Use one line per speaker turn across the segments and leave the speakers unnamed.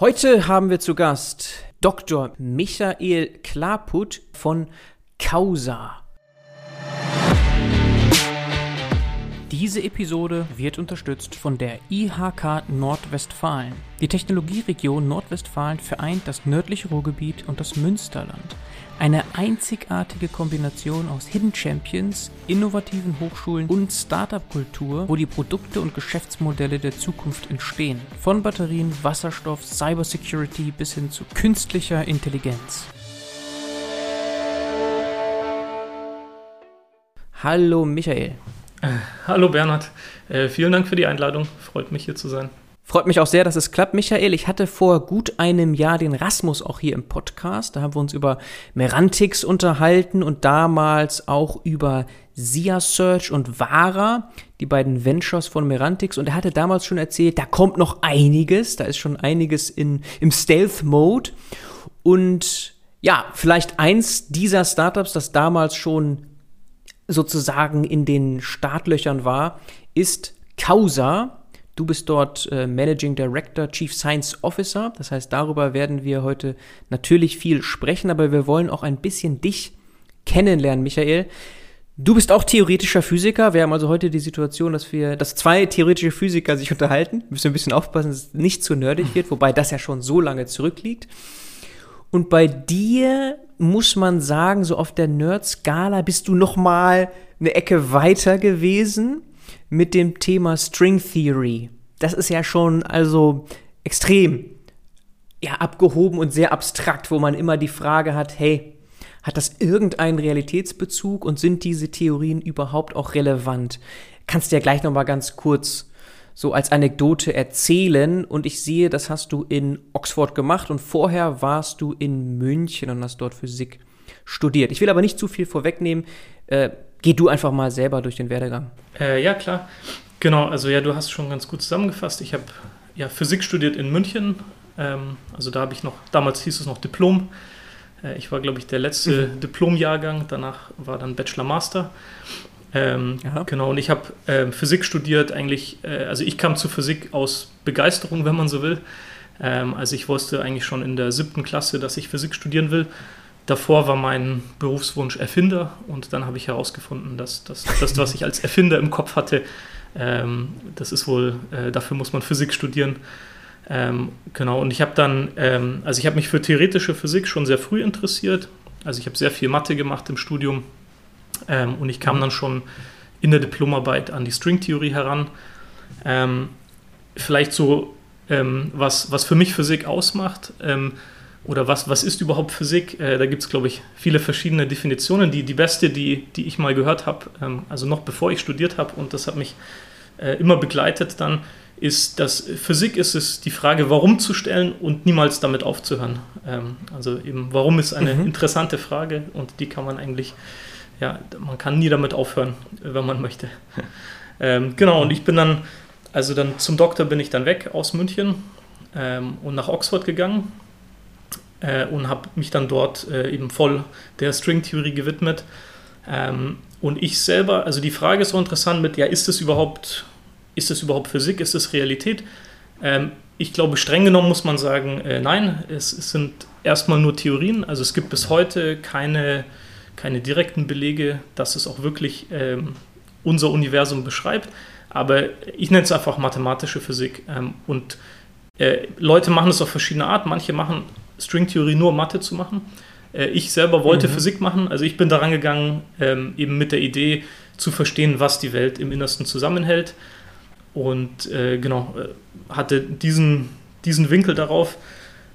Heute haben wir zu Gast Dr. Michael Klarput von Causa. Diese Episode wird unterstützt von der IHK Nordwestfalen. Die Technologieregion Nordwestfalen vereint das nördliche Ruhrgebiet und das Münsterland. Eine einzigartige Kombination aus Hidden Champions, innovativen Hochschulen und Startup-Kultur, wo die Produkte und Geschäftsmodelle der Zukunft entstehen. Von Batterien, Wasserstoff, Cybersecurity bis hin zu künstlicher Intelligenz. Hallo Michael.
Äh, hallo Bernhard, äh, vielen Dank für die Einladung. Freut mich hier zu sein.
Freut mich auch sehr, dass es klappt, Michael. Ich hatte vor gut einem Jahr den Rasmus auch hier im Podcast. Da haben wir uns über Merantix unterhalten und damals auch über Sia Search und Vara, die beiden Ventures von Merantix. Und er hatte damals schon erzählt, da kommt noch einiges. Da ist schon einiges in, im Stealth-Mode. Und ja, vielleicht eins dieser Startups, das damals schon sozusagen in den Startlöchern war, ist Causa. Du bist dort äh, Managing Director, Chief Science Officer. Das heißt, darüber werden wir heute natürlich viel sprechen, aber wir wollen auch ein bisschen dich kennenlernen, Michael. Du bist auch theoretischer Physiker. Wir haben also heute die Situation, dass wir, dass zwei theoretische Physiker sich unterhalten. Wir müssen ein bisschen aufpassen, dass es nicht zu nerdig wird, wobei das ja schon so lange zurückliegt. Und bei dir muss man sagen, so auf der Nerd-Skala bist du noch mal eine Ecke weiter gewesen mit dem Thema String Theory. Das ist ja schon also extrem ja, abgehoben und sehr abstrakt, wo man immer die Frage hat, hey, hat das irgendeinen Realitätsbezug und sind diese Theorien überhaupt auch relevant? Kannst du ja gleich noch mal ganz kurz so als Anekdote erzählen und ich sehe, das hast du in Oxford gemacht und vorher warst du in München und hast dort Physik studiert. Ich will aber nicht zu viel vorwegnehmen. Äh, geh du einfach mal selber durch den Werdegang.
Äh, ja, klar. Genau, also ja, du hast schon ganz gut zusammengefasst. Ich habe ja Physik studiert in München. Ähm, also da habe ich noch, damals hieß es noch Diplom. Äh, ich war, glaube ich, der letzte mhm. Diplomjahrgang. Danach war dann Bachelor-Master. Ähm, genau, und ich habe äh, Physik studiert, eigentlich, äh, also ich kam zu Physik aus Begeisterung, wenn man so will. Ähm, also ich wusste eigentlich schon in der siebten Klasse, dass ich Physik studieren will. Davor war mein Berufswunsch Erfinder und dann habe ich herausgefunden, dass, dass das, was ich als Erfinder im Kopf hatte, ähm, das ist wohl, äh, dafür muss man Physik studieren. Ähm, genau, und ich habe dann, ähm, also ich habe mich für theoretische Physik schon sehr früh interessiert. Also ich habe sehr viel Mathe gemacht im Studium ähm, und ich kam dann schon in der Diplomarbeit an die Stringtheorie heran. Ähm, vielleicht so, ähm, was, was für mich Physik ausmacht oder was, was ist überhaupt Physik? Äh, da gibt es, glaube ich, viele verschiedene Definitionen. Die, die beste, die, die ich mal gehört habe, ähm, also noch bevor ich studiert habe, und das hat mich äh, immer begleitet dann, ist, dass Physik ist es, die Frage, warum zu stellen und niemals damit aufzuhören. Ähm, also eben, warum ist eine mhm. interessante Frage und die kann man eigentlich, ja, man kann nie damit aufhören, wenn man möchte. ähm, genau, und ich bin dann, also dann zum Doktor bin ich dann weg aus München ähm, und nach Oxford gegangen äh, und habe mich dann dort äh, eben voll der Stringtheorie gewidmet. Ähm, und ich selber, also die Frage ist so interessant mit, ja, ist das überhaupt, ist das überhaupt Physik, ist das Realität? Ähm, ich glaube, streng genommen muss man sagen, äh, nein, es, es, sind erstmal nur Theorien. Also es gibt bis heute keine, keine direkten Belege, dass es auch wirklich ähm, unser Universum beschreibt. Aber ich nenne es einfach mathematische Physik. Ähm, und äh, Leute machen es auf verschiedene Art. Manche machen Stringtheorie nur Mathe zu machen. Äh, ich selber wollte mhm. Physik machen, also ich bin daran gegangen, ähm, eben mit der Idee zu verstehen, was die Welt im Innersten zusammenhält. Und äh, genau, äh, hatte diesen, diesen Winkel darauf.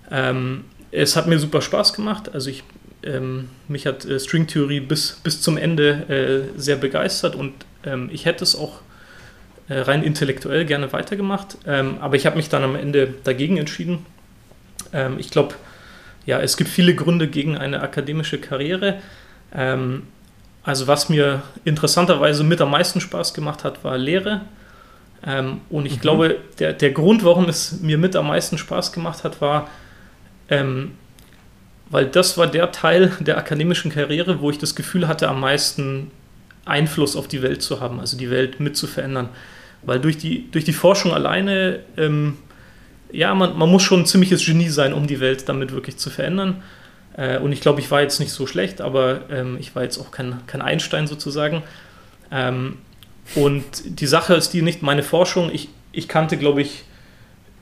Ähm, es hat mir super Spaß gemacht. Also ich, ähm, mich hat äh, Stringtheorie bis, bis zum Ende äh, sehr begeistert und ähm, ich hätte es auch äh, rein intellektuell gerne weitergemacht. Ähm, aber ich habe mich dann am Ende dagegen entschieden. Ähm, ich glaube, ja, es gibt viele Gründe gegen eine akademische Karriere. Ähm, also was mir interessanterweise mit am meisten Spaß gemacht hat, war Lehre. Ähm, und ich mhm. glaube, der, der Grund, warum es mir mit am meisten Spaß gemacht hat, war, weil das war der Teil der akademischen Karriere, wo ich das Gefühl hatte, am meisten Einfluss auf die Welt zu haben, also die Welt mit zu verändern. Weil durch die, durch die Forschung alleine ähm, ja, man, man muss schon ein ziemliches Genie sein, um die Welt damit wirklich zu verändern. Äh, und ich glaube, ich war jetzt nicht so schlecht, aber ähm, ich war jetzt auch kein, kein Einstein sozusagen. Ähm, und die Sache ist die nicht meine Forschung. Ich, ich kannte, glaube ich,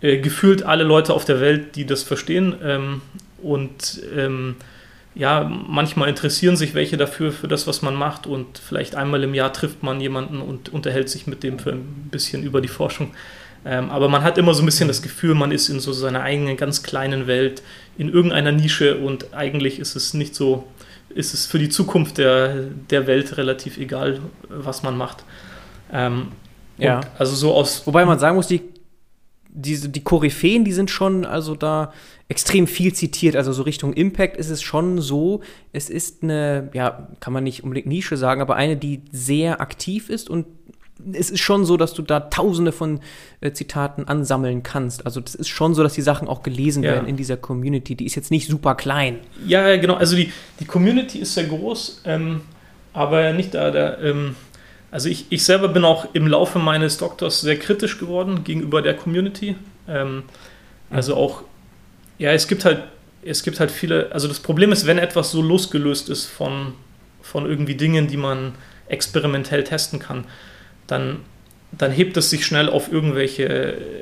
äh, gefühlt alle Leute auf der Welt, die das verstehen. Ähm, und ähm, ja, manchmal interessieren sich welche dafür, für das, was man macht. Und vielleicht einmal im Jahr trifft man jemanden und unterhält sich mit dem für ein bisschen über die Forschung. Ähm, aber man hat immer so ein bisschen das Gefühl, man ist in so seiner eigenen ganz kleinen Welt, in irgendeiner Nische und eigentlich ist es nicht so, ist es für die Zukunft der, der Welt relativ egal, was man macht. Ähm,
ja. Also so aus. Wobei man sagen muss, die, diese, die Koryphäen, die sind schon also da extrem viel zitiert. Also so Richtung Impact ist es schon so. Es ist eine, ja, kann man nicht unbedingt Nische sagen, aber eine, die sehr aktiv ist und es ist schon so, dass du da tausende von äh, Zitaten ansammeln kannst. Also das ist schon so, dass die Sachen auch gelesen ja. werden in dieser Community. Die ist jetzt nicht super klein.
Ja, genau. Also die, die Community ist sehr groß, ähm, aber nicht da. da ähm, also ich, ich selber bin auch im Laufe meines Doktors sehr kritisch geworden gegenüber der Community. Ähm, also auch, ja, es gibt halt, es gibt halt viele, also das Problem ist, wenn etwas so losgelöst ist von, von irgendwie Dingen, die man experimentell testen kann, dann, dann hebt es sich schnell auf irgendwelche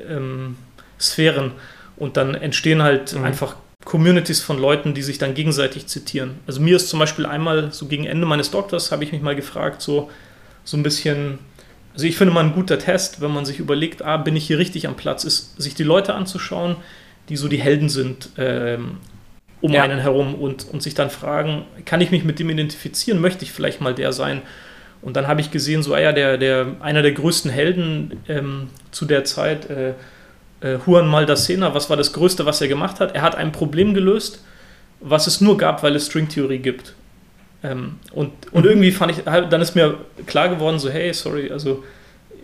ähm, Sphären und dann entstehen halt mhm. einfach Communities von Leuten, die sich dann gegenseitig zitieren. Also mir ist zum Beispiel einmal so gegen Ende meines Doktors habe ich mich mal gefragt, so, so ein bisschen, also ich finde mal ein guter Test, wenn man sich überlegt, ah, bin ich hier richtig am Platz, ist, sich die Leute anzuschauen, die so die Helden sind ähm, um ja. einen herum und, und sich dann fragen, kann ich mich mit dem identifizieren, möchte ich vielleicht mal der sein? Und dann habe ich gesehen, so, ah ja, der, der, einer der größten Helden ähm, zu der Zeit, äh, äh, Juan Maldacena, was war das Größte, was er gemacht hat? Er hat ein Problem gelöst, was es nur gab, weil es Stringtheorie gibt. Ähm, und, und irgendwie fand ich, dann ist mir klar geworden, so, hey, sorry, also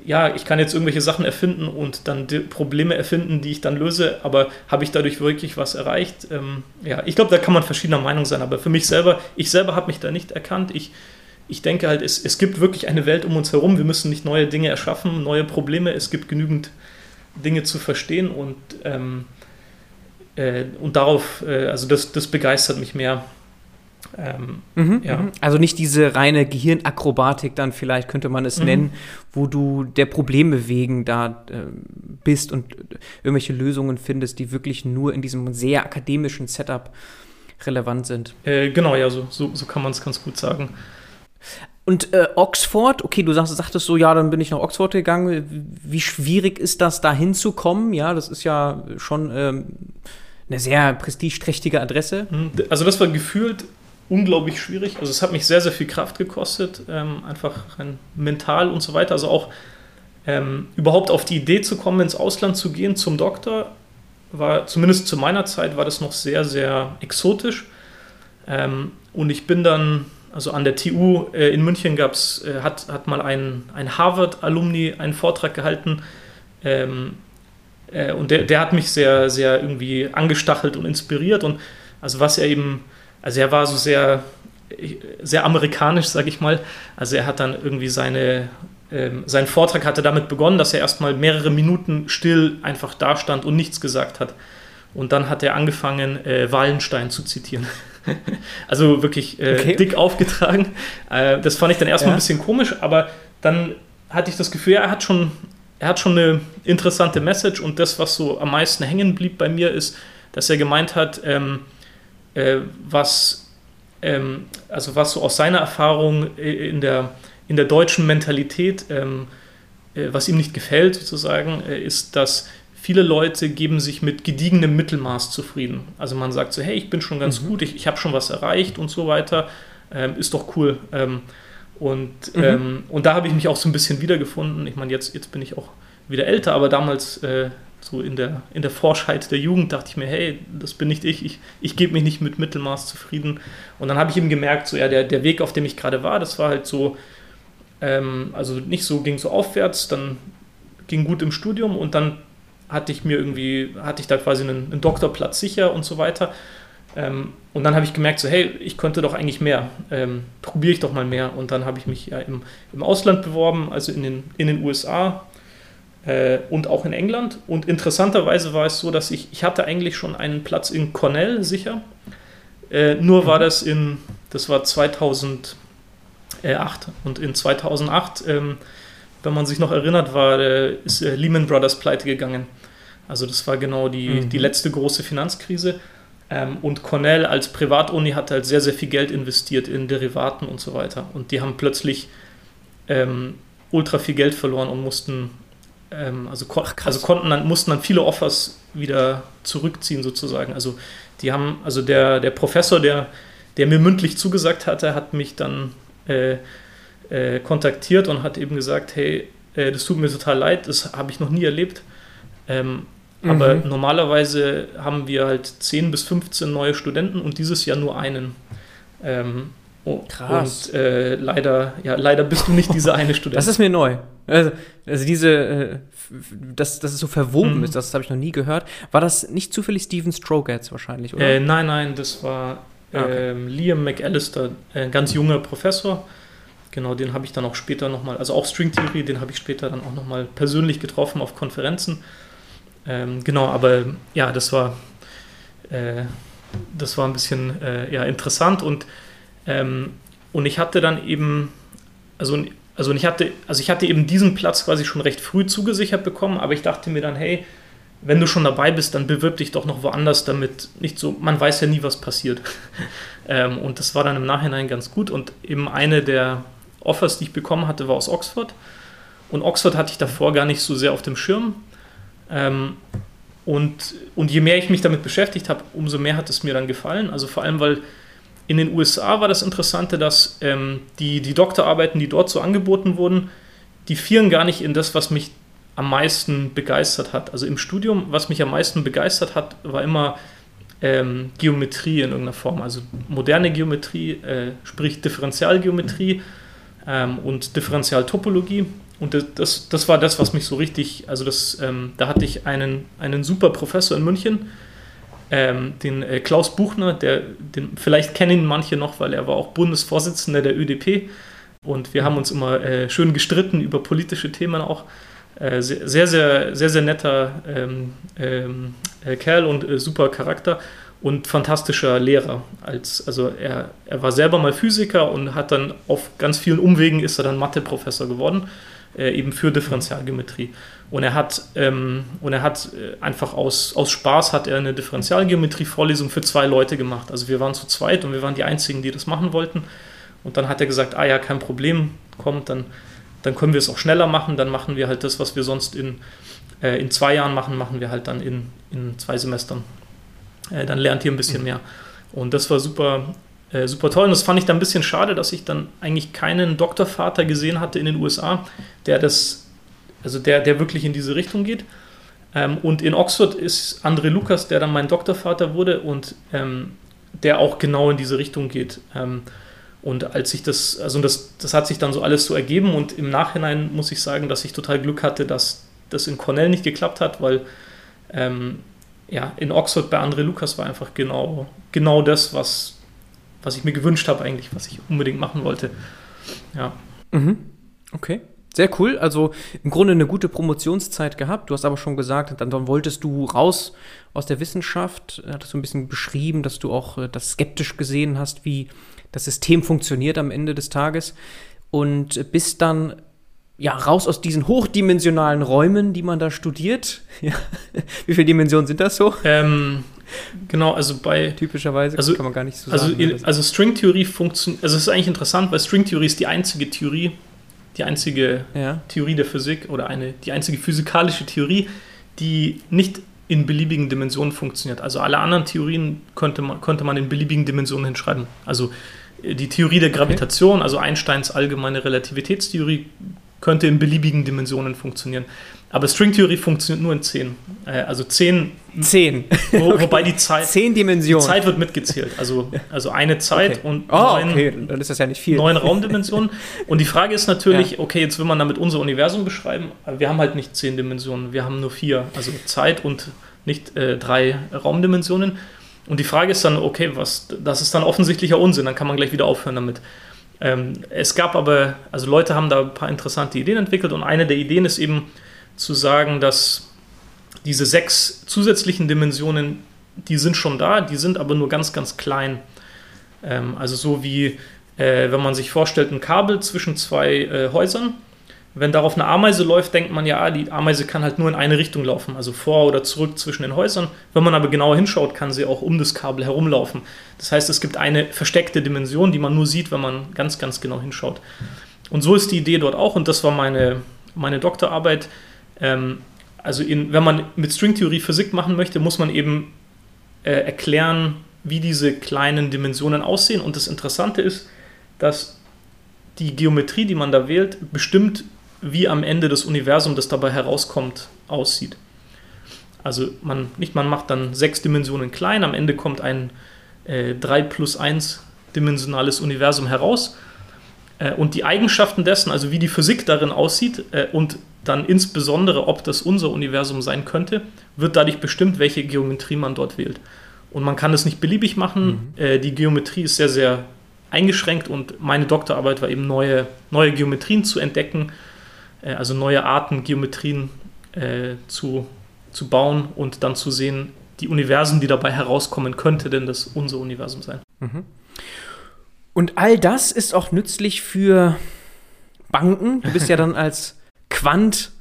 ja, ich kann jetzt irgendwelche Sachen erfinden und dann Probleme erfinden, die ich dann löse, aber habe ich dadurch wirklich was erreicht? Ähm, ja, ich glaube, da kann man verschiedener Meinung sein, aber für mich selber, ich selber habe mich da nicht erkannt. Ich, ich denke halt, es, es gibt wirklich eine Welt um uns herum. Wir müssen nicht neue Dinge erschaffen, neue Probleme. Es gibt genügend Dinge zu verstehen und, ähm, äh, und darauf, äh, also das, das begeistert mich mehr.
Ähm, mhm, ja. Mhm. Also nicht diese reine Gehirnakrobatik, dann vielleicht könnte man es mhm. nennen, wo du der Probleme wegen da äh, bist und irgendwelche Lösungen findest, die wirklich nur in diesem sehr akademischen Setup relevant sind.
Äh, genau, ja, so, so, so kann man es ganz gut sagen.
Und äh, Oxford, okay, du sagst, sagtest so, ja, dann bin ich nach Oxford gegangen. Wie schwierig ist das, da hinzukommen? Ja, das ist ja schon ähm, eine sehr prestigeträchtige Adresse.
Mhm. Also das war gefühlt unglaublich schwierig. Also es hat mich sehr, sehr viel Kraft gekostet, ähm, einfach rein mental und so weiter. Also auch ähm, überhaupt auf die Idee zu kommen, ins Ausland zu gehen zum Doktor, war zumindest zu meiner Zeit war das noch sehr, sehr exotisch. Ähm, und ich bin dann also an der TU äh, in München gab's, äh, hat, hat mal ein, ein Harvard-Alumni einen Vortrag gehalten. Ähm, äh, und der, der hat mich sehr, sehr irgendwie angestachelt und inspiriert. Und also was er eben, also er war so sehr, sehr amerikanisch, sag ich mal. Also er hat dann irgendwie seine, ähm, sein Vortrag hatte damit begonnen, dass er erstmal mehrere Minuten still einfach dastand und nichts gesagt hat. Und dann hat er angefangen, äh, Wallenstein zu zitieren. also wirklich äh, okay. dick aufgetragen. Äh, das fand ich dann erstmal ja. ein bisschen komisch, aber dann hatte ich das Gefühl, ja, er hat schon, er hat schon eine interessante Message und das, was so am meisten hängen blieb bei mir, ist, dass er gemeint hat, ähm, äh, was, ähm, also was so aus seiner Erfahrung in der, in der deutschen Mentalität, ähm, äh, was ihm nicht gefällt sozusagen, äh, ist, dass viele Leute geben sich mit gediegenem Mittelmaß zufrieden. Also man sagt so, hey, ich bin schon ganz mhm. gut, ich, ich habe schon was erreicht und so weiter, ähm, ist doch cool. Ähm, und, mhm. ähm, und da habe ich mich auch so ein bisschen wiedergefunden. Ich meine, jetzt, jetzt bin ich auch wieder älter, aber damals äh, so in der, in der Forschheit der Jugend dachte ich mir, hey, das bin nicht ich, ich, ich gebe mich nicht mit Mittelmaß zufrieden. Und dann habe ich eben gemerkt, so ja, der, der Weg, auf dem ich gerade war, das war halt so, ähm, also nicht so, ging so aufwärts, dann ging gut im Studium und dann hatte ich mir irgendwie, hatte ich da quasi einen, einen Doktorplatz sicher und so weiter. Ähm, und dann habe ich gemerkt, so, hey, ich könnte doch eigentlich mehr. Ähm, Probiere ich doch mal mehr. Und dann habe ich mich ja im, im Ausland beworben, also in den, in den USA. Äh, und auch in England. Und interessanterweise war es so, dass ich, ich hatte eigentlich schon einen Platz in Cornell sicher. Äh, nur war mhm. das in, das war 2008. Und in 2008, ähm, wenn man sich noch erinnert, war, äh, ist äh, Lehman Brothers pleite gegangen. Also das war genau die, mhm. die letzte große Finanzkrise. Ähm, und Cornell als Privatuni hat halt sehr, sehr viel Geld investiert in Derivaten und so weiter. Und die haben plötzlich ähm, ultra viel Geld verloren und mussten, ähm, also, Ach, also konnten dann, mussten dann viele Offers wieder zurückziehen sozusagen. Also die haben, also der, der Professor, der, der mir mündlich zugesagt hatte, hat mich dann äh, äh, kontaktiert und hat eben gesagt, hey, äh, das tut mir total leid, das habe ich noch nie erlebt. Ähm, aber mhm. normalerweise haben wir halt 10 bis 15 neue Studenten und dieses Jahr nur einen. Ähm, oh, Krass. Und äh, leider, ja, leider bist du nicht dieser eine Student.
Das ist mir neu. Also, also diese, äh, dass, dass es so verwoben mhm. ist, das habe ich noch nie gehört. War das nicht zufällig Steven Strogatz wahrscheinlich, oder?
Äh, nein, nein, das war ah, okay. Ähm, Liam McAllister, ein ganz junger Professor. Genau, den habe ich dann auch später nochmal, also auch Stringtheorie, den habe ich später dann auch nochmal persönlich getroffen auf Konferenzen. Ähm, genau, aber ja, das war, äh, das war ein bisschen äh, ja, interessant und, ähm, und ich hatte dann eben, also, also ich hatte, also ich hatte eben diesen Platz quasi schon recht früh zugesichert bekommen, aber ich dachte mir dann, hey, wenn du schon dabei bist, dann bewirb dich doch noch woanders, damit nicht so, man weiß ja nie, was passiert. ähm, und das war dann im Nachhinein ganz gut und eben eine der Offers, die ich bekommen hatte, war aus Oxford. Und Oxford hatte ich davor gar nicht so sehr auf dem Schirm. Ähm, und, und je mehr ich mich damit beschäftigt habe, umso mehr hat es mir dann gefallen. Also vor allem, weil in den USA war das Interessante, dass ähm, die, die Doktorarbeiten, die dort so angeboten wurden, die fielen gar nicht in das, was mich am meisten begeistert hat. Also im Studium, was mich am meisten begeistert hat, war immer ähm, Geometrie in irgendeiner Form. Also moderne Geometrie, äh, sprich Differentialgeometrie ähm, und Differentialtopologie. Und das, das, das, war das, was mich so richtig, also das, ähm, da hatte ich einen, einen super Professor in München, ähm, den äh, Klaus Buchner, der, den, vielleicht kennen ihn manche noch, weil er war auch Bundesvorsitzender der ÖDP und wir haben uns immer äh, schön gestritten über politische Themen auch. Äh, sehr, sehr, sehr, sehr, sehr netter ähm, ähm äh, Kerl und äh, super Charakter und fantastischer Lehrer. Als, also er, er war selber mal Physiker und hat dann auf ganz vielen Umwegen ist er dann Mathe-Professor geworden äh, eben für Differentialgeometrie. Und er hat, ähm, und er hat äh, einfach aus, aus Spaß hat er eine Differentialgeometrie-Vorlesung für zwei Leute gemacht. Also wir waren zu zweit und wir waren die Einzigen, die das machen wollten. Und dann hat er gesagt, ah ja, kein Problem, kommt, dann, dann können wir es auch schneller machen. Dann machen wir halt das, was wir sonst in, äh, in zwei Jahren machen, machen wir halt dann in, in zwei Semestern. Äh, dann lernt ihr ein bisschen mhm. mehr. Und das war super, äh, super toll. Und das fand ich dann ein bisschen schade, dass ich dann eigentlich keinen Doktorvater gesehen hatte in den USA, der das, also der, der wirklich in diese Richtung geht. Ähm, und in Oxford ist André Lukas, der dann mein Doktorvater wurde und ähm, der auch genau in diese Richtung geht. Ähm, und als ich das, also das, das hat sich dann so alles so ergeben und im Nachhinein muss ich sagen, dass ich total Glück hatte, dass das in Cornell nicht geklappt hat, weil ähm, ja, in Oxford bei André Lukas war einfach genau, genau das, was, was ich mir gewünscht habe eigentlich, was ich unbedingt machen wollte. Ja.
Mhm. Okay. Sehr cool. Also im Grunde eine gute Promotionszeit gehabt. Du hast aber schon gesagt, dann, dann wolltest du raus aus der Wissenschaft. Hattest du ein bisschen beschrieben, dass du auch äh, das skeptisch gesehen hast, wie das System funktioniert am Ende des Tages. Und bist dann ja, raus aus diesen hochdimensionalen Räumen, die man da studiert. Ja. Wie viele Dimensionen sind das so?
Ähm, genau, also bei.
Typischerweise
also, kann man gar nicht so also, sagen. Also Stringtheorie funktioniert, also es ist eigentlich interessant, weil Stringtheorie ist die einzige Theorie, die einzige ja. Theorie der Physik oder eine, die einzige physikalische Theorie, die nicht in beliebigen Dimensionen funktioniert. Also alle anderen Theorien könnte man, könnte man in beliebigen Dimensionen hinschreiben. Also äh, die Theorie der Gravitation, okay. also Einsteins allgemeine Relativitätstheorie, könnte in beliebigen Dimensionen funktionieren. Aber Stringtheorie funktioniert nur in 10. Äh, also 10.
10.
Wo, okay. Wobei die Zeit.
10 Dimensionen.
Die Zeit wird mitgezählt. Also, also eine Zeit
okay.
und
oh, neun, okay. dann ist das ja nicht viel.
neun Raumdimensionen. Und die Frage ist natürlich, ja. okay, jetzt will man damit unser Universum beschreiben, aber wir haben halt nicht 10 Dimensionen, wir haben nur vier. Also Zeit und nicht äh, drei Raumdimensionen. Und die Frage ist dann, okay, was, das ist dann offensichtlicher Unsinn, dann kann man gleich wieder aufhören damit. Ähm, es gab aber, also Leute haben da ein paar interessante Ideen entwickelt und eine der Ideen ist eben, zu sagen, dass diese sechs zusätzlichen Dimensionen, die sind schon da, die sind aber nur ganz, ganz klein. Ähm, also so wie, äh, wenn man sich vorstellt, ein Kabel zwischen zwei äh, Häusern. Wenn darauf eine Ameise läuft, denkt man ja, die Ameise kann halt nur in eine Richtung laufen, also vor oder zurück zwischen den Häusern. Wenn man aber genauer hinschaut, kann sie auch um das Kabel herumlaufen. Das heißt, es gibt eine versteckte Dimension, die man nur sieht, wenn man ganz, ganz genau hinschaut. Und so ist die Idee dort auch, und das war meine, meine Doktorarbeit. Ähm, also in, wenn man mit Stringtheorie Physik machen möchte, muss man eben äh, erklären, wie diese kleinen Dimensionen aussehen. Und das Interessante ist, dass die Geometrie, die man da wählt, bestimmt, wie am Ende das Universum, das dabei herauskommt, aussieht. Also man, nicht man macht dann sechs Dimensionen klein, am Ende kommt ein äh, 3 plus 1 dimensionales Universum heraus. Äh, und die Eigenschaften dessen, also wie die Physik darin aussieht äh, und dann insbesondere, ob das unser Universum sein könnte, wird dadurch bestimmt, welche Geometrie man dort wählt. Und man kann es nicht beliebig machen. Mhm. Äh, die Geometrie ist sehr, sehr eingeschränkt und meine Doktorarbeit war eben neue, neue Geometrien zu entdecken, äh, also neue Arten Geometrien äh, zu, zu bauen und dann zu sehen, die Universen, die dabei herauskommen, könnte denn das unser Universum sein. Mhm.
Und all das ist auch nützlich für Banken. Du bist ja dann als Quant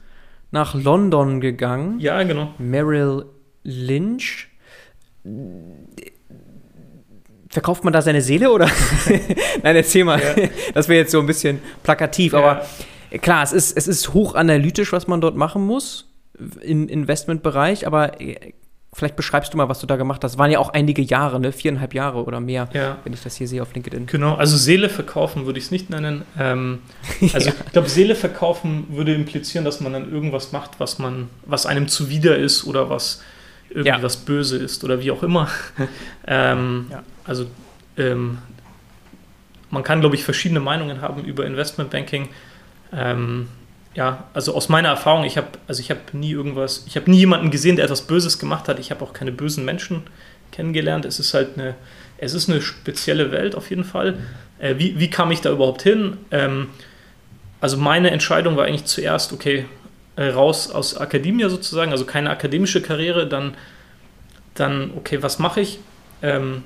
nach London gegangen.
Ja, genau.
Merrill Lynch verkauft man da seine Seele oder? Nein, erzähl mal. Ja. Das wäre jetzt so ein bisschen plakativ, ja. aber klar, es ist, es ist hochanalytisch, was man dort machen muss im Investmentbereich, aber vielleicht beschreibst du mal, was du da gemacht hast. Waren ja auch einige Jahre, ne? Viereinhalb Jahre oder mehr,
ja.
wenn ich das hier sehe auf LinkedIn.
Genau, also Seele verkaufen würde ich es nicht nennen. Ähm, also ja. ich glaube, Seele verkaufen würde implizieren, dass man dann irgendwas macht, was man, was einem zuwider ist oder was irgendwie ja. was böse ist oder wie auch immer. ähm. Also ähm, man kann, glaube ich, verschiedene Meinungen haben über Investmentbanking. Ähm, ja, also aus meiner Erfahrung, ich habe also ich habe nie irgendwas, ich habe nie jemanden gesehen, der etwas Böses gemacht hat. Ich habe auch keine bösen Menschen kennengelernt. Es ist halt eine, es ist eine spezielle Welt auf jeden Fall. Äh, wie, wie kam ich da überhaupt hin? Ähm, also meine Entscheidung war eigentlich zuerst, okay, äh, raus aus Akademie sozusagen, also keine akademische Karriere, dann, dann okay, was mache ich? Ähm,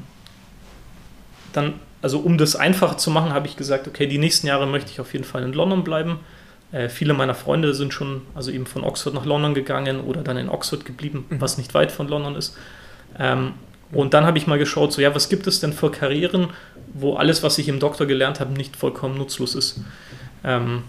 dann, also um das einfacher zu machen, habe ich gesagt, okay, die nächsten Jahre möchte ich auf jeden Fall in London bleiben. Äh, viele meiner Freunde sind schon, also eben von Oxford nach London gegangen oder dann in Oxford geblieben, mhm. was nicht weit von London ist. Ähm, und dann habe ich mal geschaut, so ja, was gibt es denn für Karrieren, wo alles, was ich im Doktor gelernt habe, nicht vollkommen nutzlos ist. Ähm,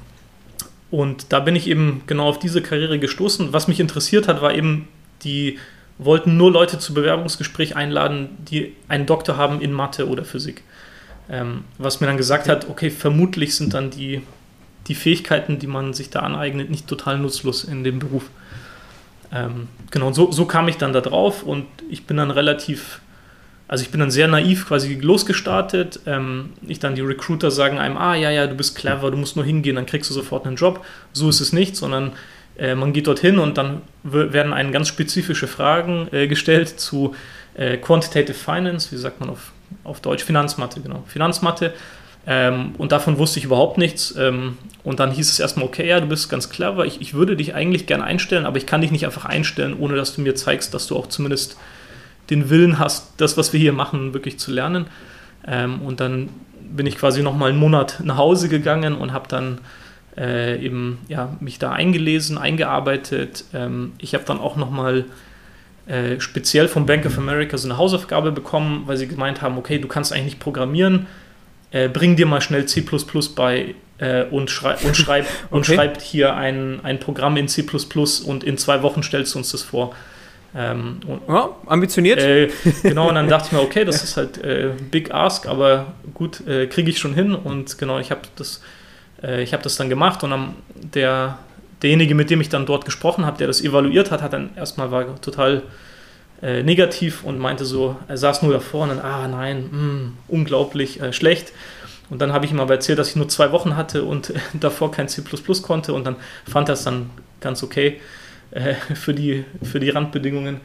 und da bin ich eben genau auf diese Karriere gestoßen. Was mich interessiert hat, war eben, die wollten nur Leute zu Bewerbungsgespräch einladen, die einen Doktor haben in Mathe oder Physik. Ähm, was mir dann gesagt hat, okay, vermutlich sind dann die, die Fähigkeiten, die man sich da aneignet, nicht total nutzlos in dem Beruf. Ähm, genau, so, so kam ich dann da drauf und ich bin dann relativ also ich bin dann sehr naiv quasi losgestartet. Ähm, ich dann die Recruiter sagen einem, ah ja, ja, du bist clever, du musst nur hingehen, dann kriegst du sofort einen Job. So ist es nicht, sondern äh, man geht dorthin und dann werden einen ganz spezifische Fragen äh, gestellt zu äh, Quantitative Finance, wie sagt man auf, auf Deutsch, Finanzmathe, genau, Finanzmathe. Ähm, und davon wusste ich überhaupt nichts. Ähm, und dann hieß es erstmal, okay, ja, du bist ganz clever, ich, ich würde dich eigentlich gerne einstellen, aber ich kann dich nicht einfach einstellen, ohne dass du mir zeigst, dass du auch zumindest den Willen hast, das, was wir hier machen, wirklich zu lernen. Ähm, und dann bin ich quasi noch mal einen Monat nach Hause gegangen und habe dann äh, eben ja, mich da eingelesen, eingearbeitet. Ähm, ich habe dann auch noch mal äh, speziell vom Bank of America so eine Hausaufgabe bekommen, weil sie gemeint haben, okay, du kannst eigentlich nicht programmieren, äh, bring dir mal schnell C++ bei äh, und, schrei und, schreib, okay. und schreib hier ein, ein Programm in C++ und in zwei Wochen stellst du uns das vor.
Ähm, und, ja, ambitioniert.
Äh, genau, und dann dachte ich mir, okay, das ist halt äh, Big Ask, aber gut, äh, kriege ich schon hin. Und genau, ich habe das, äh, hab das dann gemacht und dann der, derjenige, mit dem ich dann dort gesprochen habe, der das evaluiert hat, hat dann erstmal war total äh, negativ und meinte so, er saß nur davor und dann, ah nein, mh, hm, unglaublich äh, schlecht. Und dann habe ich ihm aber erzählt, dass ich nur zwei Wochen hatte und davor kein C konnte und dann fand er es dann ganz okay äh, für, die, für die Randbedingungen.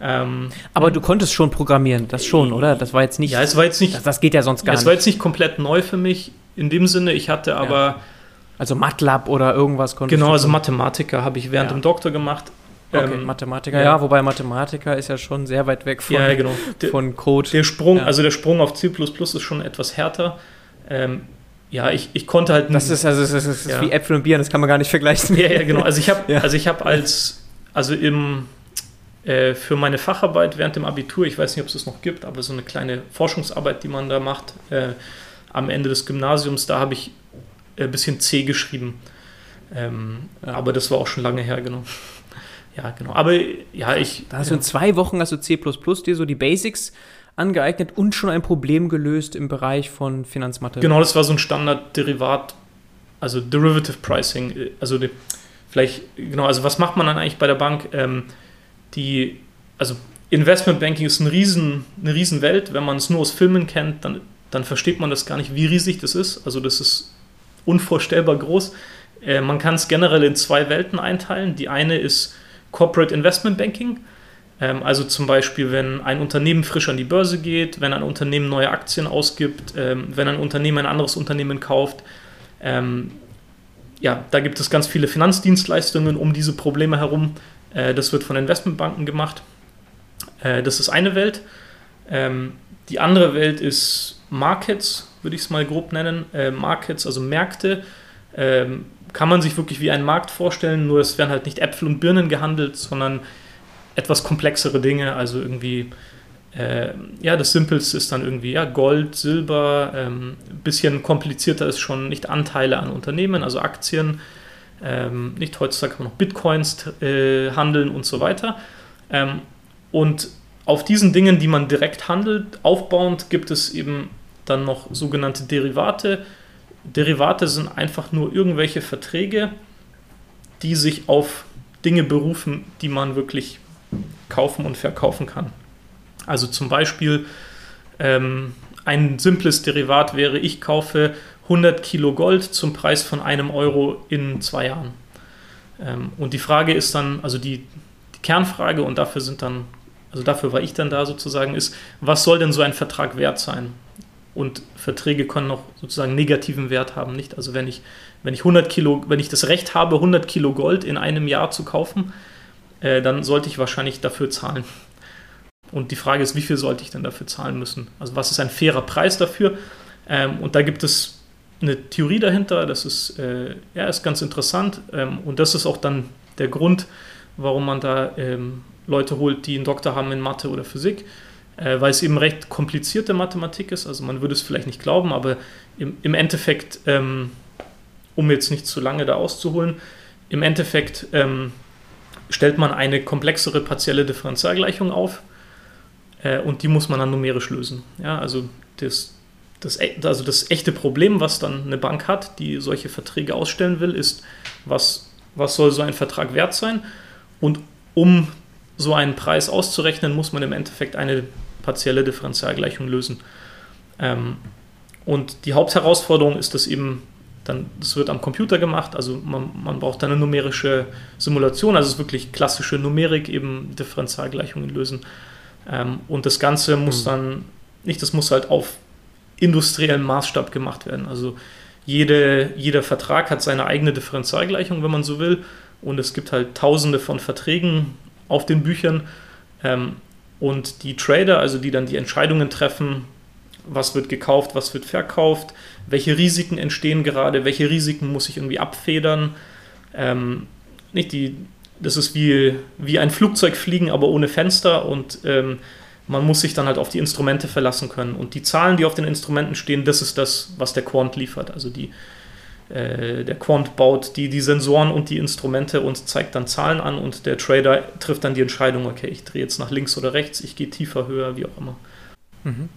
Ähm, aber du konntest schon programmieren, das schon, oder? Das war jetzt nicht.
Ja, es war jetzt nicht.
Das, das geht ja sonst gar
nicht.
Es
war jetzt nicht komplett neu für mich in dem Sinne. Ich hatte aber,
Also MATLAB oder irgendwas
konnte Genau, also Mathematiker habe ich während ja. dem Doktor gemacht.
Okay, ähm, Mathematiker, ja. ja. wobei Mathematiker ist ja schon sehr weit weg von,
ja, genau.
der, von Code.
Der Sprung, ja. also der Sprung auf C ist schon etwas härter. Ähm, ja, ich, ich konnte halt.
Das ist also das ist, ja. wie Äpfel und Bier, das kann man gar nicht vergleichen.
Ja, ja, genau. Also ich habe, also ich habe als, also im äh, für meine Facharbeit während dem Abitur, ich weiß nicht, ob es das noch gibt, aber so eine kleine Forschungsarbeit, die man da macht, äh, am Ende des Gymnasiums, da habe ich ein bisschen C geschrieben. Ähm. Aber das war auch schon lange her, genau. Ja, genau. Aber ja, ich.
Da hast du in zwei Wochen also C dir so die Basics angeeignet und schon ein Problem gelöst im Bereich von Finanzmathe.
Genau, das war so ein Standardderivat, also Derivative Pricing. Also die, vielleicht, genau, also was macht man dann eigentlich bei der Bank? Ähm, die, also Investmentbanking ist ein riesen, eine Riesenwelt. Wenn man es nur aus Filmen kennt, dann, dann versteht man das gar nicht, wie riesig das ist. Also das ist unvorstellbar groß. Äh, man kann es generell in zwei Welten einteilen. Die eine ist Corporate Investment Banking. Ähm, also zum Beispiel, wenn ein Unternehmen frisch an die Börse geht, wenn ein Unternehmen neue Aktien ausgibt, ähm, wenn ein Unternehmen ein anderes Unternehmen kauft. Ähm, ja, da gibt es ganz viele Finanzdienstleistungen um diese Probleme herum. Äh, das wird von Investmentbanken gemacht. Äh, das ist eine Welt. Ähm, die andere Welt ist Markets, würde ich es mal grob nennen. Äh, Markets, also Märkte. Kann man sich wirklich wie einen Markt vorstellen, nur es werden halt nicht Äpfel und Birnen gehandelt, sondern etwas komplexere Dinge, also irgendwie, äh, ja, das Simpelste ist dann irgendwie, ja, Gold, Silber, ähm, bisschen komplizierter ist schon nicht Anteile an Unternehmen, also Aktien, ähm, nicht heutzutage kann man noch Bitcoins äh, handeln und so weiter. Ähm, und auf diesen Dingen, die man direkt handelt, aufbauend gibt es eben dann noch sogenannte Derivate, Derivate sind einfach nur irgendwelche Verträge, die sich auf Dinge berufen, die man wirklich kaufen und verkaufen kann. Also zum Beispiel ähm, ein simples Derivat wäre, ich kaufe 100 Kilo Gold zum Preis von einem Euro in zwei Jahren. Ähm, und die Frage ist dann, also die, die Kernfrage, und dafür sind dann, also dafür war ich dann da sozusagen, ist, was soll denn so ein Vertrag wert sein? Und Verträge können noch sozusagen negativen Wert haben, nicht? Also wenn ich, wenn ich 100 Kilo, wenn ich das Recht habe, 100 Kilo Gold in einem Jahr zu kaufen, äh, dann sollte ich wahrscheinlich dafür zahlen. Und die Frage ist, wie viel sollte ich denn dafür zahlen müssen? Also was ist ein fairer Preis dafür? Ähm, und da gibt es eine Theorie dahinter, das ist, äh, ja, ist ganz interessant. Ähm, und das ist auch dann der Grund, warum man da ähm, Leute holt, die einen Doktor haben in Mathe oder Physik äh, weil es eben recht komplizierte Mathematik ist. Also man würde es vielleicht nicht glauben, aber im, im Endeffekt, ähm, um jetzt nicht zu lange da auszuholen, im Endeffekt ähm, stellt man eine komplexere partielle Differentialgleichung auf äh, und die muss man dann numerisch lösen. Ja, also das, das, e, also das echte Problem, was dann eine Bank hat, die solche Verträge ausstellen will, ist, was, was soll so ein Vertrag wert sein? Und um so einen Preis auszurechnen, muss man im Endeffekt eine partielle Differentialgleichung lösen. Ähm, und die Hauptherausforderung ist, dass eben dann, das wird am Computer gemacht, also man, man braucht eine numerische Simulation, also es ist wirklich klassische Numerik, eben Differentialgleichungen lösen. Ähm, und das Ganze muss mhm. dann, nicht, das muss halt auf industriellen Maßstab gemacht werden. Also jede, jeder Vertrag hat seine eigene Differentialgleichung, wenn man so will. Und es gibt halt tausende von Verträgen auf den Büchern. Ähm, und die Trader, also die dann die Entscheidungen treffen, was wird gekauft, was wird verkauft, welche Risiken entstehen gerade, welche Risiken muss ich irgendwie abfedern. Ähm, nicht die, das ist wie, wie ein Flugzeug fliegen, aber ohne Fenster und ähm, man muss sich dann halt auf die Instrumente verlassen können. Und die Zahlen, die auf den Instrumenten stehen, das ist das, was der Quant liefert. Also die, äh, der Quant baut die, die Sensoren und die Instrumente und zeigt dann Zahlen an und der Trader trifft dann die Entscheidung, okay, ich drehe jetzt nach links oder rechts, ich gehe tiefer, höher, wie auch immer. Mhm.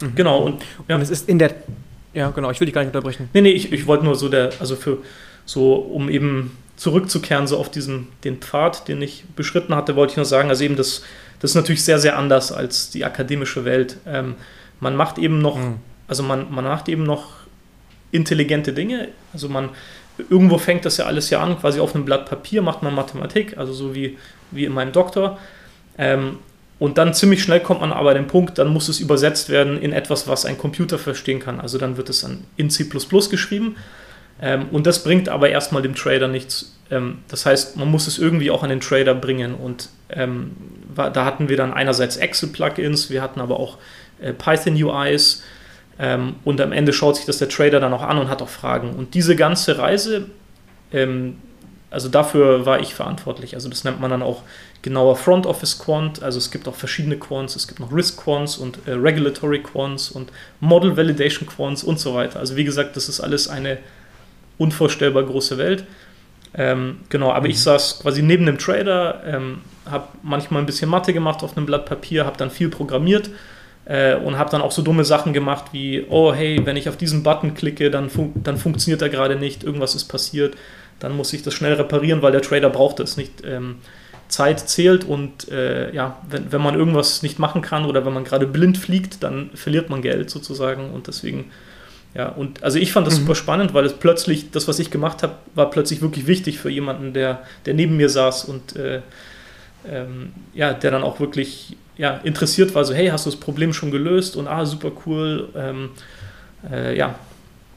Mhm. Genau, und, ja. und es ist in der. Ja, genau, ich will dich gar nicht unterbrechen.
Nee, nee, ich, ich wollte nur so der, also für so, um eben zurückzukehren, so auf diesen, den Pfad, den ich beschritten hatte, wollte ich nur sagen, also eben das, das ist natürlich sehr, sehr anders als die akademische Welt. Ähm, man macht eben noch, mhm. also man, man macht eben noch intelligente Dinge. Also man, irgendwo fängt das ja alles ja an, quasi auf einem Blatt Papier macht man Mathematik, also so wie, wie in meinem Doktor. Ähm, und dann ziemlich schnell kommt man aber an den Punkt, dann muss es übersetzt werden in etwas, was ein Computer verstehen kann. Also dann wird es dann in C geschrieben. Ähm, und das bringt aber erstmal dem Trader nichts. Ähm, das heißt, man muss es irgendwie auch an den Trader bringen. Und ähm, da hatten wir dann einerseits Excel-Plugins, wir hatten aber auch äh, Python-UIs. Ähm, und am Ende schaut sich das der Trader dann auch an und hat auch Fragen. Und diese ganze Reise, ähm, also dafür war ich verantwortlich. Also das nennt man dann auch genauer Front Office Quant. Also es gibt auch verschiedene Quants. Es gibt noch Risk Quants und äh, Regulatory Quants und Model Validation Quants und so weiter. Also wie gesagt, das ist alles eine unvorstellbar große Welt. Ähm, genau, aber mhm. ich saß quasi neben dem Trader, ähm, habe manchmal ein bisschen Mathe gemacht auf einem Blatt Papier, habe dann viel programmiert äh, und habe dann auch so dumme Sachen gemacht wie, oh hey, wenn ich auf diesen Button klicke, dann, fun dann funktioniert er gerade nicht, irgendwas ist passiert, dann muss ich das schnell reparieren, weil der Trader braucht es nicht. Ähm, Zeit zählt und äh, ja, wenn, wenn man irgendwas nicht machen kann oder wenn man gerade blind fliegt, dann verliert man Geld sozusagen und deswegen ja, und also ich fand das mhm. super spannend, weil es plötzlich, das, was ich gemacht habe, war plötzlich wirklich wichtig für jemanden, der, der neben mir saß und äh, ähm, ja, der dann auch wirklich ja, interessiert war, so, hey, hast du das Problem schon gelöst? Und ah, super cool. Ähm, äh, ja,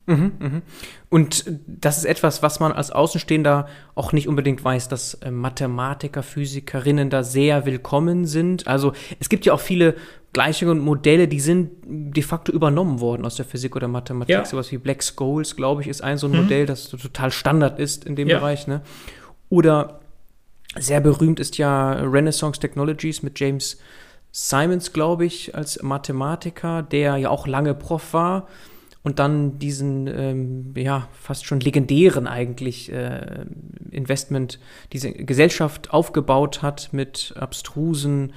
Mhm, mhm. Und das ist etwas, was man als Außenstehender auch nicht unbedingt weiß, dass äh, Mathematiker, Physikerinnen da sehr willkommen sind. Also es gibt ja auch viele Gleichungen und Modelle, die sind de facto übernommen worden aus der Physik oder Mathematik. Ja. Sowas wie Black Scholes, glaube ich, ist ein so ein mhm. Modell, das total Standard ist in dem ja. Bereich. Ne? Oder sehr berühmt ist ja Renaissance Technologies mit James Simons, glaube ich, als Mathematiker, der ja auch lange Prof war und dann diesen, ähm, ja, fast schon legendären eigentlich äh, Investment, diese Gesellschaft aufgebaut hat mit abstrusen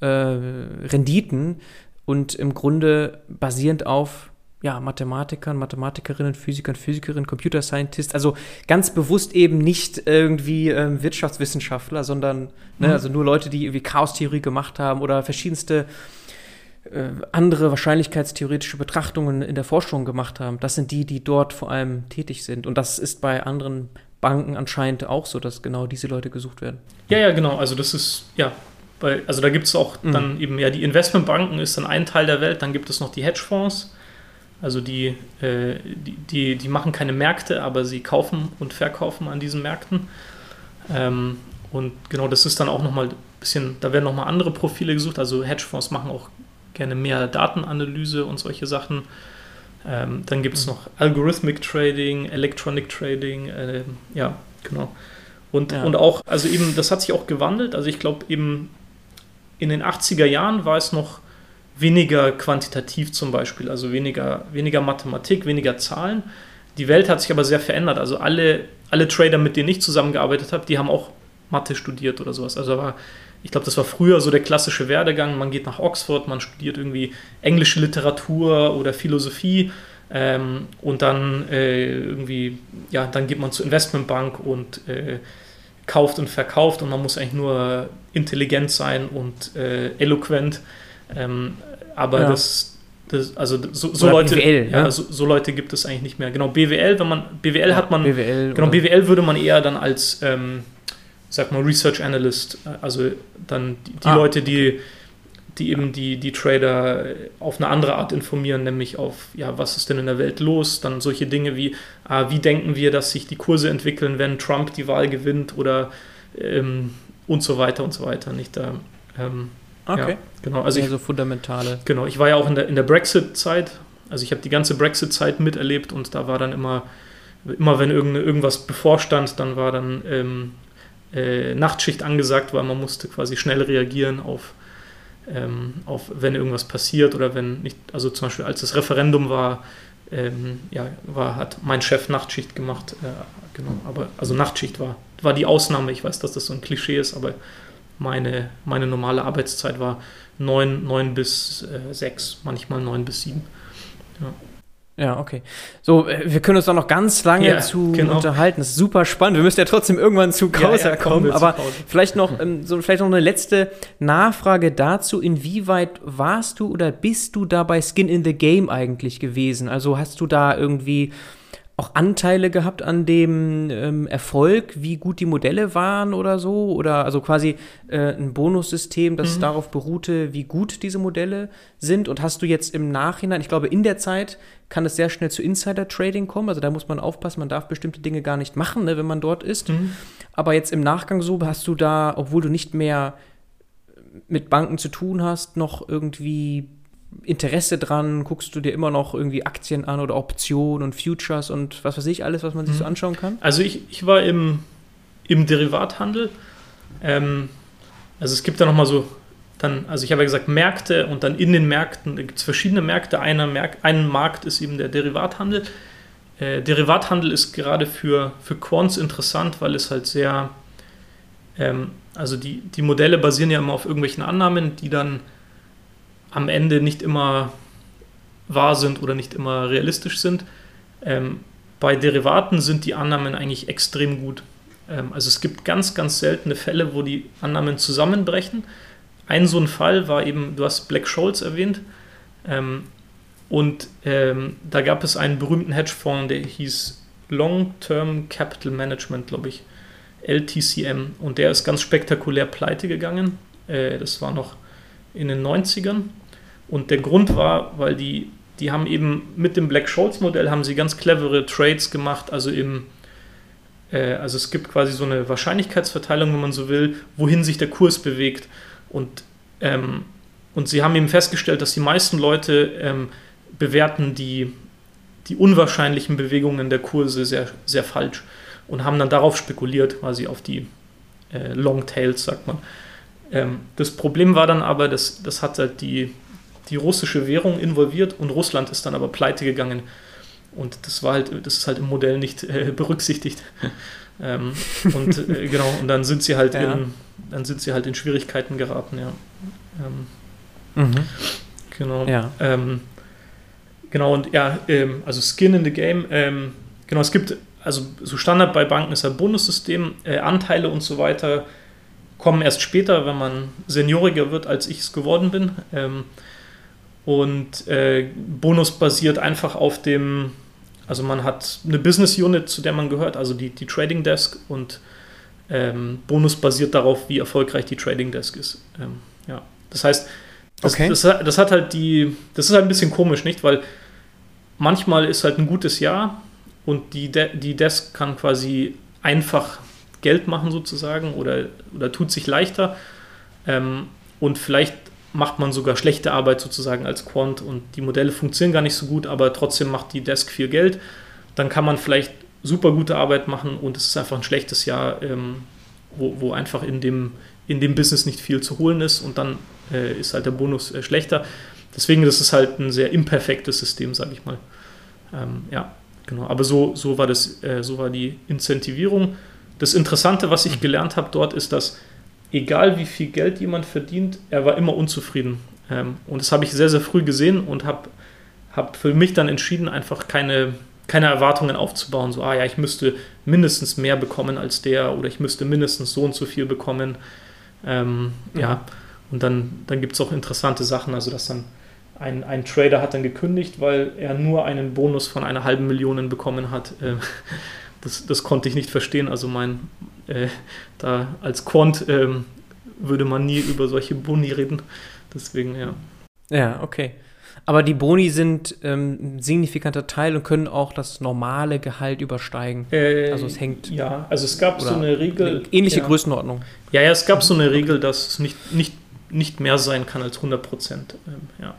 äh, Renditen und im Grunde basierend auf ja, Mathematikern, Mathematikerinnen, Physikern, Physikerinnen, Computer Scientists, also ganz bewusst eben nicht irgendwie ähm, Wirtschaftswissenschaftler, sondern ne, mhm. also nur Leute, die irgendwie Chaostheorie gemacht haben oder verschiedenste äh, andere wahrscheinlichkeitstheoretische Betrachtungen in der Forschung gemacht haben. Das sind die, die dort vor allem tätig sind. Und das ist bei anderen Banken anscheinend auch so, dass genau diese Leute gesucht werden.
Ja, ja, genau. Also das ist, ja, weil, also da gibt es auch mhm. dann eben, ja, die Investmentbanken ist dann ein Teil der Welt, dann gibt es noch die Hedgefonds. Also die, äh, die, die, die, machen keine Märkte, aber sie kaufen und verkaufen an diesen Märkten. Ähm, und genau, das ist dann auch nochmal ein bisschen, da werden nochmal andere Profile gesucht. Also Hedgefonds machen auch gerne mehr Datenanalyse und solche Sachen. Ähm, dann gibt es mhm. noch Algorithmic Trading, Electronic Trading, äh, ja, genau. Und, ja. und auch, also eben, das hat sich auch gewandelt. Also ich glaube eben in den 80er Jahren war es noch weniger quantitativ zum Beispiel, also weniger, weniger Mathematik, weniger Zahlen. Die Welt hat sich aber sehr verändert. Also alle, alle Trader, mit denen ich zusammengearbeitet habe, die haben auch Mathe studiert oder sowas. Also war ich glaube, das war früher so der klassische Werdegang. Man geht nach Oxford, man studiert irgendwie englische Literatur oder Philosophie ähm, und dann äh, irgendwie, ja, dann geht man zur Investmentbank und äh, kauft und verkauft und man muss eigentlich nur intelligent sein und äh, eloquent. Ähm, aber ja. das, das, also so, so Leute, BWL, ja, ne? so, so, Leute gibt es eigentlich nicht mehr. Genau, BWL, wenn man, BWL ja, hat man, BWL genau, BWL würde man eher dann als ähm, sag mal, Research Analyst, also dann die, die ah, Leute, die, die eben die, die Trader auf eine andere Art informieren, nämlich auf, ja, was ist denn in der Welt los? Dann solche Dinge wie, ah, wie denken wir, dass sich die Kurse entwickeln, wenn Trump die Wahl gewinnt oder ähm, und so weiter und so weiter. Nicht da. Ähm,
okay.
Ja, genau. Also
ich, so fundamentale.
Genau, ich war ja auch in der, in der Brexit-Zeit, also ich habe die ganze Brexit-Zeit miterlebt und da war dann immer, immer wenn irgendwas bevorstand, dann war dann ähm, äh, Nachtschicht angesagt, weil man musste quasi schnell reagieren auf, ähm, auf, wenn irgendwas passiert oder wenn nicht, also zum Beispiel als das Referendum war, ähm, ja, war, hat mein Chef Nachtschicht gemacht, äh, genau, aber also Nachtschicht war, war die Ausnahme, ich weiß, dass das so ein Klischee ist, aber meine, meine normale Arbeitszeit war 9, 9 bis äh, 6, manchmal 9 bis 7. Ja.
Ja, okay. So, äh, wir können uns auch noch ganz lange ja, zu genau. unterhalten. Das ist super spannend. Wir müssen ja trotzdem irgendwann zu Causa ja, ja, kommen. Aber vielleicht noch, ähm, so, vielleicht noch eine letzte Nachfrage dazu. Inwieweit warst du oder bist du da bei Skin in the Game eigentlich gewesen? Also hast du da irgendwie auch Anteile gehabt an dem ähm, Erfolg, wie gut die Modelle waren oder so? Oder also quasi äh, ein Bonussystem, das mhm. darauf beruhte, wie gut diese Modelle sind? Und hast du jetzt im Nachhinein, ich glaube, in der Zeit kann es sehr schnell zu Insider-Trading kommen. Also da muss man aufpassen, man darf bestimmte Dinge gar nicht machen, ne, wenn man dort ist. Mhm. Aber jetzt im Nachgang so, hast du da, obwohl du nicht mehr mit Banken zu tun hast, noch irgendwie Interesse dran? Guckst du dir immer noch irgendwie Aktien an oder Optionen und Futures und was weiß ich, alles, was man sich so mhm. anschauen kann?
Also ich, ich war im, im Derivathandel. Ähm, also es gibt da nochmal so, dann, also ich habe ja gesagt Märkte und dann in den Märkten gibt es verschiedene Märkte. Einer Merk, ein Markt ist eben der Derivathandel. Äh, Derivathandel ist gerade für, für Quants interessant, weil es halt sehr, ähm, also die, die Modelle basieren ja immer auf irgendwelchen Annahmen, die dann am Ende nicht immer wahr sind oder nicht immer realistisch sind. Ähm, bei Derivaten sind die Annahmen eigentlich extrem gut. Ähm, also es gibt ganz, ganz seltene Fälle, wo die Annahmen zusammenbrechen. Ein so ein Fall war eben, du hast Black Scholes erwähnt. Ähm, und ähm, da gab es einen berühmten Hedgefonds, der hieß Long-Term Capital Management, glaube ich, LTCM. Und der ist ganz spektakulär pleite gegangen. Äh, das war noch in den 90ern. Und der Grund war, weil die, die haben eben mit dem Black-Scholes-Modell haben sie ganz clevere Trades gemacht, also im äh, also es gibt quasi so eine Wahrscheinlichkeitsverteilung, wenn man so will, wohin sich der Kurs bewegt. Und, ähm, und sie haben eben festgestellt, dass die meisten Leute ähm, bewerten die, die unwahrscheinlichen Bewegungen der Kurse sehr, sehr falsch und haben dann darauf spekuliert, quasi auf die äh, Long sagt man. Ähm, das Problem war dann aber, dass das hat halt die, die russische Währung involviert und Russland ist dann aber pleite gegangen. Und das war halt, das ist halt im Modell nicht äh, berücksichtigt. ähm, und äh, genau, und dann sind sie halt ja. in, dann sind sie halt in Schwierigkeiten geraten, ja. Ähm, mhm. Genau. Ja. Ähm, genau, und ja, ähm, also Skin in the Game, ähm, genau, es gibt, also so Standard bei Banken ist ein Bonussystem, äh, Anteile und so weiter kommen erst später, wenn man senioriger wird, als ich es geworden bin. Ähm, und äh, Bonus basiert einfach auf dem, also man hat eine Business Unit, zu der man gehört, also die, die Trading Desk und ähm, Bonus basiert darauf, wie erfolgreich die Trading Desk ist. Ähm, ja, das heißt, das, okay. das, das, hat halt die, das ist halt ein bisschen komisch, nicht? Weil manchmal ist halt ein gutes Jahr und die, De die Desk kann quasi einfach Geld machen sozusagen oder, oder tut sich leichter. Ähm, und vielleicht macht man sogar schlechte Arbeit sozusagen als Quant und die Modelle funktionieren gar nicht so gut, aber trotzdem macht die Desk viel Geld. Dann kann man vielleicht super gute Arbeit machen und es ist einfach ein schlechtes Jahr, ähm, wo, wo einfach in dem, in dem Business nicht viel zu holen ist und dann äh, ist halt der Bonus äh, schlechter. Deswegen das ist halt ein sehr imperfektes System, sage ich mal. Ähm, ja, genau. Aber so, so, war das, äh, so war die Incentivierung. Das Interessante, was ich gelernt habe dort, ist, dass egal wie viel Geld jemand verdient, er war immer unzufrieden. Ähm, und das habe ich sehr, sehr früh gesehen und habe hab für mich dann entschieden, einfach keine, keine Erwartungen aufzubauen. So, ah ja, ich müsste mindestens mehr bekommen als der oder ich müsste mindestens so und so viel bekommen. Ähm, ja. ja, und dann, dann gibt es auch interessante Sachen, also dass dann ein, ein Trader hat dann gekündigt, weil er nur einen Bonus von einer halben Million bekommen hat. Äh, das, das konnte ich nicht verstehen. Also mein, äh, da als Quant ähm, würde man nie über solche Boni reden. Deswegen, ja.
Ja, okay. Aber die Boni sind ähm, ein signifikanter Teil und können auch das normale Gehalt übersteigen.
Äh, also es hängt. Ja, also es gab so eine Regel. Eine
ähnliche
ja.
Größenordnung.
Ja, ja, es gab so eine Regel, dass es nicht, nicht, nicht mehr sein kann als 100 Prozent. Ähm, ja.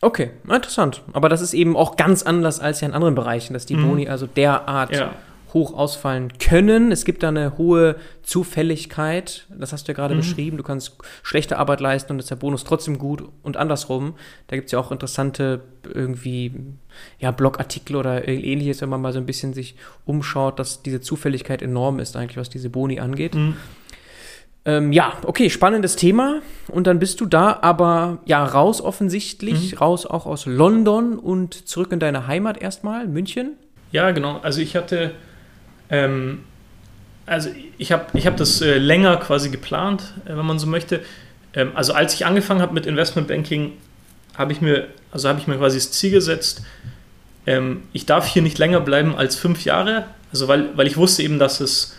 Okay, interessant. Aber das ist eben auch ganz anders als ja in anderen Bereichen, dass die mhm. Boni also derart ja hoch ausfallen können. Es gibt da eine hohe Zufälligkeit, das hast du ja gerade mhm. beschrieben. Du kannst schlechte Arbeit leisten und ist der Bonus trotzdem gut und andersrum. Da gibt es ja auch interessante irgendwie ja, Blogartikel oder ähnliches, wenn man mal so ein bisschen sich umschaut, dass diese Zufälligkeit enorm ist, eigentlich, was diese Boni angeht. Mhm. Ähm, ja, okay, spannendes Thema. Und dann bist du da aber ja raus offensichtlich, mhm. raus auch aus London und zurück in deine Heimat erstmal, München.
Ja, genau. Also ich hatte ähm, also ich habe ich hab das äh, länger quasi geplant, äh, wenn man so möchte. Ähm, also als ich angefangen habe mit Investmentbanking, habe ich mir, also habe ich mir quasi das Ziel gesetzt, ähm, ich darf hier nicht länger bleiben als fünf Jahre. Also weil, weil ich wusste eben, dass es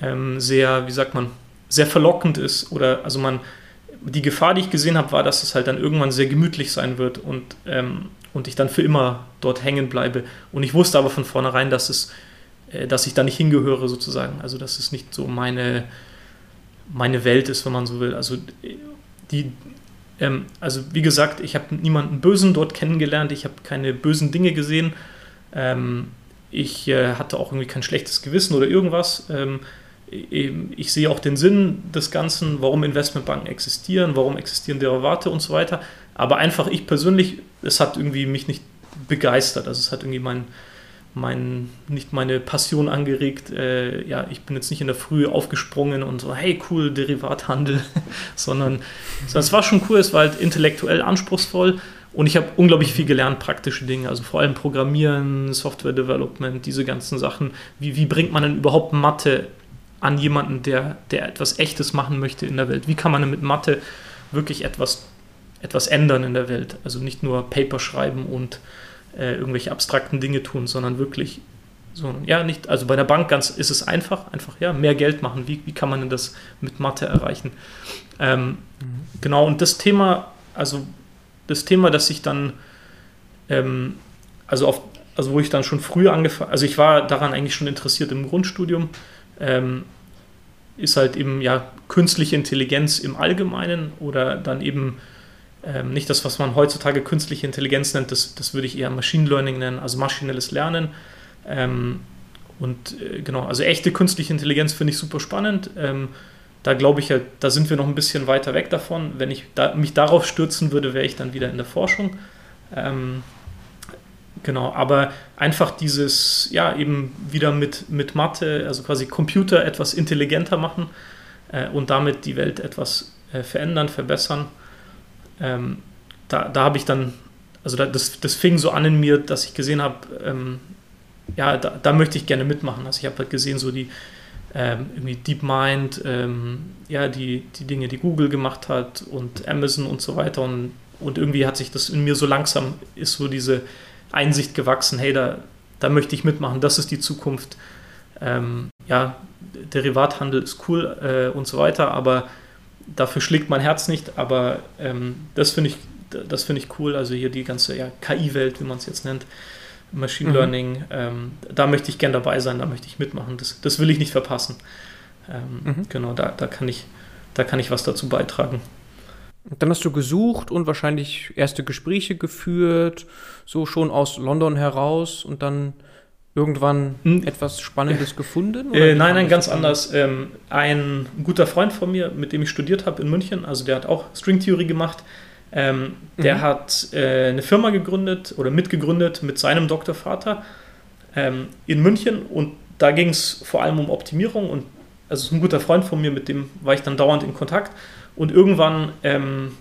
ähm, sehr, wie sagt man, sehr verlockend ist. Oder also man, die Gefahr, die ich gesehen habe, war, dass es halt dann irgendwann sehr gemütlich sein wird und, ähm, und ich dann für immer dort hängen bleibe. Und ich wusste aber von vornherein, dass es, dass ich da nicht hingehöre sozusagen. Also dass es nicht so meine, meine Welt ist, wenn man so will. Also die, ähm, also wie gesagt, ich habe niemanden Bösen dort kennengelernt, ich habe keine bösen Dinge gesehen. Ähm, ich äh, hatte auch irgendwie kein schlechtes Gewissen oder irgendwas. Ähm, ich sehe auch den Sinn des Ganzen, warum Investmentbanken existieren, warum existieren Derivate und so weiter. Aber einfach ich persönlich, es hat irgendwie mich nicht begeistert. Also es hat irgendwie mein, mein, nicht meine Passion angeregt. Äh, ja, ich bin jetzt nicht in der Früh aufgesprungen und so, hey, cool, Derivathandel, sondern es war schon cool, es war halt intellektuell anspruchsvoll und ich habe unglaublich viel gelernt, praktische Dinge, also vor allem Programmieren, Software Development, diese ganzen Sachen. Wie, wie bringt man denn überhaupt Mathe an jemanden, der, der etwas Echtes machen möchte in der Welt? Wie kann man denn mit Mathe wirklich etwas, etwas ändern in der Welt? Also nicht nur Paper schreiben und äh, irgendwelche abstrakten Dinge tun, sondern wirklich so, ja, nicht, also bei der Bank ganz ist es einfach, einfach, ja, mehr Geld machen. Wie, wie kann man denn das mit Mathe erreichen? Ähm, mhm. Genau, und das Thema, also das Thema, dass ich dann, ähm, also auf, also wo ich dann schon früher angefangen, also ich war daran eigentlich schon interessiert im Grundstudium, ähm, ist halt eben ja künstliche Intelligenz im Allgemeinen oder dann eben ähm, nicht das, was man heutzutage künstliche Intelligenz nennt, das, das würde ich eher Machine Learning nennen, also maschinelles Lernen. Ähm, und äh, genau, also echte künstliche Intelligenz finde ich super spannend. Ähm, da glaube ich halt, da sind wir noch ein bisschen weiter weg davon. Wenn ich da, mich darauf stürzen würde, wäre ich dann wieder in der Forschung. Ähm, genau, aber einfach dieses, ja, eben wieder mit, mit Mathe, also quasi Computer etwas intelligenter machen äh, und damit die Welt etwas äh, verändern, verbessern ähm, da, da habe ich dann, also da, das, das fing so an in mir, dass ich gesehen habe, ähm, ja, da, da, möchte ich gerne mitmachen. Also ich habe halt gesehen, so die ähm, irgendwie DeepMind, ähm, ja, die, die Dinge, die Google gemacht hat und Amazon und so weiter. Und, und irgendwie hat sich das in mir so langsam, ist so diese Einsicht gewachsen, hey, da, da möchte ich mitmachen, das ist die Zukunft. Ähm, ja, Derivathandel ist cool äh, und so weiter, aber dafür schlägt mein Herz nicht, aber ähm, das finde ich, das ich cool. Also hier die ganze ja, KI-Welt, wie man es jetzt nennt, Machine mhm. Learning, ähm, da möchte ich gern dabei sein, da möchte ich mitmachen. Das, das will ich nicht verpassen. Ähm, mhm. Genau, da, da, kann ich, da kann ich was dazu beitragen.
Dann hast du gesucht und wahrscheinlich erste Gespräche geführt, so schon aus London heraus und dann irgendwann hm. etwas Spannendes gefunden?
Äh, nein, nein, ganz anders. Ähm, ein guter Freund von mir, mit dem ich studiert habe in München, also der hat auch Stringtheorie gemacht, ähm, der mhm. hat äh, eine Firma gegründet oder mitgegründet mit seinem Doktorvater ähm, in München und da ging es vor allem um Optimierung und also ein guter Freund von mir, mit dem war ich dann dauernd in Kontakt und irgendwann ähm,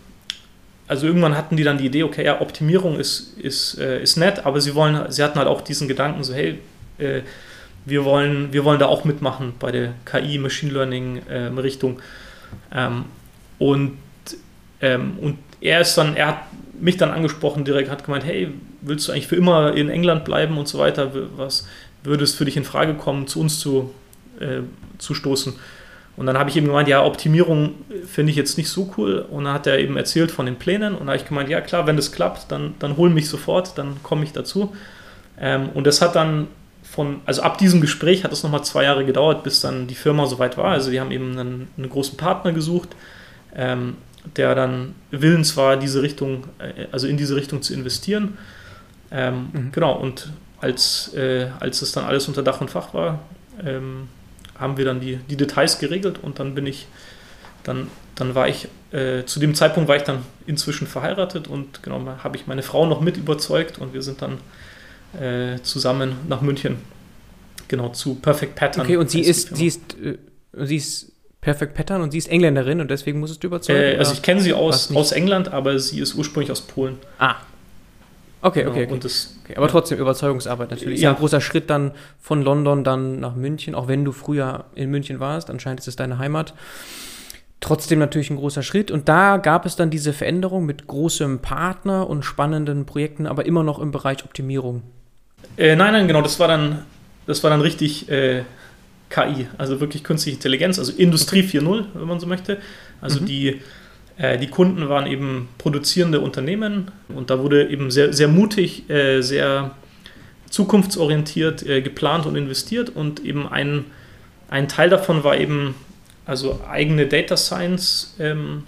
also irgendwann hatten die dann die Idee, okay, ja, Optimierung ist, ist, äh, ist nett, aber sie wollen, sie hatten halt auch diesen Gedanken, so, hey, äh, wir, wollen, wir wollen da auch mitmachen bei der KI, Machine Learning äh, Richtung. Ähm, und, ähm, und er ist dann, er hat mich dann angesprochen, direkt hat gemeint, hey, willst du eigentlich für immer in England bleiben und so weiter? Was würde es für dich in Frage kommen, zu uns zu, äh, zu stoßen? Und dann habe ich ihm gemeint, ja, Optimierung finde ich jetzt nicht so cool. Und dann hat er eben erzählt von den Plänen. Und dann habe ich gemeint, ja klar, wenn das klappt, dann, dann hol mich sofort, dann komme ich dazu. Ähm, und das hat dann von, also ab diesem Gespräch hat es nochmal zwei Jahre gedauert, bis dann die Firma soweit war. Also die haben eben einen, einen großen Partner gesucht, ähm, der dann willens war, diese Richtung, äh, also in diese Richtung zu investieren. Ähm, mhm. Genau, und als, äh, als es dann alles unter Dach und Fach war, ähm, haben wir dann die, die Details geregelt und dann bin ich, dann, dann war ich, äh, zu dem Zeitpunkt war ich dann inzwischen verheiratet und genau, habe ich meine Frau noch mit überzeugt und wir sind dann äh, zusammen nach München, genau, zu Perfect Pattern.
Okay, und sie ist, sie ist, äh, sie ist Perfect Pattern und sie ist Engländerin und deswegen musstest du überzeugen?
Äh, also ich kenne sie aus, aus England, aber sie ist ursprünglich aus Polen.
Ah, Okay, okay, okay. Das, okay. Aber trotzdem Überzeugungsarbeit natürlich. Ja. Ist ja ein großer Schritt dann von London dann nach München, auch wenn du früher in München warst, anscheinend ist es deine Heimat. trotzdem natürlich ein großer Schritt. Und da gab es dann diese Veränderung mit großem Partner und spannenden Projekten, aber immer noch im Bereich Optimierung.
Äh, nein, nein, genau, das war dann, das war dann richtig äh, KI, also wirklich künstliche Intelligenz, also Industrie 4.0, wenn man so möchte. Also mhm. die, die Kunden waren eben produzierende Unternehmen und da wurde eben sehr, sehr mutig, äh, sehr zukunftsorientiert äh, geplant und investiert und eben ein, ein Teil davon war eben also eigene Data Science, ähm,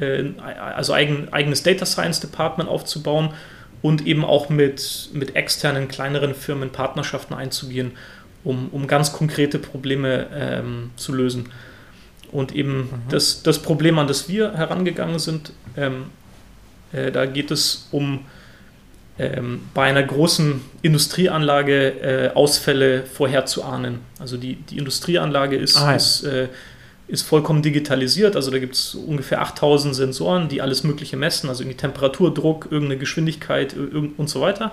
äh, also eigen, eigenes Data Science Department aufzubauen und eben auch mit, mit externen, kleineren Firmen Partnerschaften einzugehen, um, um ganz konkrete Probleme ähm, zu lösen. Und eben mhm. das, das Problem, an das wir herangegangen sind, ähm, äh, da geht es um ähm, bei einer großen Industrieanlage äh, Ausfälle vorherzuahnen. Also die, die Industrieanlage ist, ah, ja. ist, äh, ist vollkommen digitalisiert. Also da gibt es ungefähr 8000 Sensoren, die alles Mögliche messen, also irgendwie Temperatur, Druck, irgendeine Geschwindigkeit und so weiter.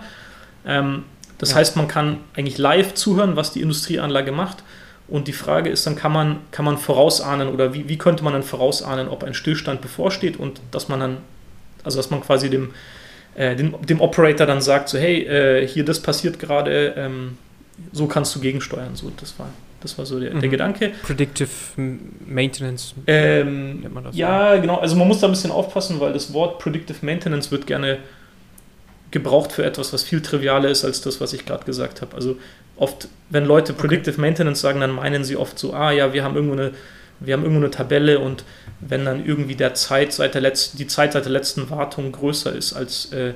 Ähm, das ja. heißt, man kann eigentlich live zuhören, was die Industrieanlage macht. Und die Frage ist dann, kann man, kann man vorausahnen oder wie, wie könnte man dann vorausahnen, ob ein Stillstand bevorsteht und dass man dann, also dass man quasi dem, äh, dem, dem Operator dann sagt, so hey, äh, hier das passiert gerade, ähm, so kannst du gegensteuern. So, das war, das war so der, mhm. der Gedanke.
Predictive Maintenance
ähm, nennt man das. Ja, so. genau. Also man muss da ein bisschen aufpassen, weil das Wort Predictive Maintenance wird gerne gebraucht für etwas, was viel trivialer ist als das, was ich gerade gesagt habe. Also oft, wenn Leute Predictive. Maintenance sagen, dann meinen sie oft so, ah ja, wir haben irgendwo eine, wir haben irgendwo eine Tabelle und wenn dann irgendwie der Zeit seit der letzten, die Zeit seit der letzten Wartung größer ist als äh,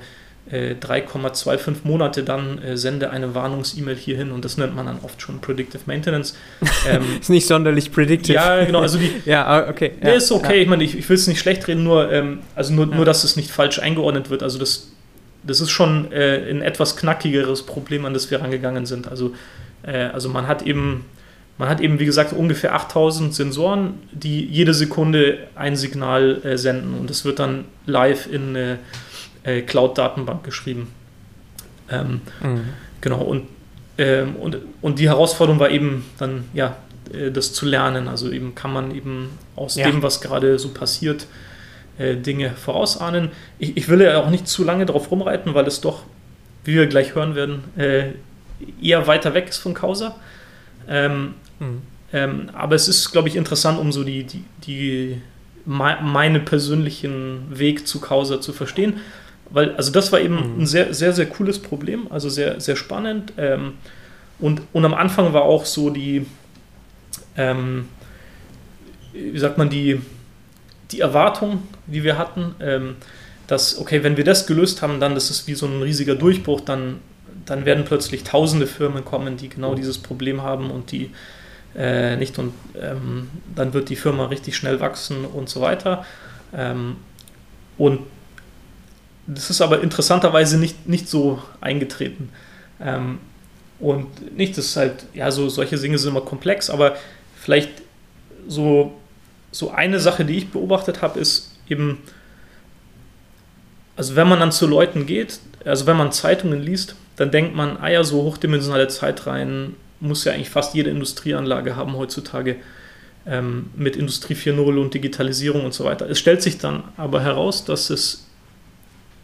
äh, 3,25 Monate, dann äh, sende eine Warnungs-E-Mail hierhin und das nennt man dann oft schon Predictive Maintenance.
Ähm, ist nicht sonderlich predictive.
Ja, genau. Also die,
ja, ah, okay.
Ja, ist okay. Ja. Ich meine, ich, ich will es nicht schlecht reden, nur, ähm, also nur, ja. nur, dass es nicht falsch eingeordnet wird. Also das, das ist schon äh, ein etwas knackigeres Problem, an das wir rangegangen sind. Also, äh, also man hat eben man hat eben, wie gesagt, ungefähr 8000 Sensoren, die jede Sekunde ein Signal äh, senden und es wird dann live in eine äh, Cloud-Datenbank geschrieben. Ähm, mhm. Genau, und, ähm, und, und die Herausforderung war eben dann, ja, äh, das zu lernen. Also eben kann man eben aus ja. dem, was gerade so passiert, äh, Dinge vorausahnen. Ich, ich will ja auch nicht zu lange darauf rumreiten, weil es doch, wie wir gleich hören werden, äh, eher weiter weg ist von Causa. Ähm, Mhm. Ähm, aber es ist, glaube ich, interessant, um so die, die, die meine persönlichen Weg zu Causa zu verstehen. Weil, also das war eben mhm. ein sehr, sehr, sehr cooles Problem, also sehr, sehr spannend. Ähm, und, und am Anfang war auch so die, ähm, wie sagt man, die, die Erwartung, die wir hatten, ähm, dass, okay, wenn wir das gelöst haben, dann das ist wie so ein riesiger Durchbruch, dann, dann werden plötzlich tausende Firmen kommen, die genau dieses Problem haben und die äh, nicht und ähm, dann wird die Firma richtig schnell wachsen und so weiter. Ähm, und das ist aber interessanterweise nicht, nicht so eingetreten. Ähm, und nicht, das ist halt, ja, so solche Dinge sind immer komplex, aber vielleicht so, so eine Sache, die ich beobachtet habe, ist eben, also wenn man dann zu Leuten geht, also wenn man Zeitungen liest, dann denkt man, ah ja, so hochdimensionale Zeitreihen muss ja eigentlich fast jede Industrieanlage haben heutzutage ähm, mit Industrie 4.0 und Digitalisierung und so weiter. Es stellt sich dann aber heraus, dass es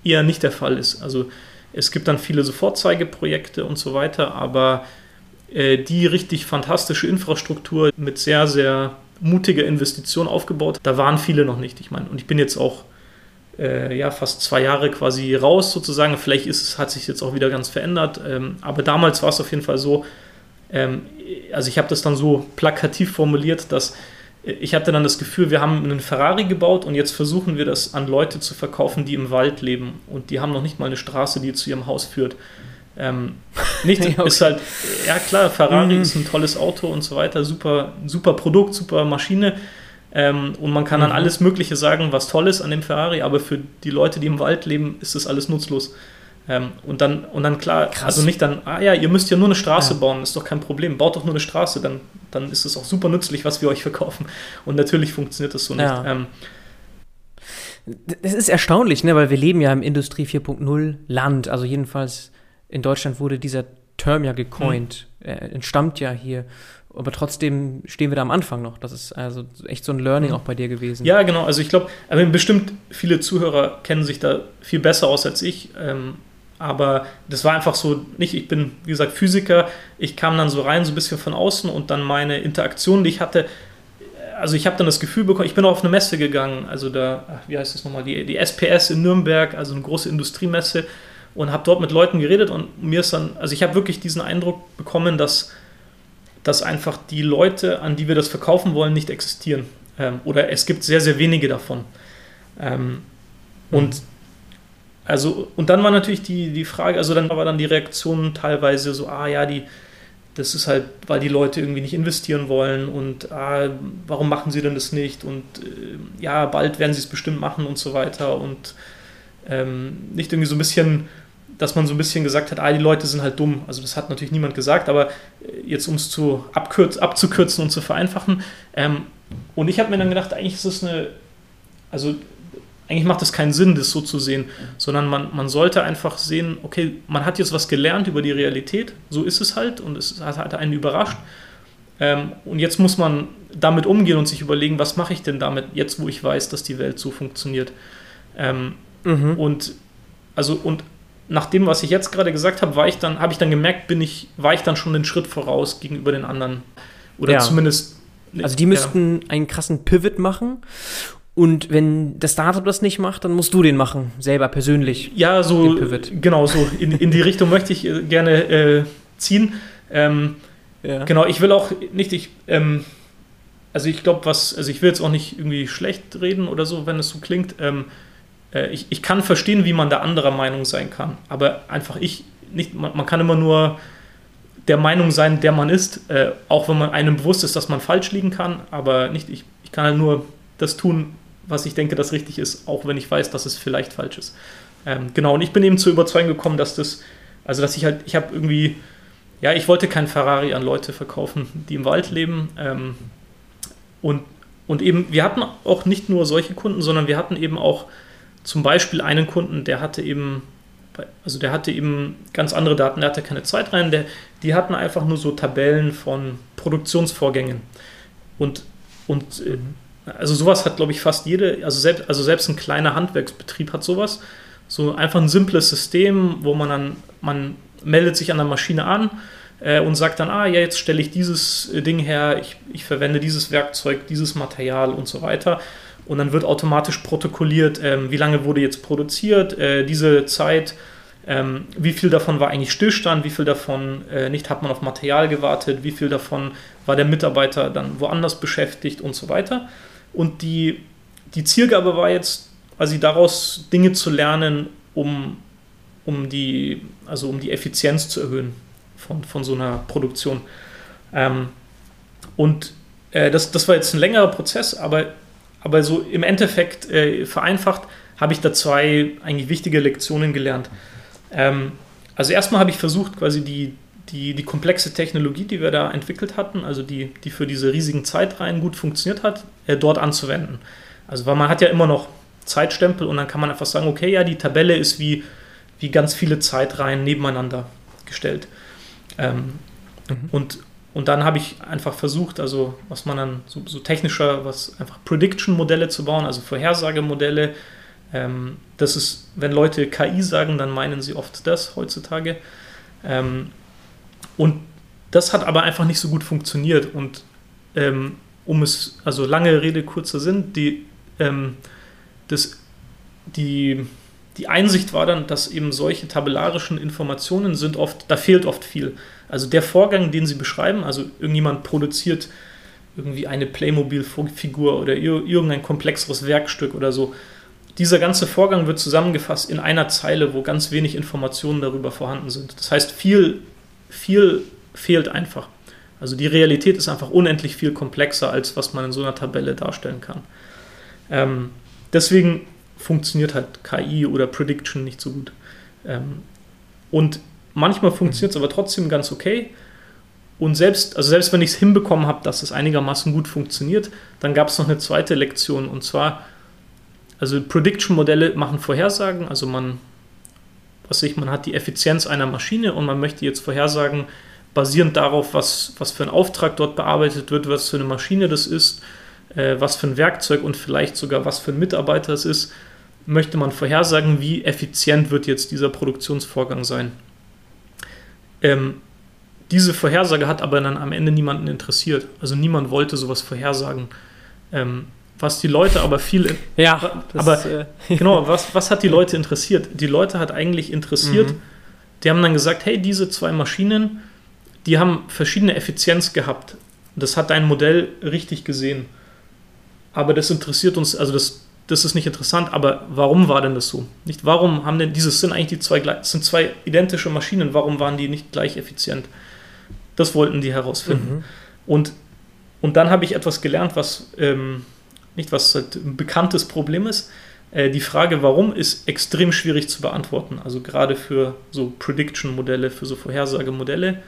eher nicht der Fall ist. Also es gibt dann viele Sofortzeigeprojekte und so weiter, aber äh, die richtig fantastische Infrastruktur mit sehr, sehr mutiger Investition aufgebaut, da waren viele noch nicht. Ich meine, und ich bin jetzt auch äh, ja, fast zwei Jahre quasi raus sozusagen. Vielleicht ist hat sich jetzt auch wieder ganz verändert. Ähm, aber damals war es auf jeden Fall so, ähm, also ich habe das dann so plakativ formuliert, dass ich hatte dann das Gefühl, wir haben einen Ferrari gebaut und jetzt versuchen wir das an Leute zu verkaufen, die im Wald leben und die haben noch nicht mal eine Straße, die zu ihrem Haus führt. Ähm, nicht, okay. ist halt, ja klar, Ferrari mhm. ist ein tolles Auto und so weiter, super, super Produkt, super Maschine. Ähm, und man kann dann mhm. alles Mögliche sagen, was toll ist an dem Ferrari, aber für die Leute, die im Wald leben, ist das alles nutzlos. Ähm, und, dann, und dann klar, Krass. also nicht dann, ah ja, ihr müsst ja nur eine Straße ja. bauen, ist doch kein Problem, baut doch nur eine Straße, dann, dann ist es auch super nützlich, was wir euch verkaufen. Und natürlich funktioniert das so nicht. Ja. Ähm,
das ist erstaunlich, ne, weil wir leben ja im Industrie 4.0 Land, also jedenfalls in Deutschland wurde dieser Term ja gecoint, hm. er entstammt ja hier aber trotzdem stehen wir da am Anfang noch. Das ist also echt so ein Learning auch bei dir gewesen.
Ja, genau. Also ich glaube, bestimmt viele Zuhörer kennen sich da viel besser aus als ich. Ähm, aber das war einfach so, nicht, ich bin, wie gesagt, Physiker. Ich kam dann so rein, so ein bisschen von außen und dann meine Interaktion, die ich hatte, also ich habe dann das Gefühl bekommen, ich bin auch auf eine Messe gegangen, also da, wie heißt das nochmal, die, die SPS in Nürnberg, also eine große Industriemesse und habe dort mit Leuten geredet und mir ist dann, also ich habe wirklich diesen Eindruck bekommen, dass, dass einfach die Leute, an die wir das verkaufen wollen, nicht existieren. Ähm, oder es gibt sehr, sehr wenige davon. Ähm, mhm. Und also, und dann war natürlich die, die Frage, also dann war dann die Reaktion teilweise so, ah ja, die, das ist halt, weil die Leute irgendwie nicht investieren wollen und ah, warum machen sie denn das nicht und äh, ja, bald werden sie es bestimmt machen und so weiter und ähm, nicht irgendwie so ein bisschen, dass man so ein bisschen gesagt hat, ah, die Leute sind halt dumm. Also das hat natürlich niemand gesagt, aber äh, jetzt um es zu abzukürzen und zu vereinfachen. Ähm, und ich habe mir dann gedacht, eigentlich ist es eine, also eigentlich macht es keinen Sinn, das so zu sehen, sondern man, man sollte einfach sehen, okay, man hat jetzt was gelernt über die Realität, so ist es halt und es hat einen überrascht. Ähm, und jetzt muss man damit umgehen und sich überlegen, was mache ich denn damit, jetzt wo ich weiß, dass die Welt so funktioniert. Ähm, mhm. Und also und nach dem, was ich jetzt gerade gesagt habe, war ich dann, habe ich dann gemerkt, bin ich, war ich dann schon einen Schritt voraus gegenüber den anderen. Oder ja. zumindest.
Also die müssten ja. einen krassen Pivot machen und wenn das Startup das nicht macht, dann musst du den machen, selber persönlich.
Ja, so genau so in, in die Richtung möchte ich äh, gerne äh, ziehen. Ähm, ja. Genau, ich will auch nicht, ich, ähm, also ich glaube, was, also ich will jetzt auch nicht irgendwie schlecht reden oder so, wenn es so klingt. Ähm, äh, ich, ich kann verstehen, wie man da anderer Meinung sein kann, aber einfach ich nicht, man, man kann immer nur der Meinung sein, der man ist, äh, auch wenn man einem bewusst ist, dass man falsch liegen kann, aber nicht, ich, ich kann halt nur das tun, was ich denke, das richtig ist, auch wenn ich weiß, dass es vielleicht falsch ist. Ähm, genau, und ich bin eben zur Überzeugung gekommen, dass das, also dass ich halt, ich habe irgendwie, ja, ich wollte kein Ferrari an Leute verkaufen, die im Wald leben. Ähm, und, und eben, wir hatten auch nicht nur solche Kunden, sondern wir hatten eben auch zum Beispiel einen Kunden, der hatte eben, also der hatte eben ganz andere Daten, der hatte keine Zeit rein, der, die hatten einfach nur so Tabellen von Produktionsvorgängen. Und, und äh, also sowas hat, glaube ich, fast jede, also selbst, also selbst ein kleiner Handwerksbetrieb hat sowas. So einfach ein simples System, wo man dann, man meldet sich an der Maschine an äh, und sagt dann, ah ja, jetzt stelle ich dieses Ding her, ich, ich verwende dieses Werkzeug, dieses Material und so weiter. Und dann wird automatisch protokolliert, ähm, wie lange wurde jetzt produziert, äh, diese Zeit, ähm, wie viel davon war eigentlich Stillstand, wie viel davon äh, nicht hat man auf Material gewartet, wie viel davon war der Mitarbeiter dann woanders beschäftigt und so weiter. Und die, die Zielgabe war jetzt, quasi daraus Dinge zu lernen, um, um, die, also um die Effizienz zu erhöhen von, von so einer Produktion. Ähm, und äh, das, das war jetzt ein längerer Prozess, aber, aber so im Endeffekt äh, vereinfacht habe ich da zwei eigentlich wichtige Lektionen gelernt. Ähm, also erstmal habe ich versucht, quasi die, die, die komplexe Technologie, die wir da entwickelt hatten, also die, die für diese riesigen Zeitreihen gut funktioniert hat, äh, dort anzuwenden. Also weil man hat ja immer noch Zeitstempel und dann kann man einfach sagen, okay, ja, die Tabelle ist wie, wie ganz viele Zeitreihen nebeneinander gestellt. Ähm, mhm. und, und dann habe ich einfach versucht, also was man dann so, so technischer, was einfach Prediction-Modelle zu bauen, also Vorhersagemodelle. Ähm, das ist, wenn Leute KI sagen, dann meinen sie oft das heutzutage. Ähm, und das hat aber einfach nicht so gut funktioniert. Und ähm, um es, also lange Rede, kurzer Sinn, die, ähm, das, die, die Einsicht war dann, dass eben solche tabellarischen Informationen sind oft, da fehlt oft viel. Also der Vorgang, den sie beschreiben, also irgendjemand produziert irgendwie eine Playmobil-Figur oder irgendein komplexeres Werkstück oder so. Dieser ganze Vorgang wird zusammengefasst in einer Zeile, wo ganz wenig Informationen darüber vorhanden sind. Das heißt, viel viel fehlt einfach. Also die Realität ist einfach unendlich viel komplexer, als was man in so einer Tabelle darstellen kann. Ähm, deswegen funktioniert halt KI oder Prediction nicht so gut. Ähm, und manchmal funktioniert es aber trotzdem ganz okay. Und selbst, also selbst wenn ich es hinbekommen habe, dass es einigermaßen gut funktioniert, dann gab es noch eine zweite Lektion. Und zwar, also Prediction-Modelle machen Vorhersagen, also man was ich, man hat die Effizienz einer Maschine und man möchte jetzt vorhersagen, basierend darauf, was, was für ein Auftrag dort bearbeitet wird, was für eine Maschine das ist, äh, was für ein Werkzeug und vielleicht sogar was für ein Mitarbeiter es ist, möchte man vorhersagen, wie effizient wird jetzt dieser Produktionsvorgang sein. Ähm, diese Vorhersage hat aber dann am Ende niemanden interessiert. Also niemand wollte sowas vorhersagen. Ähm, was die Leute aber viel.
Ja,
aber ist, äh genau, was, was hat die Leute interessiert? Die Leute hat eigentlich interessiert, mhm. die haben dann gesagt: hey, diese zwei Maschinen, die haben verschiedene Effizienz gehabt. Das hat dein Modell richtig gesehen. Aber das interessiert uns, also das, das ist nicht interessant, aber warum war denn das so? Nicht warum haben denn dieses sind eigentlich die zwei sind zwei identische Maschinen, warum waren die nicht gleich effizient? Das wollten die herausfinden. Mhm. Und, und dann habe ich etwas gelernt, was ähm, nicht was halt ein bekanntes Problem ist. Äh, die Frage, warum, ist extrem schwierig zu beantworten. Also gerade für so Prediction-Modelle, für so Vorhersagemodelle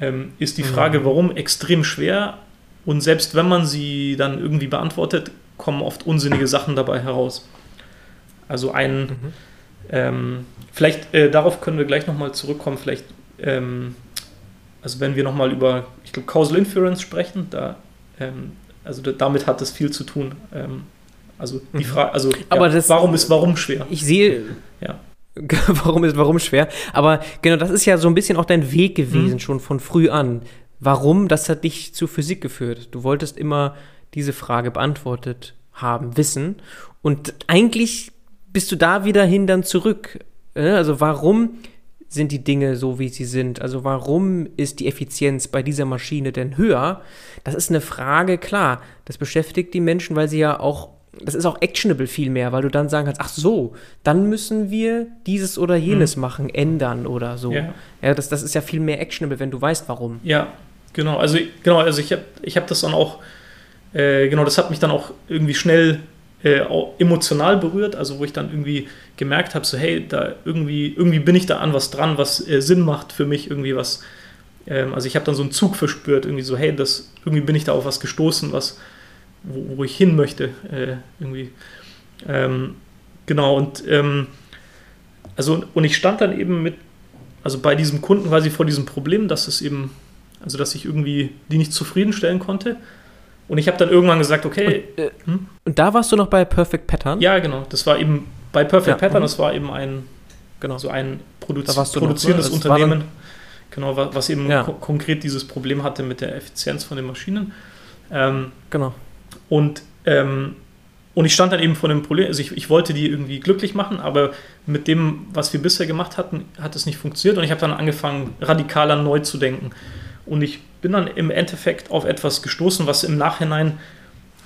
ähm, ist die Frage, mhm. warum, extrem schwer. Und selbst wenn man sie dann irgendwie beantwortet, kommen oft unsinnige Sachen dabei heraus. Also ein, mhm. ähm, vielleicht äh, darauf können wir gleich nochmal zurückkommen, vielleicht, ähm, also wenn wir nochmal über, ich glaube, Causal Inference sprechen, da ähm, also damit hat das viel zu tun. Ähm, also die mhm. Frage, also
aber ja, das,
warum ist warum schwer?
Ich sehe, ja. warum ist warum schwer? Aber genau, das ist ja so ein bisschen auch dein Weg gewesen mhm. schon von früh an. Warum? Das hat dich zu Physik geführt. Du wolltest immer diese Frage beantwortet haben, wissen. Und eigentlich bist du da wieder hin dann zurück. Äh, also warum sind die Dinge so, wie sie sind? Also warum ist die Effizienz bei dieser Maschine denn höher? Das ist eine Frage, klar, das beschäftigt die Menschen, weil sie ja auch, das ist auch actionable viel mehr, weil du dann sagen kannst, ach so, dann müssen wir dieses oder jenes mhm. machen, ändern oder so. Ja, ja das, das ist ja viel mehr actionable, wenn du weißt, warum.
Ja, genau, also genau, also ich habe ich hab das dann auch, äh, genau, das hat mich dann auch irgendwie schnell äh, emotional berührt, also wo ich dann irgendwie gemerkt habe, so hey, da irgendwie, irgendwie bin ich da an was dran, was äh, Sinn macht für mich, irgendwie was, ähm, also ich habe dann so einen Zug verspürt, irgendwie so, hey, das, irgendwie bin ich da auf was gestoßen, was, wo, wo ich hin möchte, äh, irgendwie. Ähm, genau, und ähm, also, und ich stand dann eben mit, also bei diesem Kunden quasi vor diesem Problem, dass es eben, also dass ich irgendwie die nicht zufriedenstellen konnte und ich habe dann irgendwann gesagt, okay.
Und, äh, hm? und, da warst du noch bei Perfect Pattern?
Ja, genau. Das war eben bei Perfect ja, Pattern, mhm. das war eben ein, genau. so ein Produzi produzierendes noch, ne? Unternehmen. Genau, was eben ja. ko konkret dieses Problem hatte mit der Effizienz von den Maschinen. Ähm,
genau.
Und, ähm, und ich stand dann eben vor dem Problem, also ich, ich wollte die irgendwie glücklich machen, aber mit dem, was wir bisher gemacht hatten, hat es nicht funktioniert und ich habe dann angefangen, radikaler neu zu denken. Und ich bin dann im Endeffekt auf etwas gestoßen, was im Nachhinein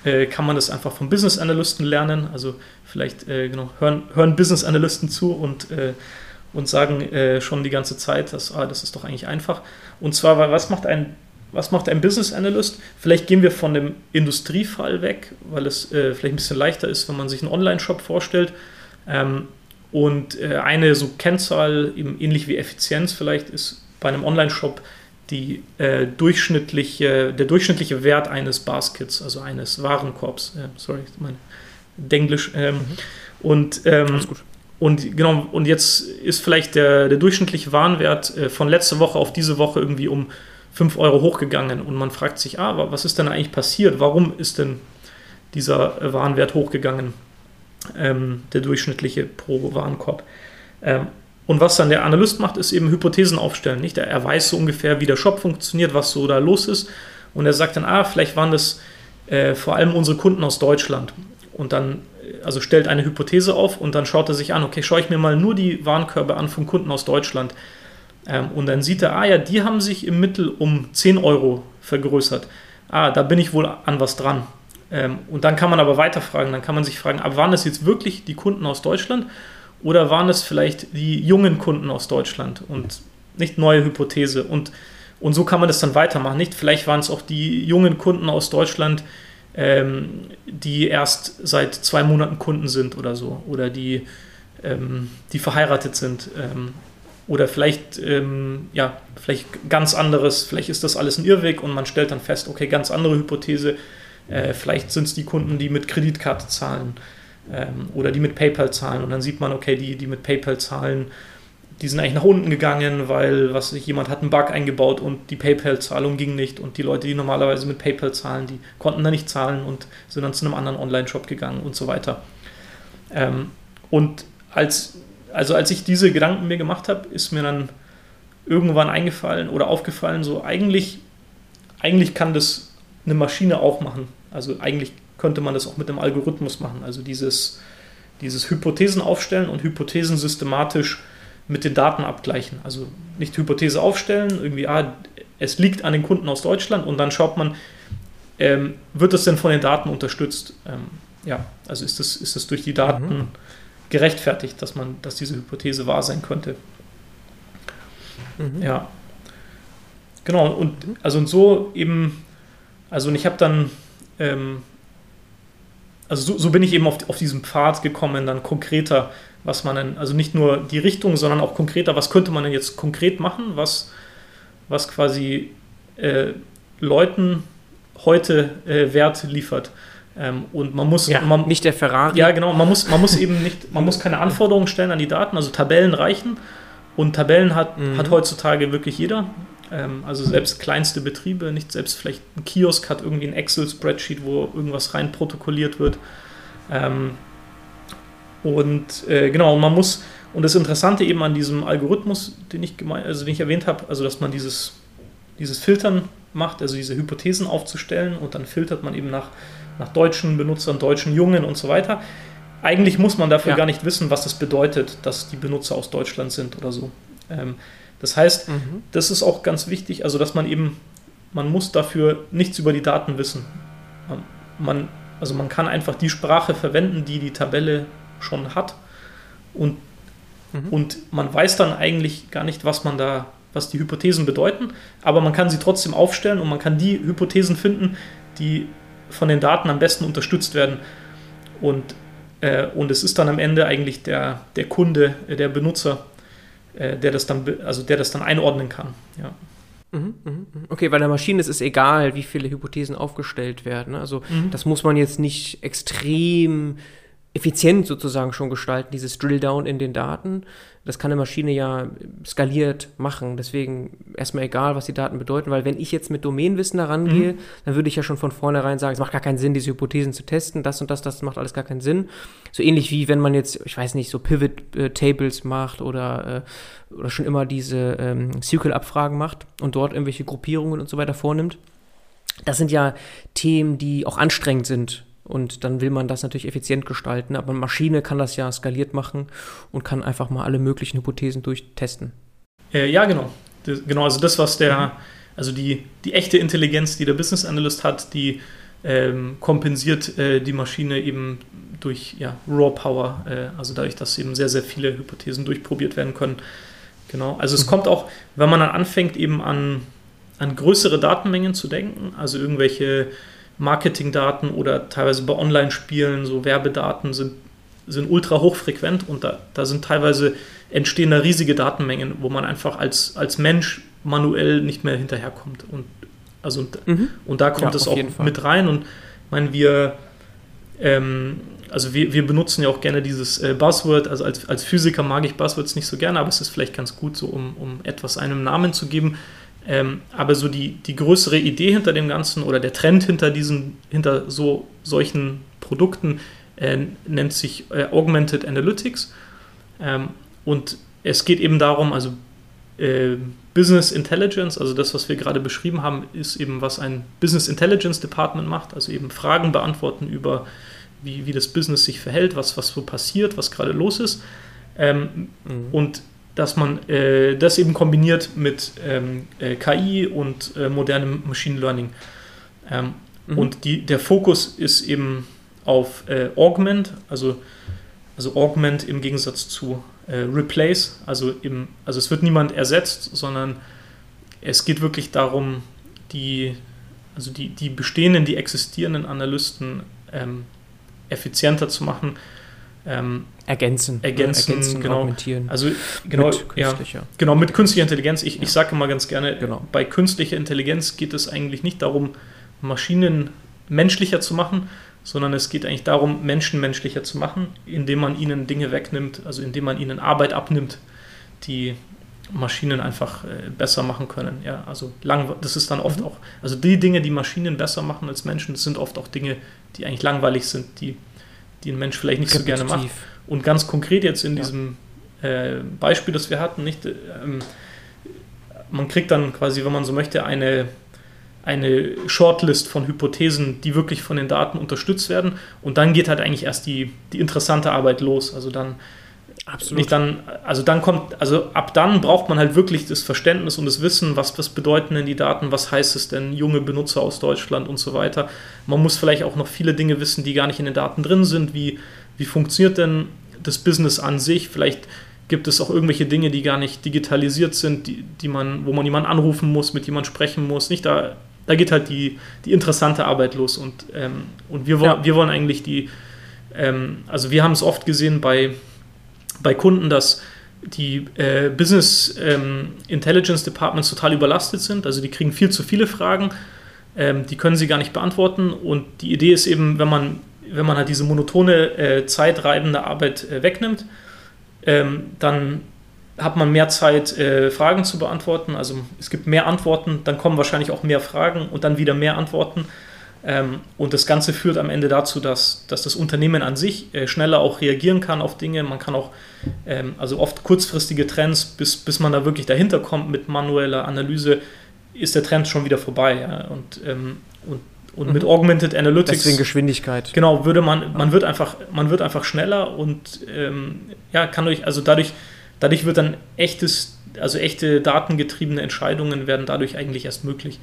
äh, kann man das einfach vom Business Analysten lernen. Also vielleicht äh, genau, hören, hören Business Analysten zu und, äh, und sagen äh, schon die ganze Zeit, dass, ah, das ist doch eigentlich einfach. Und zwar, was macht ein was macht ein Business Analyst? Vielleicht gehen wir von dem Industriefall weg, weil es äh, vielleicht ein bisschen leichter ist, wenn man sich einen Online-Shop vorstellt. Ähm, und äh, eine so Kennzahl, eben ähnlich wie Effizienz vielleicht, ist bei einem Online-Shop die, äh, durchschnittliche, der durchschnittliche Wert eines Baskets, also eines Warenkorbs. Äh, sorry, mein Denglisch. Ähm, mhm. Und, ähm, und genau, und jetzt ist vielleicht der, der durchschnittliche Warenwert äh, von letzter Woche auf diese Woche irgendwie um 5 Euro hochgegangen. Und man fragt sich, ah, was ist denn eigentlich passiert? Warum ist denn dieser Warenwert hochgegangen? Ähm, der durchschnittliche pro Warenkorb. Und was dann der Analyst macht, ist eben Hypothesen aufstellen. Nicht? Er weiß so ungefähr, wie der Shop funktioniert, was so da los ist. Und er sagt dann, ah, vielleicht waren das äh, vor allem unsere Kunden aus Deutschland. Und dann, äh, also stellt eine Hypothese auf und dann schaut er sich an, okay, schaue ich mir mal nur die Warenkörbe an von Kunden aus Deutschland. Ähm, und dann sieht er, ah ja, die haben sich im Mittel um 10 Euro vergrößert. Ah, da bin ich wohl an was dran. Ähm, und dann kann man aber weiterfragen, dann kann man sich fragen, aber waren das jetzt wirklich die Kunden aus Deutschland? Oder waren es vielleicht die jungen Kunden aus Deutschland und nicht neue Hypothese? Und, und so kann man das dann weitermachen. Nicht, vielleicht waren es auch die jungen Kunden aus Deutschland, ähm, die erst seit zwei Monaten Kunden sind oder so. Oder die, ähm, die verheiratet sind. Ähm, oder vielleicht, ähm, ja, vielleicht ganz anderes, vielleicht ist das alles ein Irrweg und man stellt dann fest, okay, ganz andere Hypothese. Äh, vielleicht sind es die Kunden, die mit Kreditkarte zahlen ähm, oder die mit PayPal zahlen. Und dann sieht man, okay, die, die mit PayPal zahlen, die sind eigentlich nach unten gegangen, weil was jemand hat einen Bug eingebaut und die PayPal-Zahlung ging nicht und die Leute, die normalerweise mit PayPal zahlen, die konnten da nicht zahlen und sind dann zu einem anderen Online-Shop gegangen und so weiter. Ähm, und als, also als ich diese Gedanken mir gemacht habe, ist mir dann irgendwann eingefallen oder aufgefallen, so eigentlich, eigentlich kann das eine Maschine auch machen. Also eigentlich könnte man das auch mit einem Algorithmus machen. Also dieses, dieses Hypothesen aufstellen und Hypothesen systematisch mit den Daten abgleichen. Also nicht Hypothese aufstellen, irgendwie, ah, es liegt an den Kunden aus Deutschland und dann schaut man, ähm, wird das denn von den Daten unterstützt? Ähm, ja, also ist das, ist das durch die Daten mhm. gerechtfertigt, dass man, dass diese Hypothese wahr sein könnte. Mhm. Ja. Genau, und also und so eben, also und ich habe dann, ähm, also so, so, bin ich eben auf, auf diesen Pfad gekommen, dann konkreter was man dann, also nicht nur die Richtung, sondern auch konkreter, was könnte man denn jetzt konkret machen, was, was quasi äh, Leuten heute äh, Wert liefert. Ähm, und man muss
ja,
man,
nicht der Ferrari.
Ja, genau. Man muss, man muss eben nicht, man muss keine Anforderungen stellen an die Daten. Also Tabellen reichen. Und Tabellen hat, mhm. hat heutzutage wirklich jeder. Ähm, also selbst kleinste Betriebe, nicht selbst vielleicht ein Kiosk hat irgendwie ein Excel-Spreadsheet, wo irgendwas rein protokolliert wird. Ähm, und äh, genau, man muss, und das Interessante eben an diesem Algorithmus, den ich, gemein, also den ich erwähnt habe, also dass man dieses, dieses Filtern macht, also diese Hypothesen aufzustellen und dann filtert man eben nach, nach deutschen Benutzern, deutschen Jungen und so weiter. Eigentlich muss man dafür ja. gar nicht wissen, was es bedeutet, dass die Benutzer aus Deutschland sind oder so. Ähm, das heißt, mhm. das ist auch ganz wichtig, also dass man eben, man muss dafür nichts über die Daten wissen. Man, also man kann einfach die Sprache verwenden, die die Tabelle schon hat. Und, mhm. und man weiß dann eigentlich gar nicht, was man da, was die Hypothesen bedeuten, aber man kann sie trotzdem aufstellen und man kann die Hypothesen finden, die von den Daten am besten unterstützt werden. Und, äh, und es ist dann am Ende eigentlich der, der Kunde, äh, der Benutzer, äh, der das dann, also der das dann einordnen kann. Ja.
Mhm, mhm, mhm. Okay, weil der Maschine ist es egal, wie viele Hypothesen aufgestellt werden. Also mhm. das muss man jetzt nicht extrem effizient sozusagen schon gestalten, dieses Drill-Down in den Daten. Das kann eine Maschine ja skaliert machen. Deswegen erstmal egal, was die Daten bedeuten, weil wenn ich jetzt mit Domänenwissen da rangehe, mhm. dann würde ich ja schon von vornherein sagen, es macht gar keinen Sinn, diese Hypothesen zu testen, das und das, das macht alles gar keinen Sinn. So ähnlich wie wenn man jetzt, ich weiß nicht, so Pivot-Tables macht oder, äh, oder schon immer diese ähm, SQL-Abfragen macht und dort irgendwelche Gruppierungen und so weiter vornimmt. Das sind ja Themen, die auch anstrengend sind und dann will man das natürlich effizient gestalten, aber eine Maschine kann das ja skaliert machen und kann einfach mal alle möglichen Hypothesen durchtesten.
Äh, ja, genau. Das, genau, also das, was der, also die, die echte Intelligenz, die der Business Analyst hat, die ähm, kompensiert äh, die Maschine eben durch ja, Raw Power, äh, also dadurch, dass eben sehr, sehr viele Hypothesen durchprobiert werden können. Genau. Also es mhm. kommt auch, wenn man dann anfängt, eben an, an größere Datenmengen zu denken, also irgendwelche Marketingdaten oder teilweise bei Online-Spielen, so Werbedaten sind, sind ultra hochfrequent und da, da sind teilweise entstehen da riesige Datenmengen, wo man einfach als, als Mensch manuell nicht mehr hinterherkommt. Und, also, mhm. und da kommt ja, es auch mit rein. Und ich meine, wir, ähm, also wir, wir benutzen ja auch gerne dieses äh, Buzzword, also als, als Physiker mag ich Buzzwords nicht so gerne, aber es ist vielleicht ganz gut so, um, um etwas einem Namen zu geben. Ähm, aber so die, die größere Idee hinter dem Ganzen oder der Trend hinter diesen, hinter so solchen Produkten äh, nennt sich äh, Augmented Analytics. Ähm, und es geht eben darum, also äh, Business Intelligence, also das, was wir gerade beschrieben haben, ist eben, was ein Business Intelligence Department macht, also eben Fragen beantworten über, wie, wie das Business sich verhält, was, was so passiert, was gerade los ist. Ähm, mhm. Und dass man äh, das eben kombiniert mit ähm, äh, KI und äh, modernem Machine Learning. Ähm, mhm. Und die, der Fokus ist eben auf äh, Augment, also, also Augment im Gegensatz zu äh, Replace. Also, im, also es wird niemand ersetzt, sondern es geht wirklich darum, die, also die, die bestehenden, die existierenden Analysten ähm, effizienter zu machen
ähm, ergänzen,
ergänzen,
ergänzen
genau.
augmentieren.
Also genau, mit ja, genau mit künstlicher Intelligenz. Ich, ja. ich sage immer ganz gerne,
genau.
bei künstlicher Intelligenz geht es eigentlich nicht darum, Maschinen menschlicher zu machen, sondern es geht eigentlich darum, Menschen menschlicher zu machen, indem man ihnen Dinge wegnimmt, also indem man ihnen Arbeit abnimmt, die Maschinen einfach äh, besser machen können. Ja, also lang, das ist dann oft mhm. auch, also die Dinge, die Maschinen besser machen als Menschen, das sind oft auch Dinge, die eigentlich langweilig sind, die, die ein Mensch vielleicht nicht so gerne macht. Und ganz konkret jetzt in ja. diesem äh, Beispiel, das wir hatten, nicht, ähm, man kriegt dann quasi, wenn man so möchte, eine, eine Shortlist von Hypothesen, die wirklich von den Daten unterstützt werden. Und dann geht halt eigentlich erst die, die interessante Arbeit los. Also dann Absolut. Nicht dann, also dann kommt, also ab dann braucht man halt wirklich das Verständnis und das Wissen, was, was bedeuten denn die Daten, was heißt es denn, junge Benutzer aus Deutschland und so weiter. Man muss vielleicht auch noch viele Dinge wissen, die gar nicht in den Daten drin sind, wie, wie funktioniert denn das Business an sich, vielleicht gibt es auch irgendwelche Dinge, die gar nicht digitalisiert sind, die, die man, wo man jemanden anrufen muss, mit jemandem sprechen muss. Nicht da, da geht halt die, die interessante Arbeit los und, ähm, und wir, ja. wir wollen eigentlich die, ähm, also wir haben es oft gesehen bei bei Kunden, dass die äh, Business ähm, Intelligence Departments total überlastet sind. Also die kriegen viel zu viele Fragen, ähm, die können sie gar nicht beantworten. Und die Idee ist eben, wenn man, wenn man halt diese monotone, äh, zeitreibende Arbeit äh, wegnimmt, ähm, dann hat man mehr Zeit, äh, Fragen zu beantworten. Also es gibt mehr Antworten, dann kommen wahrscheinlich auch mehr Fragen und dann wieder mehr Antworten. Ähm, und das Ganze führt am Ende dazu, dass, dass das Unternehmen an sich äh, schneller auch reagieren kann auf Dinge. Man kann auch, ähm, also oft kurzfristige Trends, bis, bis man da wirklich dahinter kommt mit manueller Analyse, ist der Trend schon wieder vorbei. Ja? Und, ähm, und, und mhm. mit Augmented Analytics.
Deswegen Geschwindigkeit.
Genau, würde man, man wird einfach, man wird einfach schneller und ähm, ja, kann durch, also dadurch, dadurch wird dann echtes, also echte datengetriebene Entscheidungen werden dadurch eigentlich erst möglich.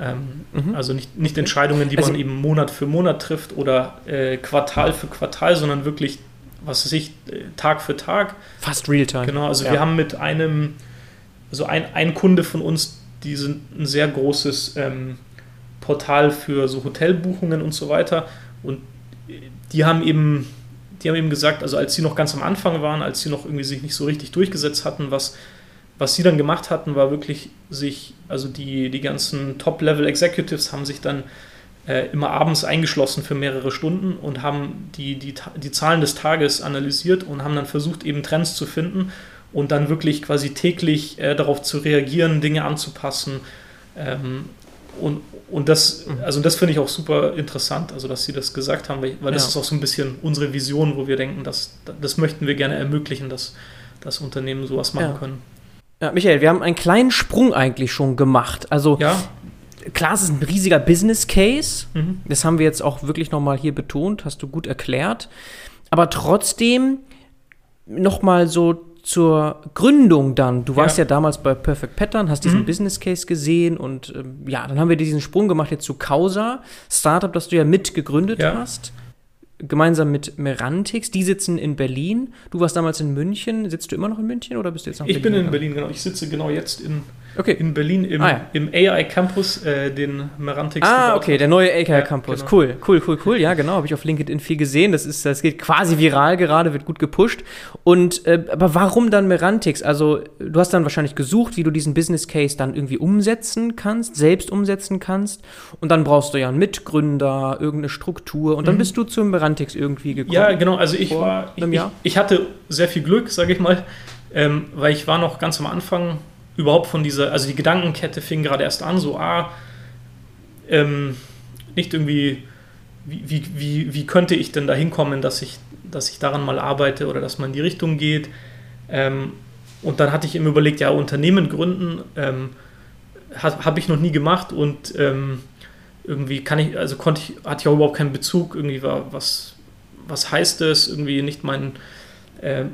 Ähm, mhm. Also nicht, nicht Entscheidungen, die also, man eben Monat für Monat trifft oder äh, Quartal für Quartal, sondern wirklich, was weiß ich, äh, Tag für Tag.
Fast Realtime.
Genau, also ja. wir haben mit einem, also ein, ein Kunde von uns, die sind ein sehr großes ähm, Portal für so Hotelbuchungen und so weiter und die haben eben die haben eben gesagt, also als sie noch ganz am Anfang waren, als sie noch irgendwie sich nicht so richtig durchgesetzt hatten, was was sie dann gemacht hatten, war wirklich sich, also die, die ganzen Top-Level-Executives haben sich dann äh, immer abends eingeschlossen für mehrere Stunden und haben die, die, die Zahlen des Tages analysiert und haben dann versucht, eben Trends zu finden und dann wirklich quasi täglich äh, darauf zu reagieren, Dinge anzupassen. Ähm, und, und das, mhm. also das finde ich auch super interessant, also dass Sie das gesagt haben, weil, weil das ist auch so ein bisschen unsere Vision, wo wir denken, dass das möchten wir gerne ermöglichen, dass, dass Unternehmen sowas machen ja. können.
Ja, Michael, wir haben einen kleinen Sprung eigentlich schon gemacht. Also ja. klar, es ist ein riesiger Business Case. Mhm. Das haben wir jetzt auch wirklich nochmal hier betont, hast du gut erklärt. Aber trotzdem nochmal so zur Gründung dann. Du warst ja, ja damals bei Perfect Pattern, hast diesen mhm. Business Case gesehen und ähm, ja, dann haben wir diesen Sprung gemacht jetzt zu Causa, Startup, das du ja mitgegründet ja. hast gemeinsam mit Merantix. Die sitzen in Berlin. Du warst damals in München. Sitzt du immer noch in München oder bist du jetzt
noch in Ich Berlin bin in Berlin, genau. Ich sitze genau jetzt in Okay. In Berlin im, ah, ja. im AI Campus, äh, den Merantix.
Ah, okay, hat. der neue AI ja, Campus. Genau. Cool, cool, cool, cool. Ja, genau, habe ich auf LinkedIn viel gesehen. Das ist, das geht quasi viral gerade, wird gut gepusht. Und äh, aber warum dann Merantix? Also du hast dann wahrscheinlich gesucht, wie du diesen Business Case dann irgendwie umsetzen kannst, selbst umsetzen kannst. Und dann brauchst du ja einen Mitgründer, irgendeine Struktur. Und dann mhm. bist du zum Merantix irgendwie gekommen.
Ja, genau. Also ich war, ich, ich, ich, hatte sehr viel Glück, sage ich mal, ähm, weil ich war noch ganz am Anfang überhaupt von dieser, also die Gedankenkette fing gerade erst an, so, ah, ähm, nicht irgendwie, wie, wie, wie, wie könnte ich denn da hinkommen, dass ich, dass ich daran mal arbeite oder dass man in die Richtung geht. Ähm, und dann hatte ich immer überlegt, ja, Unternehmen gründen ähm, habe ich noch nie gemacht und ähm, irgendwie kann ich, also konnte ich, hatte ich auch überhaupt keinen Bezug, irgendwie war, was, was heißt das, irgendwie nicht mein, äh,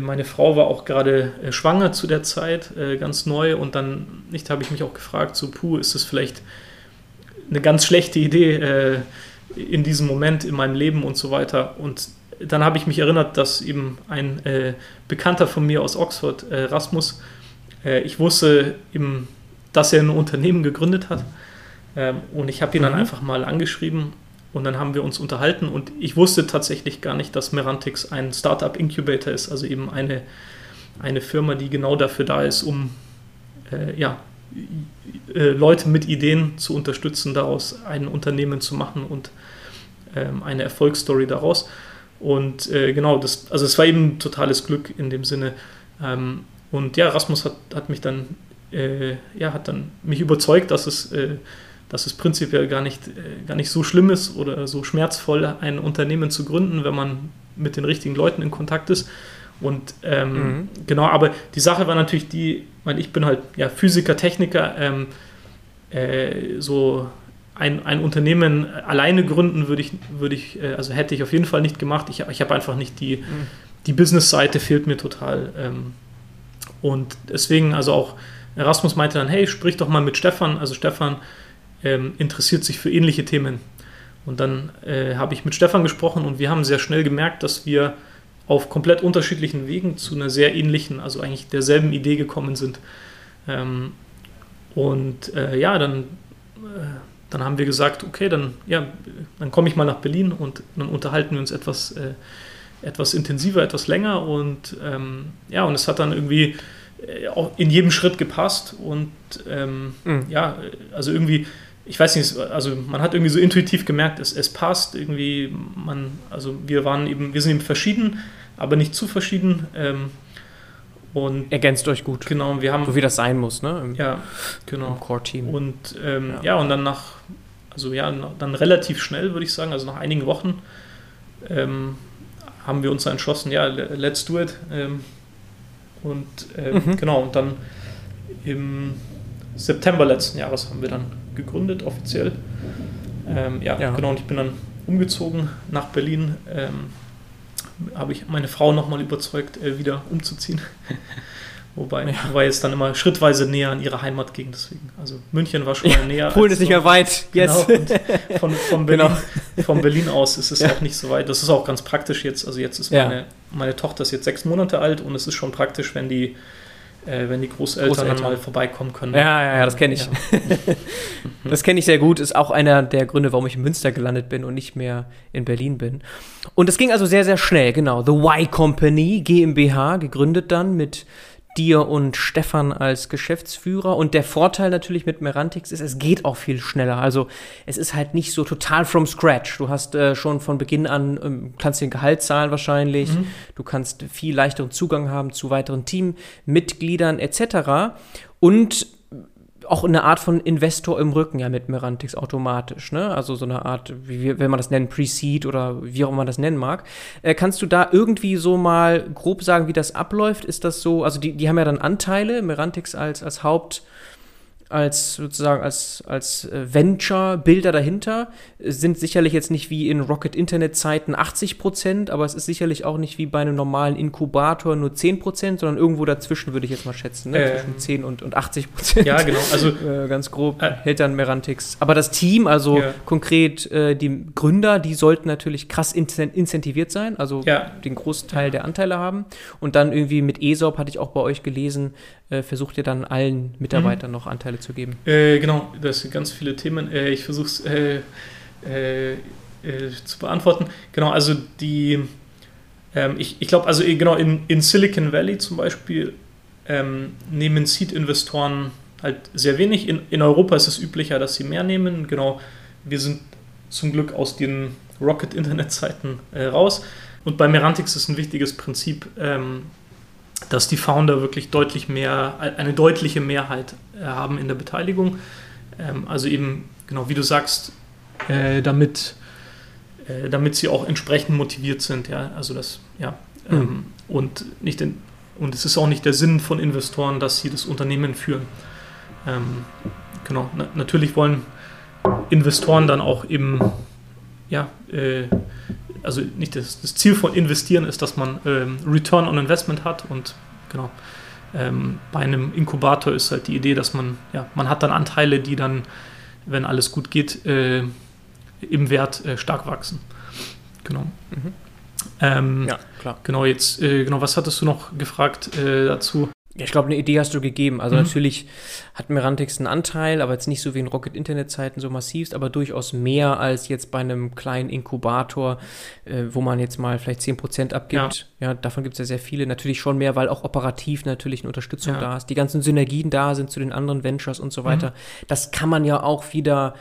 meine Frau war auch gerade äh, schwanger zu der Zeit, äh, ganz neu. Und dann nicht habe ich mich auch gefragt, so, puh, ist das vielleicht eine ganz schlechte Idee in diesem Moment in meinem Leben und so weiter. Und dann habe ich mich erinnert, dass eben ein Bekannter von mir aus Oxford, Rasmus, ich wusste eben, dass er ein Unternehmen gegründet hat. Ähm, und ich habe ihn dann mhm. einfach mal angeschrieben und dann haben wir uns unterhalten und ich wusste tatsächlich gar nicht, dass Merantix ein Startup Incubator ist, also eben eine, eine Firma, die genau dafür da ist, um äh, ja, äh, Leute mit Ideen zu unterstützen, daraus ein Unternehmen zu machen und ähm, eine Erfolgsstory daraus. Und äh, genau, das, also es war eben totales Glück in dem Sinne. Ähm, und ja, Rasmus hat, hat mich dann, äh, ja, hat dann mich überzeugt, dass es, äh, dass es prinzipiell gar nicht, äh, gar nicht so schlimm ist oder so schmerzvoll, ein Unternehmen zu gründen, wenn man mit den richtigen Leuten in Kontakt ist. Und ähm, mhm. genau, aber die Sache war natürlich die, weil ich bin halt ja Physiker, Techniker, ähm, äh, so ein, ein Unternehmen alleine gründen würde ich, würde ich, äh, also hätte ich auf jeden Fall nicht gemacht. Ich, ich habe einfach nicht die, mhm. die Business-Seite fehlt mir total. Ähm, und deswegen, also auch Erasmus meinte dann, hey, sprich doch mal mit Stefan. Also Stefan ähm, interessiert sich für ähnliche Themen. Und dann äh, habe ich mit Stefan gesprochen und wir haben sehr schnell gemerkt, dass wir auf komplett unterschiedlichen Wegen zu einer sehr ähnlichen, also eigentlich derselben Idee gekommen sind. Ähm, und äh, ja, dann, äh, dann haben wir gesagt, okay, dann, ja, dann komme ich mal nach Berlin und dann unterhalten wir uns etwas äh, etwas intensiver, etwas länger und ähm, ja, und es hat dann irgendwie äh, auch in jedem Schritt gepasst und ähm, mhm. ja, also irgendwie, ich weiß nicht, also man hat irgendwie so intuitiv gemerkt, es, es passt irgendwie, man, also wir waren eben, wir sind eben verschieden, aber nicht zu verschieden. Ähm,
und ergänzt euch gut.
Genau, wir haben.
So wie das sein muss, ne?
Im, ja, genau.
Im Core-Team.
Und ähm, ja. ja. und dann nach, also ja, dann relativ schnell, würde ich sagen, also nach einigen Wochen ähm, haben wir uns entschlossen, ja, let's do it. Ähm, und äh, mhm. genau, und dann im September letzten Jahres haben wir dann gegründet, offiziell. Ähm, ja, ja, genau, und ich bin dann umgezogen nach Berlin. Ähm, habe ich meine Frau nochmal überzeugt, äh, wieder umzuziehen. Wobei, ja. wobei es dann immer schrittweise näher an ihre Heimat ging. Deswegen. Also München war schon mal näher.
Polen ist nicht mehr weit.
Yes. Genau, von, von, Berlin, genau. von Berlin aus ist es ja. auch nicht so weit. Das ist auch ganz praktisch jetzt. Also jetzt ist meine, ja. meine Tochter ist jetzt sechs Monate alt und es ist schon praktisch, wenn die, äh, wenn die Großeltern, Großeltern, mal vorbeikommen können.
Ja, ja, ja, das kenne ich. das kenne ich sehr gut. Ist auch einer der Gründe, warum ich in Münster gelandet bin und nicht mehr in Berlin bin. Und es ging also sehr, sehr schnell, genau. The Y Company GmbH, gegründet dann mit dir und Stefan als Geschäftsführer. Und der Vorteil natürlich mit Merantix ist, es geht auch viel schneller. Also es ist halt nicht so total from scratch. Du hast äh, schon von Beginn an, ähm, kannst den Gehalt zahlen wahrscheinlich. Mhm. Du kannst viel leichteren Zugang haben zu weiteren Teammitgliedern etc. Und auch eine Art von Investor im Rücken ja mit Merantix automatisch, ne? Also so eine Art, wie wenn man das nennen, Pre-Seed oder wie auch immer man das nennen mag. Äh, kannst du da irgendwie so mal grob sagen, wie das abläuft? Ist das so, also die, die haben ja dann Anteile, Merantix als, als Haupt- als sozusagen als, als äh, Venture-Bilder dahinter. sind sicherlich jetzt nicht wie in Rocket-Internet-Zeiten 80 Prozent, aber es ist sicherlich auch nicht wie bei einem normalen Inkubator nur 10 Prozent, sondern irgendwo dazwischen würde ich jetzt mal schätzen, ne? äh, zwischen 10 und, und 80 Prozent.
Ja, genau. Also
äh, ganz grob äh, hält dann Merantix. Aber das Team, also ja. konkret äh, die Gründer, die sollten natürlich krass incentiviert sein, also ja. den Großteil ja. der Anteile haben. Und dann irgendwie mit ESOP hatte ich auch bei euch gelesen, äh, versucht ihr dann allen Mitarbeitern mhm. noch Anteile zu geben?
Äh, genau, das sind ganz viele Themen. Äh, ich versuche es äh, äh, äh, zu beantworten. Genau, also die, ähm, ich, ich glaube, also genau in, in Silicon Valley zum Beispiel ähm, nehmen Seed-Investoren halt sehr wenig. In, in Europa ist es üblicher, dass sie mehr nehmen. Genau, wir sind zum Glück aus den Rocket-Internet-Zeiten raus. Und bei Merantix ist ein wichtiges Prinzip, ähm, dass die Founder wirklich deutlich mehr, eine deutliche Mehrheit äh, haben in der Beteiligung. Ähm, also eben, genau wie du sagst, äh, damit, äh, damit sie auch entsprechend motiviert sind. Ja? Also das, ja. Mhm. Und, nicht in, und es ist auch nicht der Sinn von Investoren, dass sie das Unternehmen führen. Ähm, genau, na, natürlich wollen Investoren dann auch eben, ja, äh, also nicht das, das, Ziel von Investieren ist, dass man ähm, Return on Investment hat und genau. Ähm, bei einem Inkubator ist halt die Idee, dass man, ja, man hat dann Anteile, die dann, wenn alles gut geht, äh, im Wert äh, stark wachsen. Genau. Mhm. Ähm, ja, klar. Genau, jetzt, äh, genau, was hattest du noch gefragt äh, dazu?
Ja, ich glaube, eine Idee hast du gegeben. Also mhm. natürlich hat Merantix einen Anteil, aber jetzt nicht so wie in Rocket Internet Zeiten so massivst, aber durchaus mehr als jetzt bei einem kleinen Inkubator, äh, wo man jetzt mal vielleicht 10% abgibt. Ja, ja davon gibt es ja sehr viele. Natürlich schon mehr, weil auch operativ natürlich eine Unterstützung ja. da ist. Die ganzen Synergien da sind zu den anderen Ventures und so weiter. Mhm. Das kann man ja auch wieder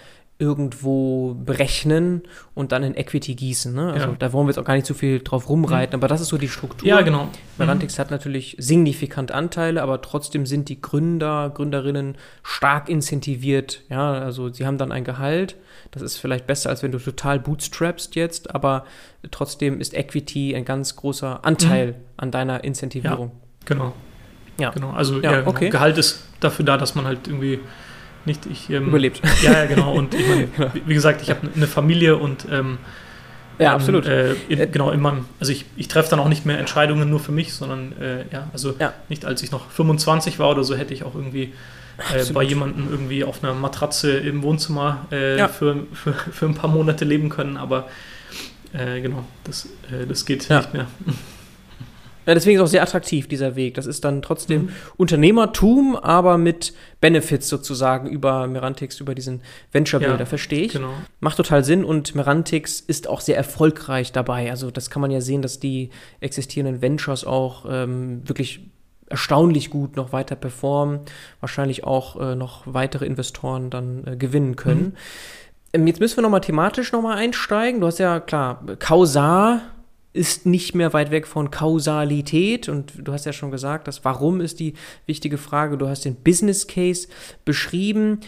irgendwo berechnen und dann in Equity gießen. Ne? Also
Ja.
da wollen wir jetzt auch gar nicht so viel drauf rumreiten, aber das ist so die Struktur.
Ja, genau.
Merantix hat natürlich signifikant Anteile, aber trotzdem sind die Gründer, Gründerinnen stark incentiviert. Ja, also sie haben dann ein Gehalt. Das ist vielleicht besser, als wenn du total bootstrappst jetzt, aber trotzdem ist Equity ein ganz großer Anteil an deiner Incentivierung.
Genau.
Ja.
Genau. Also
Ja,
ja, genau.
okay.
Gehalt ist dafür da, dass man halt irgendwie nicht ich ähm,
Überlebt.
Ja, ja, genau. Und ich meine, wie, wie gesagt, ich habe eine Familie und ähm,
Ja,
ähm,
absolut.
Äh, in, genau, in meinem, also ich, ich treffe dann auch nicht mehr Entscheidungen nur für mich, sondern äh, ja, also
Ja.
nicht als ich noch 25 war oder so, hätte ich auch irgendwie äh, bei jemandem irgendwie auf einer Matratze im Wohnzimmer äh,
Ja.
für, für, für ein paar Monate leben können, aber äh, genau, das, äh, das geht
Ja.
nicht mehr.
Ja, deswegen ist auch sehr attraktiv, dieser Weg. Das ist dann trotzdem
Mhm.
Unternehmertum, aber mit Benefits sozusagen über Merantix, über diesen Venture-Builder,
Ja,
verstehe ich.
Genau.
Macht total Sinn und Merantix ist auch sehr erfolgreich dabei. Also das kann man ja sehen, dass die existierenden Ventures auch ähm, wirklich erstaunlich gut noch weiter performen, wahrscheinlich auch äh, noch weitere Investoren dann äh, gewinnen können. Ähm, jetzt müssen wir nochmal thematisch nochmal einsteigen. Du hast ja, klar, Kausar ist nicht mehr weit weg von Kausalität und du hast ja schon gesagt, das Warum ist die wichtige Frage. Du hast den Business Case beschrieben.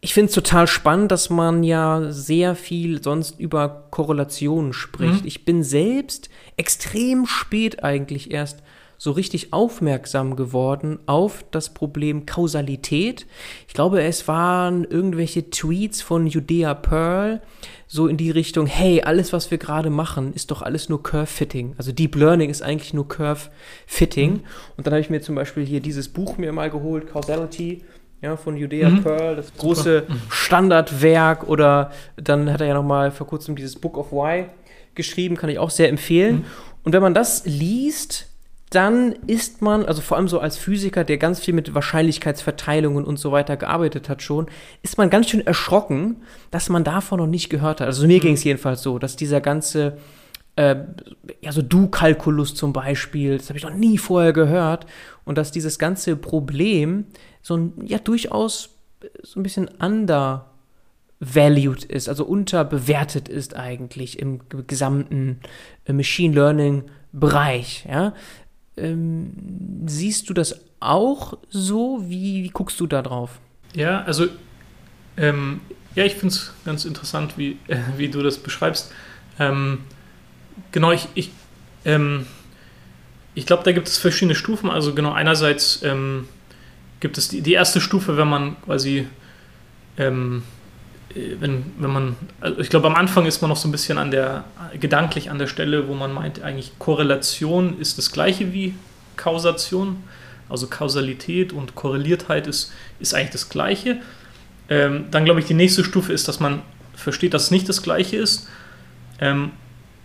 Ich finde es total spannend, dass man ja sehr viel sonst über Korrelationen spricht.
Mhm.
Ich bin selbst extrem spät eigentlich erst so richtig aufmerksam geworden auf das Problem Kausalität. Ich glaube, es waren irgendwelche Tweets von Judea Pearl, so in die Richtung, hey, alles, was wir gerade machen, ist doch alles nur Curve-Fitting. Also Deep Learning ist eigentlich nur Curve-Fitting.
Mhm.
Und dann habe ich mir zum Beispiel hier dieses Buch mir mal geholt, Causality, ja, von Judea
Mhm.
Pearl, das große Standardwerk. Oder dann hat er ja noch mal vor kurzem dieses Book of Why geschrieben, kann ich auch sehr empfehlen.
Mhm.
Und wenn man das liest, dann ist man, also vor allem so als Physiker, der ganz viel mit Wahrscheinlichkeitsverteilungen und so weiter gearbeitet hat schon, ist man ganz schön erschrocken, dass man davon noch nicht gehört hat. Also mir ging es jedenfalls so, dass dieser ganze, äh, ja so Du-Kalkulus zum Beispiel, das habe ich noch nie vorher gehört, und dass dieses ganze Problem so ein, ja durchaus so ein bisschen undervalued ist, also unterbewertet ist eigentlich im gesamten äh, Machine Learning Bereich, ja. Ähm, siehst du das auch so? Wie, wie guckst du da drauf?
Ja, also ähm, ja, ich finde es ganz interessant, wie, äh, wie du das beschreibst. Ähm, genau, ich, ich, ähm, ich glaube, da gibt es verschiedene Stufen. Also genau, einerseits ähm, gibt es die, die erste Stufe, wenn man quasi, ähm, äh, wenn, wenn man, also ich glaube, am Anfang ist man noch so ein bisschen an der, gedanklich an der Stelle, wo man meint, eigentlich Korrelation ist das gleiche wie Kausation. Also Kausalität und Korreliertheit ist, ist eigentlich das Gleiche. Ähm, dann glaube ich, die nächste Stufe ist, dass man versteht, dass es nicht das Gleiche ist. Ähm,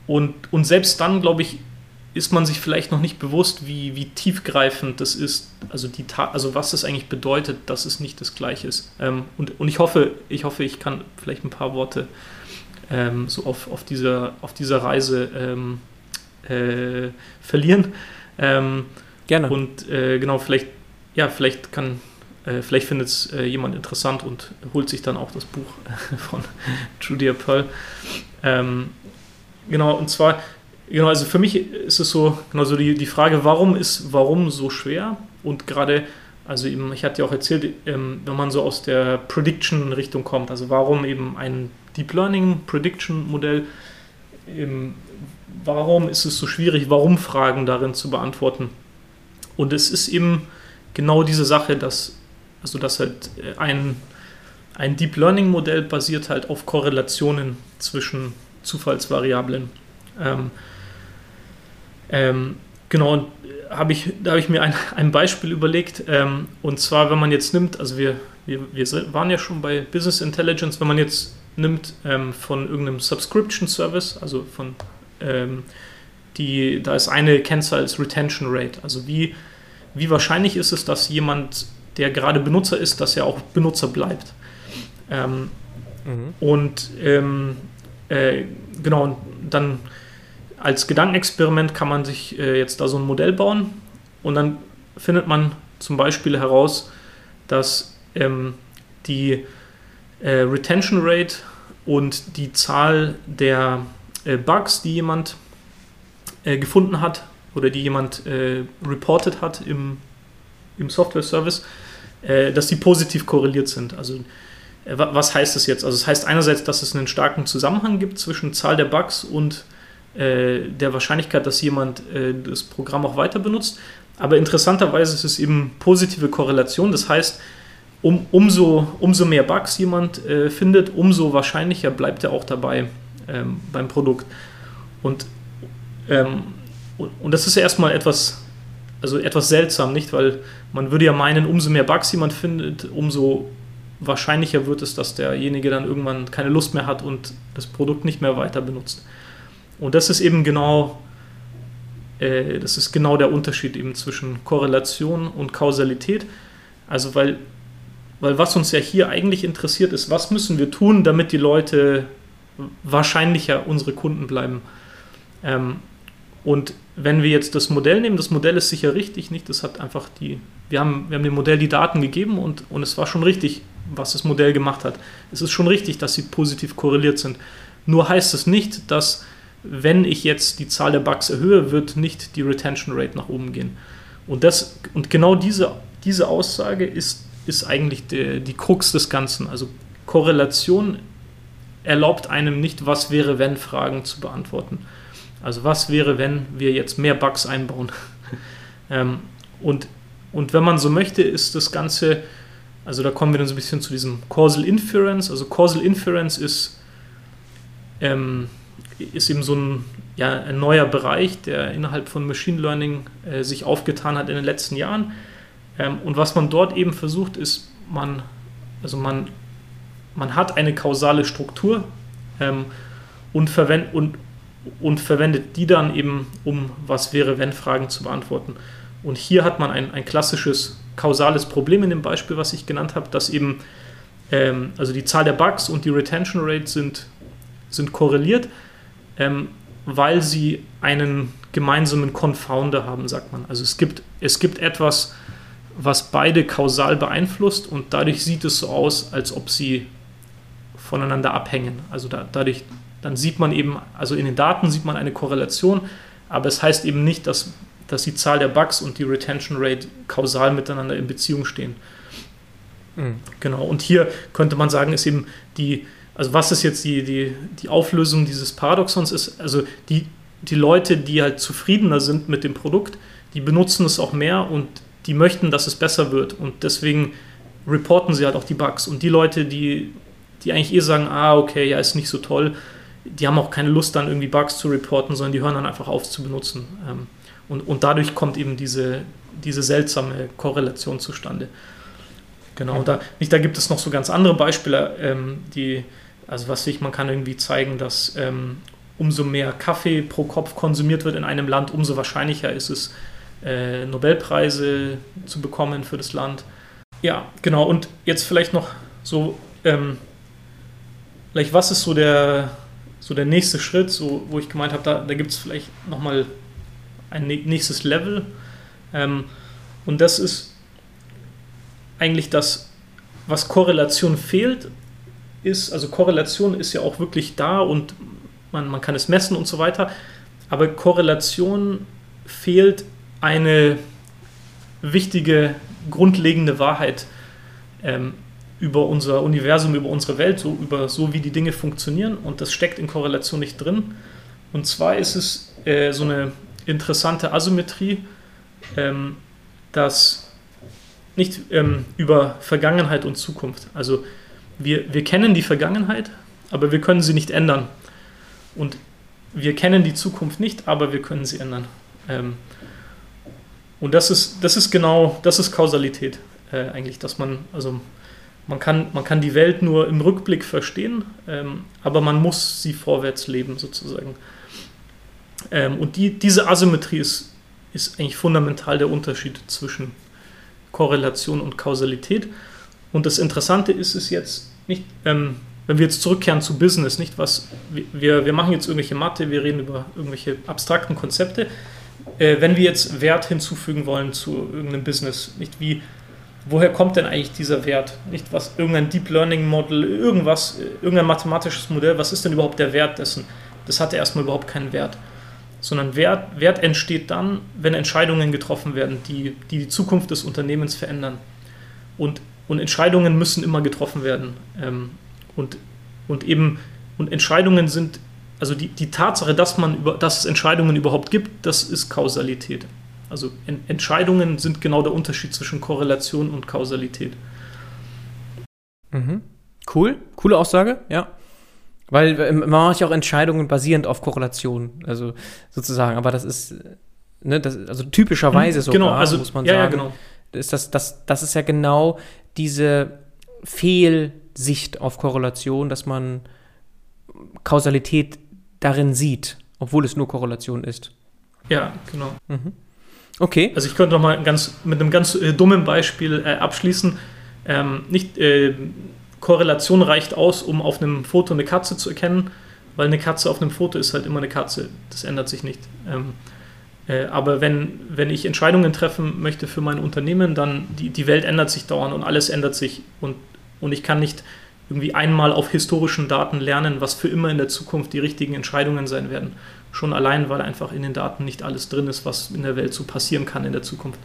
und, und selbst dann, glaube ich, ist man sich vielleicht noch nicht bewusst, wie, wie tiefgreifend das ist, also, die Ta also was es eigentlich bedeutet, dass es nicht das Gleiche ist. Ähm, und, und ich hoffe, ich hoffe, ich kann vielleicht ein paar Worte ähm, so auf, auf, dieser, auf dieser Reise ähm, äh, verlieren. Ähm,
Gerne.
und äh, genau, vielleicht, ja, vielleicht kann, äh, vielleicht findet es äh, jemand interessant und holt sich dann auch das Buch von Julia Pearl. Ähm, genau, und zwar, genau, also für mich ist es so, genau so die, die Frage, warum ist warum so schwer? Und gerade, also eben, ich hatte ja auch erzählt, ähm, wenn man so aus der Prediction-Richtung kommt, also warum eben ein Deep Learning Prediction Modell, ähm, warum ist es so schwierig, warum Fragen darin zu beantworten? Und es ist eben genau diese Sache, dass, also dass halt äh, ein, ein Deep Learning Modell basiert halt auf Korrelationen zwischen Zufallsvariablen. Ähm, ähm, genau, und habe ich, da habe ich mir ein, ein Beispiel überlegt. Ähm, und zwar, wenn man jetzt nimmt, also wir, wir, wir waren ja schon bei Business Intelligence, wenn man jetzt nimmt ähm, von irgendeinem Subscription Service, also von ähm, die, da ist eine Kennzahl als Retention Rate. Also wie, wie wahrscheinlich ist es, dass jemand, der gerade Benutzer ist, dass er auch Benutzer bleibt. Ähm,
Mhm.
und ähm, äh, genau, und dann als Gedankenexperiment kann man sich äh, jetzt da so ein Modell bauen und dann findet man zum Beispiel heraus, dass ähm, die äh, Retention Rate und die Zahl der äh, Bugs, die jemand äh, gefunden hat oder die jemand äh, reported hat im, im Software-Service, äh, dass die positiv korreliert sind. Also was heißt das jetzt? Also es das heißt einerseits, dass es einen starken Zusammenhang gibt zwischen Zahl der Bugs und äh, der Wahrscheinlichkeit, dass jemand das Programm auch weiter benutzt. Aber interessanterweise ist es eben positive Korrelation. Das heißt, um, umso, umso mehr Bugs jemand äh, findet, umso wahrscheinlicher bleibt er auch dabei ähm, beim Produkt. Und, ähm, und das ist ja erstmal etwas, also etwas seltsam, nicht? Weil man würde ja meinen, umso mehr Bugs jemand findet, umso wahrscheinlicher wird es, dass derjenige dann irgendwann keine Lust mehr hat und das Produkt nicht mehr weiter benutzt. Und das ist eben genau, äh, das ist genau der Unterschied eben zwischen Korrelation und Kausalität. Also weil weil was uns ja hier eigentlich interessiert ist, was müssen wir tun, damit die Leute wahrscheinlicher unsere Kunden bleiben. Ähm, und wenn wir jetzt das Modell nehmen, das Modell ist sicher richtig, nicht? Das hat einfach die, wir haben, wir haben dem Modell die Daten gegeben und, und es war schon richtig, was das Modell gemacht hat. Es ist schon richtig, dass sie positiv korreliert sind. Nur heißt es nicht, dass wenn ich jetzt die Zahl der Bugs erhöhe, wird nicht die Retention Rate nach oben gehen. Und, das, und genau diese, diese Aussage ist ist eigentlich die, die Krux des Ganzen. Also Korrelation erlaubt einem nicht, was wäre, wenn Fragen zu beantworten. Also was wäre, wenn wir jetzt mehr Bugs einbauen. ähm, und, und wenn man so möchte, ist das Ganze, also da kommen wir dann so ein bisschen zu diesem Causal Inference. Also Causal Inference ist, ähm, ist eben so ein, ja, ein neuer Bereich, der innerhalb von Machine Learning äh, sich aufgetan hat in den letzten Jahren ähm, und was man dort eben versucht, ist, man, also man, man hat eine kausale Struktur ähm, und, verwend, und, und verwendet die dann eben, um was wäre, wenn Fragen zu beantworten. Und hier hat man ein, ein klassisches kausales Problem in dem Beispiel, was ich genannt habe, dass eben ähm, also die Zahl der Bugs und die Retention Rate sind, sind korreliert, ähm, weil sie einen gemeinsamen Confounder haben, sagt man. Also es gibt, es gibt etwas, was beide kausal beeinflusst und dadurch sieht es so aus, als ob sie voneinander abhängen. Also da, dadurch, dann sieht man eben, also in den Daten sieht man eine Korrelation, aber es heißt eben nicht, dass, dass die Zahl der Bugs und die Retention Rate kausal miteinander in Beziehung stehen. Mhm. Genau, und hier könnte man sagen, ist eben die, also was ist jetzt die, die, die Auflösung dieses Paradoxons ist, also die, die Leute, die halt zufriedener sind mit dem Produkt, die benutzen es auch mehr und die möchten, dass es besser wird und deswegen reporten sie halt auch die Bugs. Und die Leute, die, die eigentlich eh sagen, ah, okay, ja, ist nicht so toll, die haben auch keine Lust, dann irgendwie Bugs zu reporten, sondern die hören dann einfach auf zu benutzen. Ähm, und, und dadurch kommt eben diese, diese seltsame Korrelation zustande. Genau, da, nicht, da gibt es noch so ganz andere Beispiele, ähm, die, also was ich, man kann irgendwie zeigen, dass ähm, umso mehr Kaffee pro Kopf konsumiert wird in einem Land, umso wahrscheinlicher ist es, äh, Nobelpreise zu bekommen für das Land. Ja, genau. Und jetzt vielleicht noch so, ähm, vielleicht was ist so der, so der nächste Schritt, so, wo ich gemeint habe, da, da gibt es vielleicht nochmal ein nächstes Level. Ähm, und das ist eigentlich das, was Korrelation fehlt, ist, also Korrelation ist ja auch wirklich da und man, man kann es messen und so weiter, aber Korrelation fehlt eine wichtige, grundlegende Wahrheit ähm, über unser Universum, über unsere Welt, so, über so wie die Dinge funktionieren und das steckt in Korrelation nicht drin. Und zwar ist es äh, so eine interessante Asymmetrie, ähm, dass nicht ähm, über Vergangenheit und Zukunft. Also wir, wir kennen die Vergangenheit, aber wir können sie nicht ändern. Und wir kennen die Zukunft nicht, aber wir können sie ändern. Ähm, und das ist, das ist genau, das ist Kausalität äh, eigentlich, dass man, also man kann, man kann die Welt nur im Rückblick verstehen, ähm, aber man muss sie vorwärts leben sozusagen. Ähm, und die, diese Asymmetrie ist, ist eigentlich fundamental der Unterschied zwischen Korrelation und Kausalität. Und das Interessante ist es jetzt nicht, ähm, wenn wir jetzt zurückkehren zu Business, nicht was, wir, wir machen jetzt irgendwelche Mathe, wir reden über irgendwelche abstrakten Konzepte, äh, wenn wir jetzt Wert hinzufügen wollen zu irgendeinem Business, nicht wie, woher kommt denn eigentlich dieser Wert? Nicht was, irgendein Deep Learning Model, irgendwas, irgendein mathematisches Modell, was ist denn überhaupt der Wert dessen? Das hatte erstmal überhaupt keinen Wert. Sondern Wert, Wert entsteht dann, wenn Entscheidungen getroffen werden, die, die die Zukunft des Unternehmens verändern. Und, und Entscheidungen müssen immer getroffen werden. Ähm, und, und eben, und Entscheidungen sind, also die, die Tatsache, dass, man über, dass es Entscheidungen überhaupt gibt, das ist Kausalität. Also Entscheidungen sind genau der Unterschied zwischen Korrelation und Kausalität.
Mhm. Cool, coole Aussage, ja. Weil äh, man macht ja auch Entscheidungen basierend auf Korrelation, also sozusagen. Aber das ist, ne, das, also typischerweise mhm,
sogar, genau, also, muss man ja, sagen. Ja, genau.
Ist das, das, das ist ja genau diese Fehlsicht auf Korrelation, dass man Kausalität darin sieht, obwohl es nur Korrelation ist.
Ja, genau.
Mhm. Okay.
Also ich könnte noch mal ganz, mit einem ganz äh, dummen Beispiel äh, abschließen. Ähm, nicht, äh, Korrelation reicht aus, um auf einem Foto eine Katze zu erkennen, weil eine Katze auf einem Foto ist halt immer eine Katze. Das ändert sich nicht. Ähm, äh, aber wenn, wenn ich Entscheidungen treffen möchte für mein Unternehmen, dann die, die Welt ändert sich dauernd und alles ändert sich. Und, und ich kann nicht irgendwie einmal auf historischen Daten lernen, was für immer in der Zukunft die richtigen Entscheidungen sein werden. Schon allein, weil einfach in den Daten nicht alles drin ist, was in der Welt so passieren kann in der Zukunft.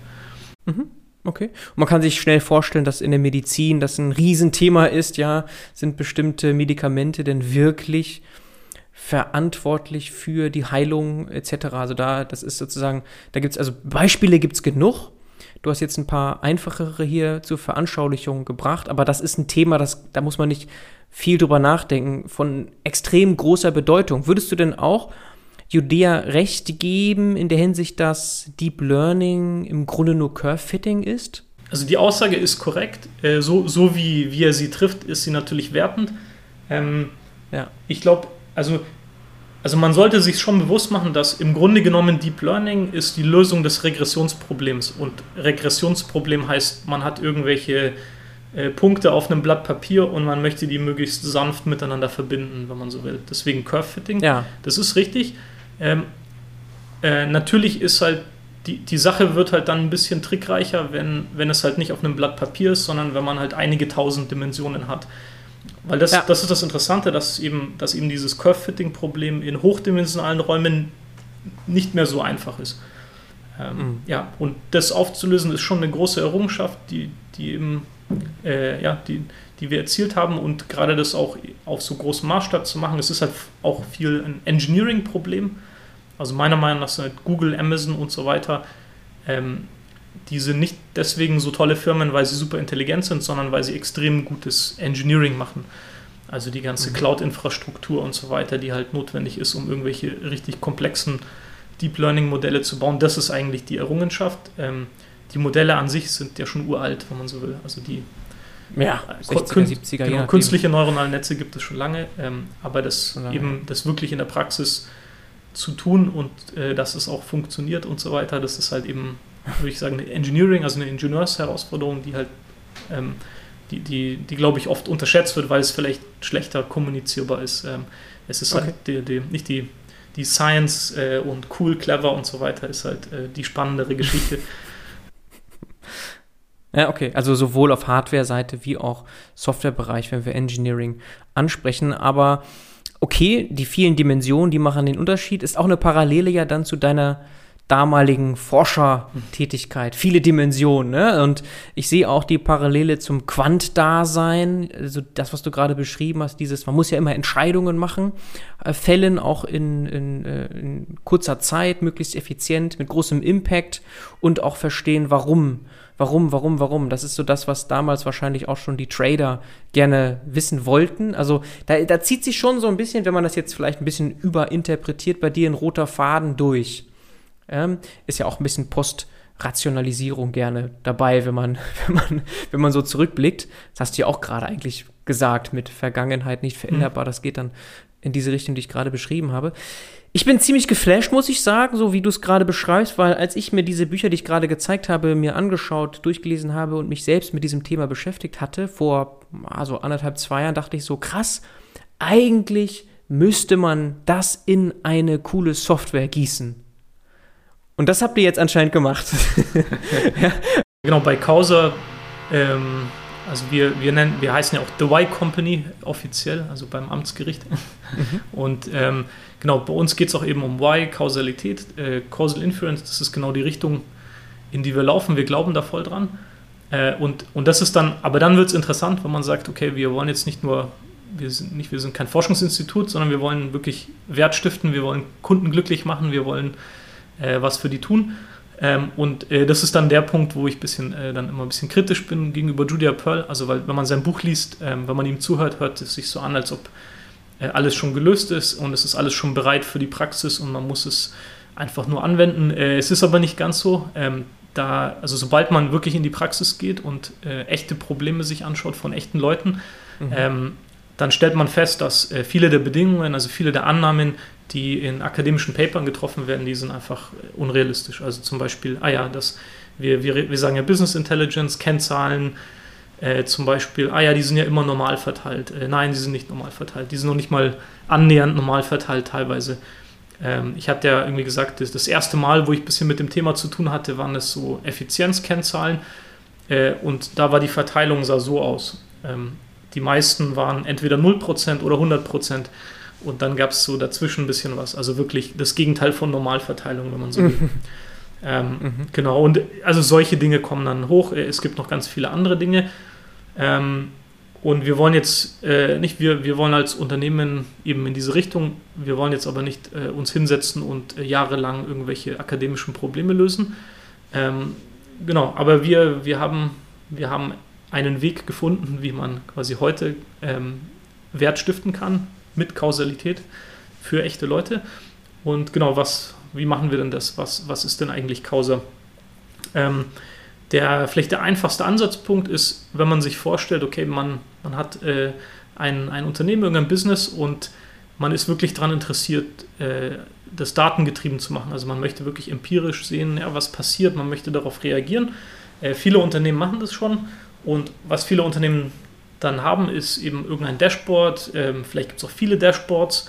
Mhm. Okay. Und man kann sich schnell vorstellen, dass in der Medizin das ein Riesenthema ist, ja, sind bestimmte Medikamente denn wirklich verantwortlich für die Heilung etc. Also da, das ist sozusagen, da gibt es, also Beispiele gibt es genug. Du hast jetzt ein paar einfachere hier zur Veranschaulichung gebracht, aber das ist ein Thema, das, da muss man nicht viel drüber nachdenken, von extrem großer Bedeutung. Würdest du denn auch Judea recht geben in der Hinsicht, dass Deep Learning im Grunde nur Curve-Fitting ist?
Also die Aussage ist korrekt. Äh, so, so wie, wie er sie trifft, ist sie natürlich wertend. Ähm, ja. Ich glaube, also, also man sollte sich schon bewusst machen, dass im Grunde genommen Deep Learning ist die Lösung des Regressionsproblems. Und Regressionsproblem heißt, man hat irgendwelche äh, Punkte auf einem Blatt Papier und man möchte die möglichst sanft miteinander verbinden, wenn man so will. Deswegen Curve-Fitting.
Ja.
Das ist richtig. Ähm, äh, natürlich ist halt, die, die Sache wird halt dann ein bisschen trickreicher, wenn, wenn es halt nicht auf einem Blatt Papier ist, sondern wenn man halt einige tausend Dimensionen hat. Weil das, ja. das ist das Interessante, dass eben, dass eben dieses Curve-Fitting-Problem in hochdimensionalen Räumen nicht mehr so einfach ist. Ähm, mhm. Ja, und das aufzulösen ist schon eine große Errungenschaft, die, die eben, äh, ja, die, die wir erzielt haben und gerade das auch auf so großem Maßstab zu machen, es ist halt auch viel ein Engineering-Problem. Also meiner Meinung nach sind halt Google, Amazon und so weiter, ähm, die sind nicht deswegen so tolle Firmen, weil sie super intelligent sind, sondern weil sie extrem gutes Engineering machen. Also die ganze mhm. Cloud-Infrastruktur und so weiter, die halt notwendig ist, um irgendwelche richtig komplexen Deep Learning-Modelle zu bauen. Das ist eigentlich die Errungenschaft. Ähm, die Modelle an sich sind ja schon uralt, wenn man so will. Also die
ja,
60er, 70er genau, Künstliche neuronale Netze gibt es schon lange, ähm, aber das lange. eben das wirklich in der Praxis zu tun und äh, dass es auch funktioniert und so weiter, das ist halt eben, würde ich sagen, eine Engineering, also eine Ingenieursherausforderung, die halt, ähm, die, die, die glaube ich oft unterschätzt wird, weil es vielleicht schlechter kommunizierbar ist. Ähm, es ist halt okay. halt die, die, nicht die, die Science äh, und cool, clever und so weiter, ist halt äh, die spannendere Geschichte.
Ja, okay. Also sowohl auf Hardware-Seite wie auch Softwarebereich, wenn wir Engineering ansprechen. Aber okay, die vielen Dimensionen, die machen den Unterschied. Ist auch eine Parallele ja dann zu deiner damaligen Forschertätigkeit. Viele Dimensionen, ne? Und ich sehe auch die Parallele zum Quant-Dasein, also das, was du gerade beschrieben hast, dieses, man muss ja immer Entscheidungen machen, äh, fällen auch in, in, äh, in kurzer Zeit, möglichst effizient, mit großem Impact und auch verstehen, warum warum, warum, warum. Das ist so das, was damals wahrscheinlich auch schon die Trader gerne wissen wollten. Also da, da zieht sich schon so ein bisschen, wenn man das jetzt vielleicht ein bisschen überinterpretiert, bei dir ein roter Faden durch. Ähm, ist ja auch ein bisschen Postrationalisierung gerne dabei, wenn man, wenn man, wenn man so zurückblickt. Das hast du ja auch gerade eigentlich gesagt, mit Vergangenheit nicht veränderbar. Mhm. Das geht dann in diese Richtung, die ich gerade beschrieben habe. Ich bin ziemlich geflasht, muss ich sagen, so wie du es gerade beschreibst, weil als ich mir diese Bücher, die ich gerade gezeigt habe, mir angeschaut, durchgelesen habe und mich selbst mit diesem Thema beschäftigt hatte, vor also anderthalb, zwei Jahren, dachte ich so, krass, eigentlich müsste man das in eine coole Software gießen. Und das habt ihr jetzt anscheinend gemacht.
ja. Genau, bei Causa ähm, also wir, wir nennen, wir heißen ja auch The Y Company offiziell, also beim Amtsgericht. Mhm. Und ähm, genau, bei uns geht es auch eben um Y, Kausalität, äh, Causal Inference, das ist genau die Richtung, in die wir laufen. Wir glauben da voll dran. Äh, und, und das ist dann, aber dann wird es interessant, wenn man sagt, okay, wir wollen jetzt nicht nur, wir sind nicht, wir sind kein Forschungsinstitut, sondern wir wollen wirklich Wert stiften, wir wollen Kunden glücklich machen, wir wollen äh, was für die tun. Ähm, und äh, das ist dann der Punkt, wo ich bisschen, äh, dann immer ein bisschen kritisch bin gegenüber Julia Pearl. Also, weil, wenn man sein Buch liest, ähm, wenn man ihm zuhört, hört es sich so an, als ob äh, alles schon gelöst ist und es ist alles schon bereit für die Praxis und man muss es einfach nur anwenden. Äh, es ist aber nicht ganz so. Ähm, da, also sobald man wirklich in die Praxis geht und äh, echte Probleme sich anschaut von echten Leuten, mhm. Ähm, dann stellt man fest, dass äh, viele der Bedingungen, also viele der Annahmen, die in akademischen Papern getroffen werden, die sind einfach unrealistisch. Also zum Beispiel, ah ja, das, wir, wir, wir sagen ja Business Intelligence, Kennzahlen, äh, zum Beispiel, ah ja, die sind ja immer normal verteilt. Äh, nein, die sind nicht normal verteilt. Die sind noch nicht mal annähernd normal verteilt teilweise. Ähm, ich hatte ja irgendwie gesagt, das, das, erste Mal, wo ich ein bisschen mit dem Thema zu tun hatte, waren das so Effizienzkennzahlen. Äh, und da war die Verteilung sah so aus. Ähm, die meisten waren entweder 0% oder 100%. Und dann gab es so dazwischen ein bisschen was. Also wirklich das Gegenteil von Normalverteilung, wenn man so will. ähm, mhm. Genau, und also solche Dinge kommen dann hoch. Es gibt noch ganz viele andere Dinge. Ähm, und wir wollen jetzt äh, nicht, wir, wir wollen als Unternehmen eben in diese Richtung, wir wollen jetzt aber nicht äh, uns hinsetzen und äh, jahrelang irgendwelche akademischen Probleme lösen. Ähm, genau, aber wir, wir, haben, wir haben einen Weg gefunden, wie man quasi heute ähm, Wert stiften kann mit Kausalität für echte Leute. Und genau, was, wie machen wir denn das? Was, was ist denn eigentlich Causa? Ähm, der vielleicht der einfachste Ansatzpunkt ist, wenn man sich vorstellt, okay, man, man hat äh, ein, ein Unternehmen, irgendein Business und man ist wirklich daran interessiert, äh, das datengetrieben zu machen. Also man möchte wirklich empirisch sehen, ja, was passiert, man möchte darauf reagieren. Äh, viele Unternehmen machen das schon und was viele Unternehmen dann haben, ist eben irgendein Dashboard. Ähm, vielleicht gibt es auch viele Dashboards,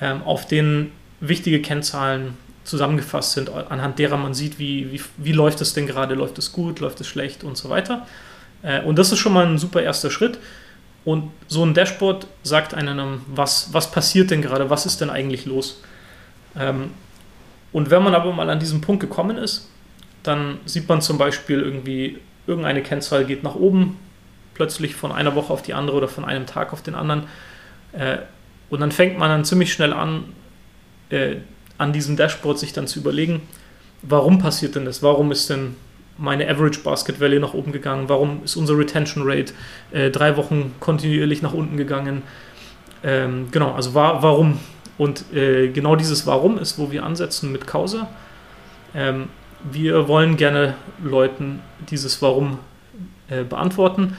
ähm, auf denen wichtige Kennzahlen zusammengefasst sind, anhand derer man sieht, wie, wie, wie läuft es denn gerade, läuft es gut, läuft es schlecht und so weiter. Äh, und das ist schon mal ein super erster Schritt. Und so ein Dashboard sagt einem, was, was passiert denn gerade, was ist denn eigentlich los. Ähm, und wenn man aber mal an diesen Punkt gekommen ist, dann sieht man zum Beispiel irgendwie, irgendeine Kennzahl geht nach oben, plötzlich von einer Woche auf die andere oder von einem Tag auf den anderen. Äh, und dann fängt man dann ziemlich schnell an, äh, an diesem Dashboard sich dann zu überlegen, warum passiert denn das? Warum ist denn meine Average Basket Value nach oben gegangen? Warum ist unser Retention Rate äh, drei Wochen kontinuierlich nach unten gegangen? Ähm, genau, also war, warum? Und äh, genau dieses Warum ist, wo wir ansetzen mit Causa. Ähm, wir wollen gerne Leuten dieses Warum äh, beantworten.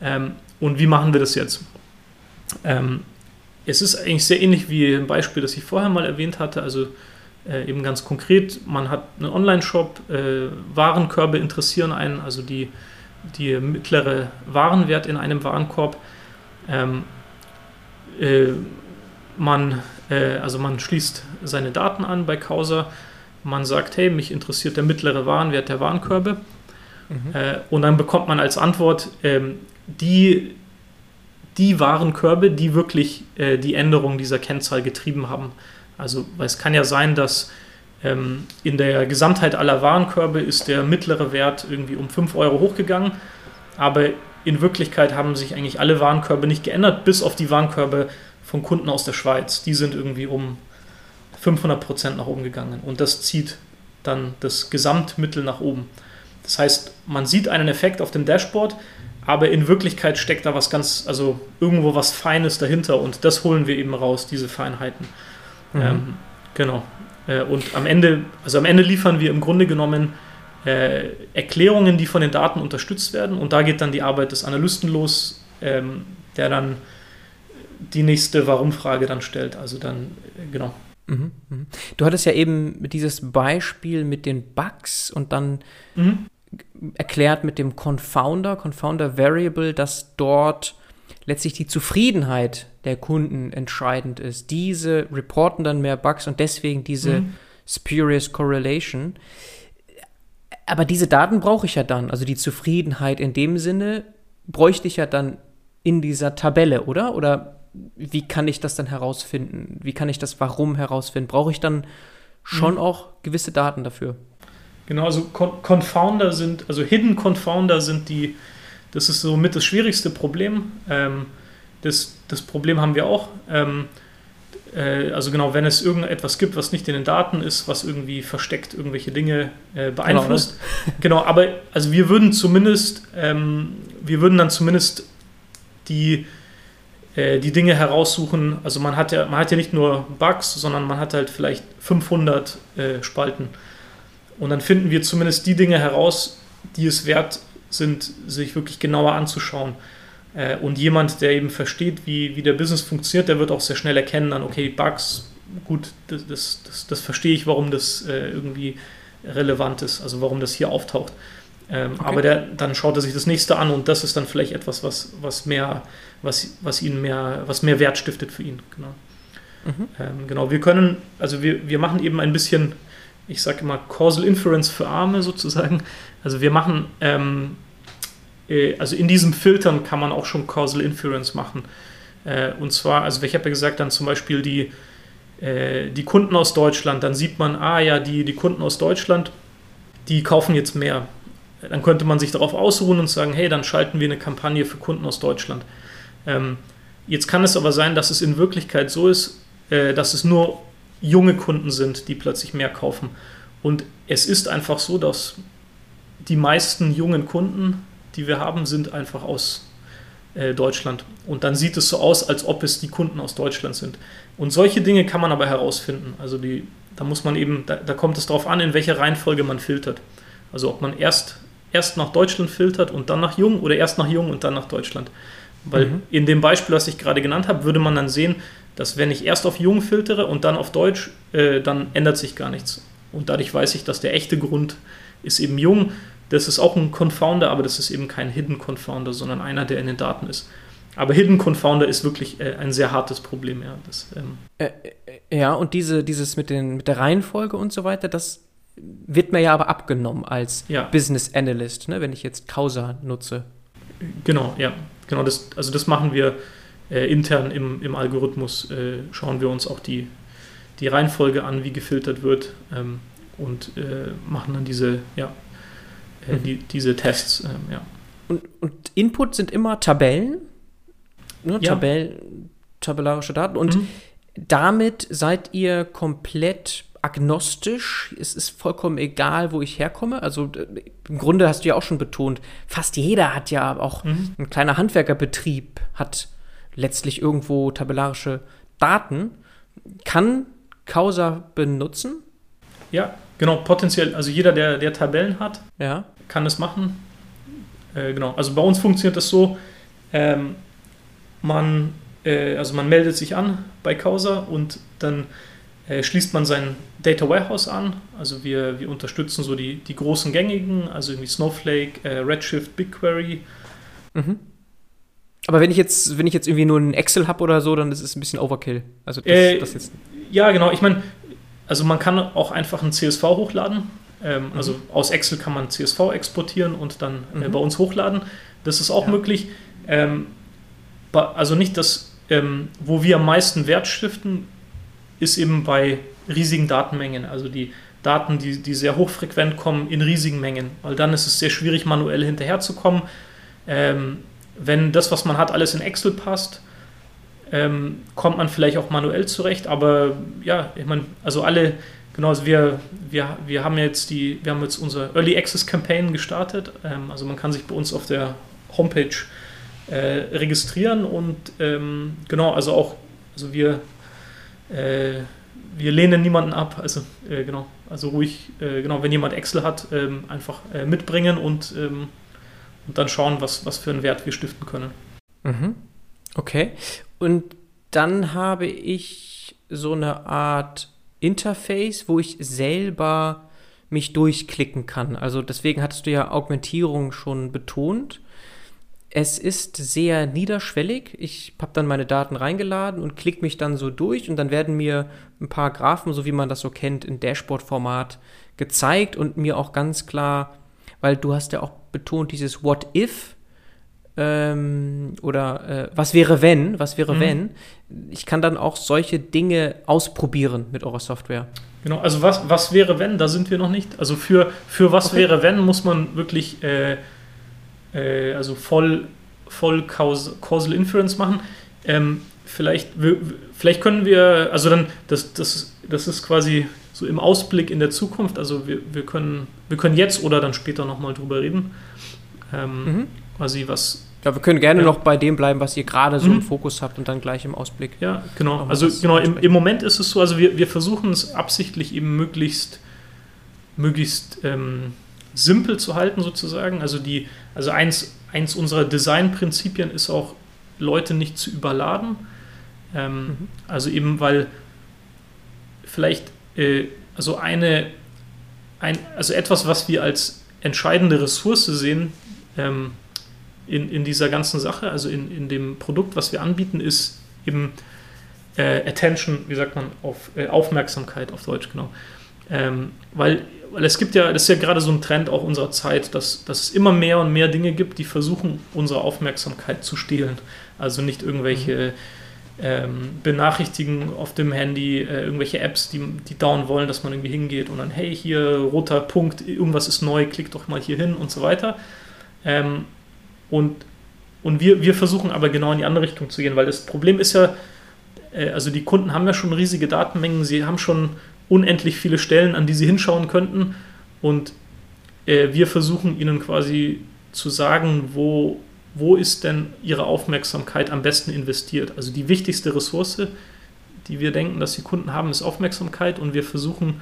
Ähm, und wie machen wir das jetzt? Ähm, es ist eigentlich sehr ähnlich wie ein Beispiel, das ich vorher mal erwähnt hatte. Also äh, eben ganz konkret, man hat einen Online-Shop, äh, Warenkörbe interessieren einen, also die, die mittlere Warenwert in einem Warenkorb. Ähm, äh, man, äh, also man schließt seine Daten an bei Causa. Man sagt, hey, mich interessiert der mittlere Warenwert der Warenkörbe. Mhm. Äh, und dann bekommt man als Antwort, die, die Warenkörbe, die wirklich äh, die Änderung dieser Kennzahl getrieben haben. Also, weil es kann ja sein, dass ähm, in der Gesamtheit aller Warenkörbe ist der mittlere Wert irgendwie um 5 Euro hochgegangen, aber in Wirklichkeit haben sich eigentlich alle Warenkörbe nicht geändert, bis auf die Warenkörbe von Kunden aus der Schweiz. Die sind irgendwie um 500 Prozent nach oben gegangen und das zieht dann das Gesamtmittel nach oben. Das heißt, man sieht einen Effekt auf dem Dashboard, aber in Wirklichkeit steckt da was ganz, also irgendwo was Feines dahinter und das holen wir eben raus, diese Feinheiten. Mhm. Ähm, genau. Äh, und am Ende, also am Ende liefern wir im Grunde genommen äh, Erklärungen, die von den Daten unterstützt werden und da geht dann die Arbeit des Analysten los, ähm, der dann die nächste Warum-Frage dann stellt. Also dann, äh, genau.
Mhm, mhm. Du hattest ja eben dieses Beispiel mit den Bugs und dann mhm erklärt mit dem Confounder, Confounder Variable, dass dort letztlich die Zufriedenheit der Kunden entscheidend ist. Diese reporten dann mehr Bugs und deswegen diese mhm. spurious correlation. Aber diese Daten brauche ich ja dann. Also die Zufriedenheit in dem Sinne bräuchte ich ja dann in dieser Tabelle, oder? Oder wie kann ich das dann herausfinden? Wie kann ich das Warum herausfinden? Brauche ich dann schon mhm. auch gewisse Daten dafür?
Genau, also Confounder sind, also Hidden Confounder sind die, das ist so mit das schwierigste Problem. Ähm, das, das Problem haben wir auch. Ähm, äh, also genau, wenn es irgendetwas gibt, was nicht in den Daten ist, was irgendwie versteckt irgendwelche Dinge äh, beeinflusst. Genau, ne? genau, aber also wir würden zumindest, ähm, wir würden dann zumindest die, äh, die Dinge heraussuchen. Also man hat ja, man hat ja nicht nur Bugs, sondern man hat halt vielleicht 500 äh, Spalten. Und dann finden wir zumindest die Dinge heraus, die es wert sind, sich wirklich genauer anzuschauen. Äh, und jemand, der eben versteht, wie, wie der Business funktioniert, der wird auch sehr schnell erkennen, dann, okay, Bugs, gut, das, das, das, das verstehe ich, warum das äh, irgendwie relevant ist, also warum das hier auftaucht. Ähm, okay. Aber der, dann schaut er sich das nächste an und das ist dann vielleicht etwas, was, was mehr, was, was ihn mehr, was mehr Wert stiftet für ihn. Genau. Mhm. Ähm, genau, wir können, also wir, wir machen eben ein bisschen, ich sage immer Causal Inference für Arme sozusagen. Also wir machen ähm, äh, also in diesem Filtern kann man auch schon Causal Inference machen. Äh, und zwar, also ich habe ja gesagt, dann zum Beispiel die, äh, die Kunden aus Deutschland, dann sieht man, ah ja, die, die Kunden aus Deutschland, die kaufen jetzt mehr. Dann könnte man sich darauf ausruhen und sagen, hey, dann schalten wir eine Kampagne für Kunden aus Deutschland. Ähm, jetzt kann es aber sein, dass es in Wirklichkeit so ist, dass es nur junge Kunden sind, die plötzlich mehr kaufen. Und es ist einfach so, dass die meisten jungen Kunden die wir haben, sind einfach aus äh, Deutschland. Und dann sieht es so aus, als ob es die Kunden aus Deutschland sind. Und solche Dinge kann man aber herausfinden. Also die, da muss man eben, da, da kommt es darauf an, in welcher Reihenfolge man filtert. Also ob man erst, erst nach Deutschland filtert und dann nach Jung oder erst nach Jung und dann nach Deutschland. Weil mhm. in dem Beispiel, was ich gerade genannt habe, würde man dann sehen, dass wenn ich erst auf Jung filtere und dann auf Deutsch, äh, dann ändert sich gar nichts. Und dadurch weiß ich, dass der echte Grund ist eben Jung das ist auch ein Confounder, aber das ist eben kein Hidden Confounder, sondern einer, der in den Daten ist. Aber Hidden Confounder ist wirklich äh, ein sehr hartes Problem, ja. Das, ähm
äh, äh, ja, und diese, dieses mit, den, mit der Reihenfolge und so weiter, das wird mir ja aber abgenommen als ja. Business Analyst, ne, wenn ich jetzt Causa nutze.
Genau, ja. Genau, das, also das machen wir äh, intern im, im Algorithmus, äh, schauen wir uns auch die, die Reihenfolge an, wie gefiltert wird ähm, und äh, machen dann diese, ja, äh, die, diese Tests, ähm, ja.
Und, und, Input sind immer Tabellen, ne, ja. Tabellen, tabellarische Daten. Und mhm. damit seid ihr komplett agnostisch. Es ist vollkommen egal, wo ich herkomme. Also im Grunde hast du ja auch schon betont, fast jeder hat ja auch mhm. ein kleiner Handwerkerbetrieb, hat letztlich irgendwo tabellarische Daten. Kann Causa benutzen?
Ja, genau, potenziell. Also jeder, der, der Tabellen hat,
ja
kann das machen. Äh, genau, also bei uns funktioniert das so, ähm, man, äh, also man meldet sich an bei Causa und dann äh, schließt man sein Data Warehouse an. Also wir, wir unterstützen so die, die großen gängigen, also irgendwie Snowflake, äh, Redshift, BigQuery.
Mhm. Aber wenn ich jetzt, wenn ich jetzt irgendwie nur ein Excel habe oder so, dann ist es ein bisschen Overkill. Also das,
äh, das jetzt. Ja, genau. Ich meine, also man kann auch einfach ein CSV hochladen. Ähm, mhm. Also aus Excel kann man CSV exportieren und dann äh, mhm. bei uns hochladen. Das ist auch ja. möglich. Ähm, also nicht das, ähm, wo wir am meisten Wert stiften, ist eben bei riesigen Datenmengen. Also die Daten, die, die sehr hochfrequent kommen, in riesigen Mengen. Weil dann ist es sehr schwierig, manuell hinterherzukommen. Ähm, wenn das, was man hat, alles in Excel passt, ähm, kommt man vielleicht auch manuell zurecht. Aber ja, ich meine, also alle Genau, also wir, wir, wir haben jetzt die, wir haben jetzt unsere Early Access Campaign gestartet. Ähm, also man kann sich bei uns auf der Homepage äh, registrieren und ähm, genau, also auch, also wir, äh, wir lehnen niemanden ab. Also äh, genau, also ruhig, äh, genau, wenn jemand Excel hat, ähm, einfach äh, mitbringen und, ähm, und dann schauen, was, was für einen Wert wir stiften können.
Mhm. Okay. Und dann habe ich so eine Art Interface, wo ich selber mich durchklicken kann. Also deswegen hattest du ja Augmentierung schon betont. Es ist sehr niederschwellig. Ich habe dann meine Daten reingeladen und klicke mich dann so durch und dann werden mir ein paar Graphen, so wie man das so kennt, in Dashboard-Format gezeigt und mir auch ganz klar, weil du hast ja auch betont, dieses What if ähm, oder äh, was wäre wenn, was wäre mhm. wenn. Ich kann dann auch solche Dinge ausprobieren mit eurer Software.
Genau, also was, was wäre wenn, da sind wir noch nicht. Also für, für was okay. wäre wenn, muss man wirklich äh, äh, also voll, voll Causal Inference machen. Ähm, vielleicht, vielleicht können wir, also dann, das, das, das ist quasi so im Ausblick in der Zukunft, also wir, wir, können, wir können jetzt oder dann später nochmal drüber reden. Ähm, mhm. Quasi was.
Ja, wir können gerne ja. noch bei dem bleiben, was ihr gerade so mhm. im Fokus habt und dann gleich im Ausblick.
Ja, genau. Also genau, im, im Moment ist es so, also wir, wir versuchen es absichtlich eben möglichst, möglichst ähm, simpel zu halten sozusagen. Also die, also eins, eins unserer Designprinzipien ist auch, Leute nicht zu überladen. Ähm, mhm. Also eben, weil vielleicht, äh, also eine, ein, also etwas, was wir als entscheidende Ressource sehen ähm, in, in dieser ganzen Sache, also in, in dem Produkt, was wir anbieten, ist eben äh, Attention, wie sagt man, auf äh, Aufmerksamkeit auf Deutsch, genau. Ähm, weil, weil es gibt ja, das ist ja gerade so ein Trend auch unserer Zeit, dass, dass es immer mehr und mehr Dinge gibt, die versuchen, unsere Aufmerksamkeit zu stehlen. Also nicht irgendwelche mhm. ähm, Benachrichtigen auf dem Handy, äh, irgendwelche Apps, die, die dauern wollen, dass man irgendwie hingeht und dann, hey, hier roter Punkt, irgendwas ist neu, klick doch mal hier hin und so weiter. Ähm, und und wir, wir versuchen aber genau in die andere Richtung zu gehen, weil das Problem ist ja, äh, also die Kunden haben ja schon riesige Datenmengen, sie haben schon unendlich viele Stellen, an die sie hinschauen könnten. Und äh, wir versuchen ihnen quasi zu sagen, wo, wo ist denn ihre Aufmerksamkeit am besten investiert. Also die wichtigste Ressource, die wir denken, dass die Kunden haben, ist Aufmerksamkeit und wir versuchen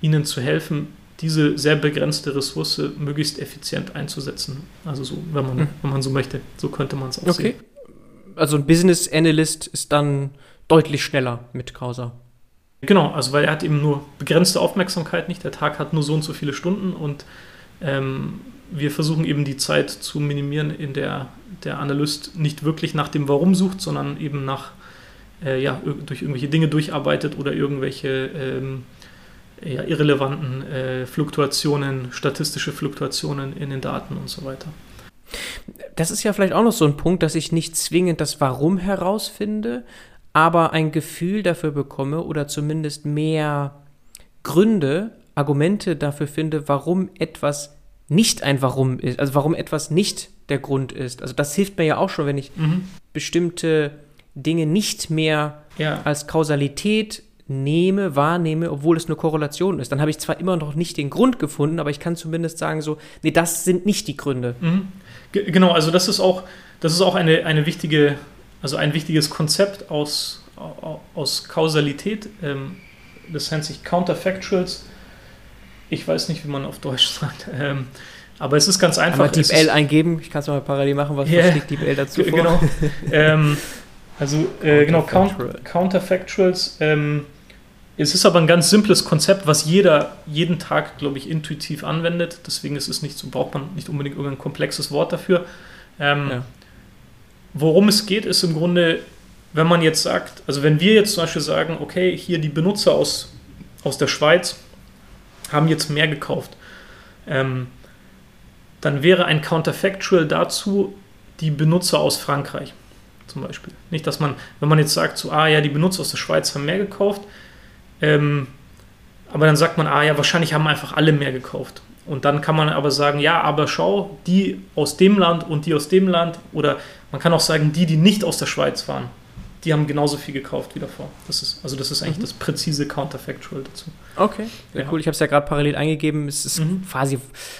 ihnen zu helfen, diese sehr begrenzte Ressource möglichst effizient einzusetzen. Also so, wenn man, hm. wenn man so möchte. So könnte man es auch okay. sehen.
Also ein Business Analyst ist dann deutlich schneller mit Causa.
Genau, also weil er hat eben nur begrenzte Aufmerksamkeit nicht. Der Tag hat nur so und so viele Stunden und ähm, wir versuchen eben die Zeit zu minimieren, in der der Analyst nicht wirklich nach dem Warum sucht, sondern eben nach, äh, ja, durch irgendwelche Dinge durcharbeitet oder irgendwelche ähm, ja, irrelevanten äh, Fluktuationen, statistische Fluktuationen in den Daten und so weiter.
Das ist ja vielleicht auch noch so ein Punkt, dass ich nicht zwingend das Warum herausfinde, aber ein Gefühl dafür bekomme oder zumindest mehr Gründe, Argumente dafür finde, warum etwas nicht ein Warum ist, also warum etwas nicht der Grund ist. Also das hilft mir ja auch schon, wenn ich mhm. bestimmte Dinge nicht mehr ja. als Kausalität nehme, wahrnehme, obwohl es eine Korrelation ist. Dann habe ich zwar immer noch nicht den Grund gefunden, aber ich kann zumindest sagen so, nee, das sind nicht die Gründe. Mhm.
Genau, also das ist auch, das ist auch eine, eine wichtige also ein wichtiges Konzept aus, aus Kausalität. Ähm, das nennt sich Counterfactuals. Ich weiß nicht, wie man auf Deutsch sagt. Ähm, aber es ist ganz einfach.
Einmal DeepL eingeben. Ich kann es mal parallel machen. Was yeah. schlägt DeepL dazu vor?
Genau. ähm, also äh, genau, Counterfactuals. Ähm, es ist aber ein ganz simples Konzept, was jeder jeden Tag, glaube ich, intuitiv anwendet. Deswegen ist es nicht so, braucht man nicht unbedingt irgendein komplexes Wort dafür. Ähm, ja. Worum es geht, ist im Grunde, wenn man jetzt sagt, also wenn wir jetzt zum Beispiel sagen, okay, hier die Benutzer aus, aus der Schweiz haben jetzt mehr gekauft, ähm, dann wäre ein Counterfactual dazu die Benutzer aus Frankreich zum Beispiel. Nicht, dass man, wenn man jetzt sagt, so, ah ja, die Benutzer aus der Schweiz haben mehr gekauft, ähm, aber dann sagt man, ah ja, wahrscheinlich haben einfach alle mehr gekauft. Und dann kann man aber sagen, ja, aber schau, die aus dem Land und die aus dem Land oder man kann auch sagen, die, die nicht aus der Schweiz waren, die haben genauso viel gekauft wie davor. Das ist, also das ist eigentlich mhm. das präzise Counterfactual dazu.
Okay, sehr ja. cool. Ich habe es ja gerade parallel eingegeben. Es ist mhm. quasi